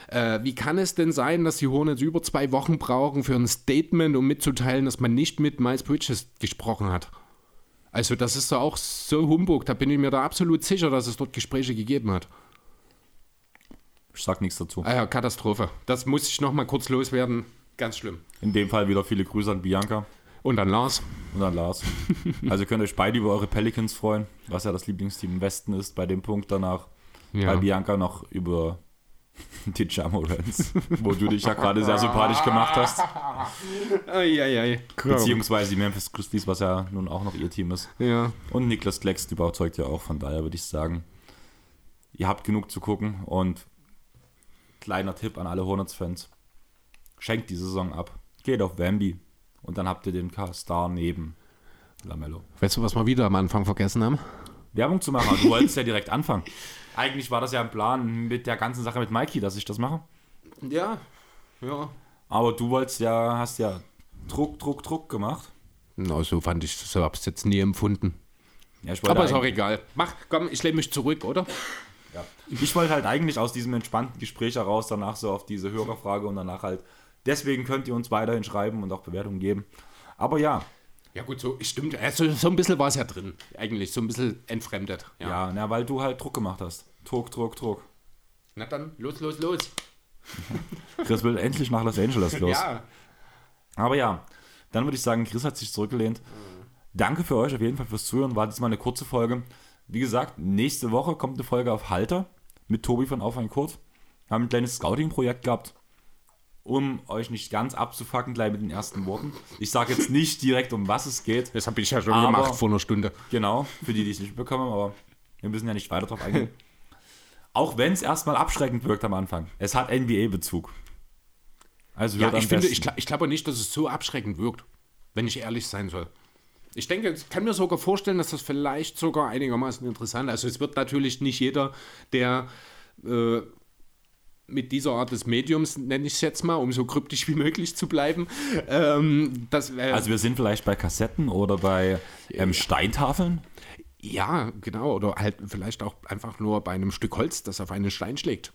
Äh, wie kann es denn sein, dass die Hornets über zwei Wochen brauchen für ein Statement, um mitzuteilen, dass man nicht mit Miles Bridges gesprochen hat? Also das ist doch auch so Humbug. Da bin ich mir da absolut sicher, dass es dort Gespräche gegeben hat. Ich sag nichts dazu. Ah ja, Katastrophe. Das muss ich noch mal kurz loswerden. Ganz schlimm. In dem Fall wieder viele Grüße an Bianca. Und an Lars. Und an Lars. <laughs> also könnt ihr euch beide über eure Pelicans freuen, was ja das Lieblingsteam im Westen ist bei dem Punkt danach. Ja. Weil Bianca noch über <laughs> die Jamorans, wo du dich ja gerade sehr sympathisch gemacht hast. Ei, ei, ei. Beziehungsweise die Memphis Grizzlies, was ja nun auch noch ihr Team ist. Ja. Und Niklas Kleckst überzeugt ja auch, von daher würde ich sagen, ihr habt genug zu gucken und kleiner Tipp an alle Hornets-Fans, schenkt die Saison ab, geht auf Wemby und dann habt ihr den Star neben Lamello. Weißt du, was wir wieder am Anfang vergessen haben? Werbung zu machen. Du wolltest ja direkt anfangen. <laughs> Eigentlich war das ja ein Plan mit der ganzen Sache mit Mikey, dass ich das mache. Ja, ja. Aber du wolltest ja, hast ja Druck, Druck, Druck gemacht. Na, so fand ich so hab's jetzt nie empfunden. Ja, Aber ist auch egal. Mach, komm, ich lehne mich zurück, oder? Ja. Ich wollte halt eigentlich aus diesem entspannten Gespräch heraus danach so auf diese Hörerfrage und danach halt. Deswegen könnt ihr uns weiterhin schreiben und auch Bewertungen geben. Aber ja, ja gut, so stimmt. Also, so ein bisschen war es ja drin, eigentlich. So ein bisschen entfremdet. Ja. ja, na, weil du halt Druck gemacht hast. Druck, Druck, Druck. Na dann, los, los, los. <laughs> Chris will endlich nach Los Angeles los. Ja. Aber ja, dann würde ich sagen, Chris hat sich zurückgelehnt. Mhm. Danke für euch auf jeden Fall fürs Zuhören. War diesmal eine kurze Folge. Wie gesagt, nächste Woche kommt eine Folge auf Halter mit Tobi von Auf ein Kurt. Wir haben ein kleines Scouting-Projekt gehabt um euch nicht ganz abzufacken, gleich mit den ersten Worten. Ich sage jetzt nicht direkt, um was es geht. Das habe ich ja schon aber, gemacht vor einer Stunde. Genau, für die, die es nicht bekommen, aber wir müssen ja nicht weiter drauf eingehen. <laughs> Auch wenn es erstmal abschreckend wirkt am Anfang. Es hat NBA-Bezug. Also ja, ich, finde, ich, ich glaube nicht, dass es so abschreckend wirkt, wenn ich ehrlich sein soll. Ich denke, ich kann mir sogar vorstellen, dass das vielleicht sogar einigermaßen interessant ist. Also es wird natürlich nicht jeder, der äh, mit dieser Art des Mediums, nenne ich es jetzt mal, um so kryptisch wie möglich zu bleiben. Ähm, das, äh, also wir sind vielleicht bei Kassetten oder bei ähm, Steintafeln? Ja, genau. Oder halt vielleicht auch einfach nur bei einem Stück Holz, das auf einen Stein schlägt.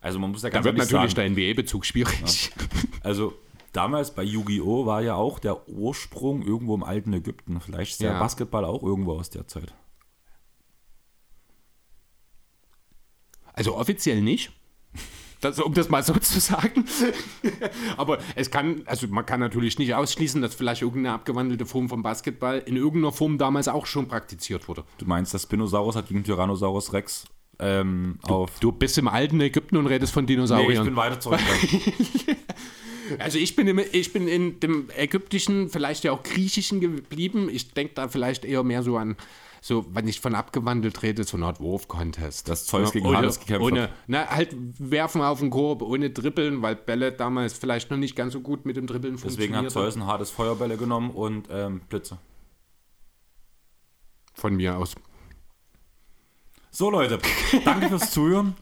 Also man muss ja ganz Da wird natürlich sagen, der NBA-Bezug schwierig. Ja. Also damals bei Yu-Gi-Oh! war ja auch der Ursprung irgendwo im alten Ägypten. Vielleicht ist der ja. Basketball auch irgendwo aus der Zeit. Also offiziell nicht. Das, um das mal so <laughs> zu sagen. Aber es kann, also man kann natürlich nicht ausschließen, dass vielleicht irgendeine abgewandelte Form von Basketball in irgendeiner Form damals auch schon praktiziert wurde. Du meinst, der Spinosaurus hat gegen Tyrannosaurus Rex ähm, du, auf. Du bist im alten Ägypten und redest von Dinosauriern. Nee, ich bin weiter zurück. <laughs> also ich bin, im, ich bin in dem ägyptischen, vielleicht ja auch griechischen geblieben. Ich denke da vielleicht eher mehr so an so, wenn ich von abgewandelt rede, so eine Art Wurf-Contest. Das Zeus gegen ohne, Hades gekämpft ohne, hat. na, halt werfen auf den Korb, ohne dribbeln, weil Bälle damals vielleicht noch nicht ganz so gut mit dem Dribbeln Deswegen hat funktioniert. Zeus ein hartes Feuerbälle genommen und ähm, Blitze. Von mir aus. So Leute, danke fürs <laughs> Zuhören.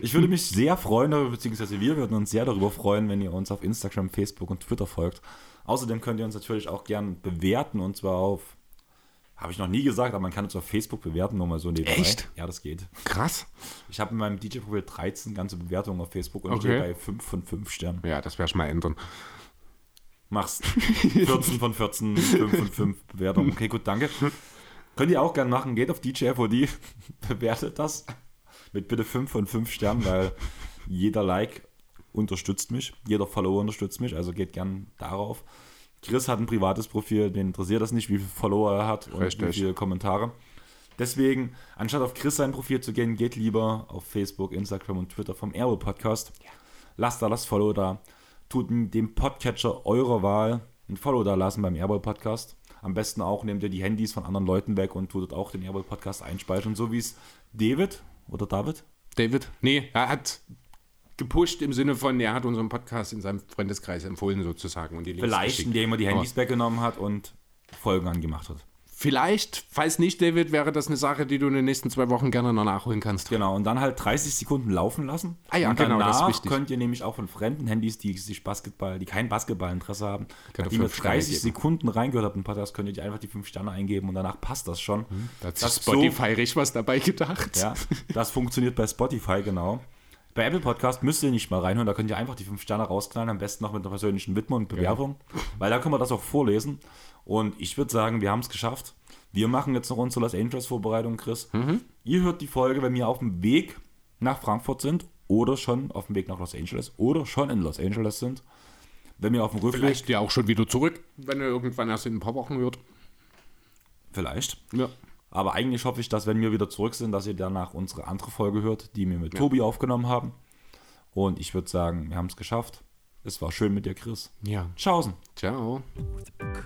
Ich würde mich sehr freuen, beziehungsweise wir würden uns sehr darüber freuen, wenn ihr uns auf Instagram, Facebook und Twitter folgt. Außerdem könnt ihr uns natürlich auch gern bewerten und zwar auf, habe ich noch nie gesagt, aber man kann uns auf Facebook bewerten, nur mal so nebenbei. Echt? Ja, das geht. Krass. Ich habe in meinem DJ-Profil 13 ganze Bewertungen auf Facebook und Okay. stehe bei 5 von 5 Sternen. Ja, das werde ich mal ändern. Machst 14 von 14, 5 von 5 Bewertungen. Okay, gut, danke. Könnt ihr auch gern machen. Geht auf DJFOD, <laughs> bewertet das mit bitte 5 von 5 Sternen, weil jeder Like unterstützt mich, jeder Follower unterstützt mich, also geht gern darauf. Chris hat ein privates Profil, den interessiert das nicht, wie viele Follower er hat und Richtig. wie viele Kommentare. Deswegen, anstatt auf Chris sein Profil zu gehen, geht lieber auf Facebook, Instagram und Twitter vom Aero Podcast. Lasst da das Follow da. Tut dem Podcatcher eurer Wahl ein Follow da lassen beim Airball Podcast. Am besten auch nehmt ihr die Handys von anderen Leuten weg und tut auch den Airball Podcast einspeichern, so wie es David oder David David? Nee, er hat gepusht im Sinne von, er hat unseren Podcast in seinem Freundeskreis empfohlen sozusagen. Und die Links vielleicht, geschickt. indem er die Handys Aber weggenommen hat und Folgen angemacht hat. Vielleicht, falls nicht, David, wäre das eine Sache, die du in den nächsten zwei Wochen gerne noch nachholen kannst. Genau, und dann halt 30 Sekunden laufen lassen. Ah ja, und genau, das ist wichtig. könnt ihr nämlich auch von fremden Handys, die sich Basketball, die kein Basketballinteresse haben, Könnt ihr fünf Sterne 30 geben. Sekunden reingehört habt im Podcast, könnt ihr die einfach die 5 Sterne eingeben und danach passt das schon. Da hat Das so- Spotify richtig was dabei gedacht. Ja, das funktioniert bei Spotify, genau. Bei Apple Podcast müsst ihr nicht mal reinhören, da könnt ihr einfach die fünf Sterne rausknallen, am besten noch mit einer persönlichen Widmung und Bewerbung, weil da können wir das auch vorlesen. Und ich würde sagen, wir haben es geschafft. Wir machen jetzt noch unsere Los Angeles Vorbereitung, Chris. Ihr hört die Folge, wenn wir auf dem Weg nach Frankfurt sind oder schon auf dem Weg nach Los Angeles oder schon in Los Angeles sind. Wenn wir auf dem Rückweg, Vielleicht ja auch schon wieder zurück, wenn er irgendwann erst in ein paar Wochen wird. vielleicht. Ja. Aber eigentlich hoffe ich, dass wenn wir wieder zurück sind, dass ihr danach unsere andere Folge hört, die wir mit ja. Tobi aufgenommen haben. Und ich würde sagen, wir haben es geschafft. Es war schön mit dir, Chris. Ja. Tschaußen. Ciao. Ciao.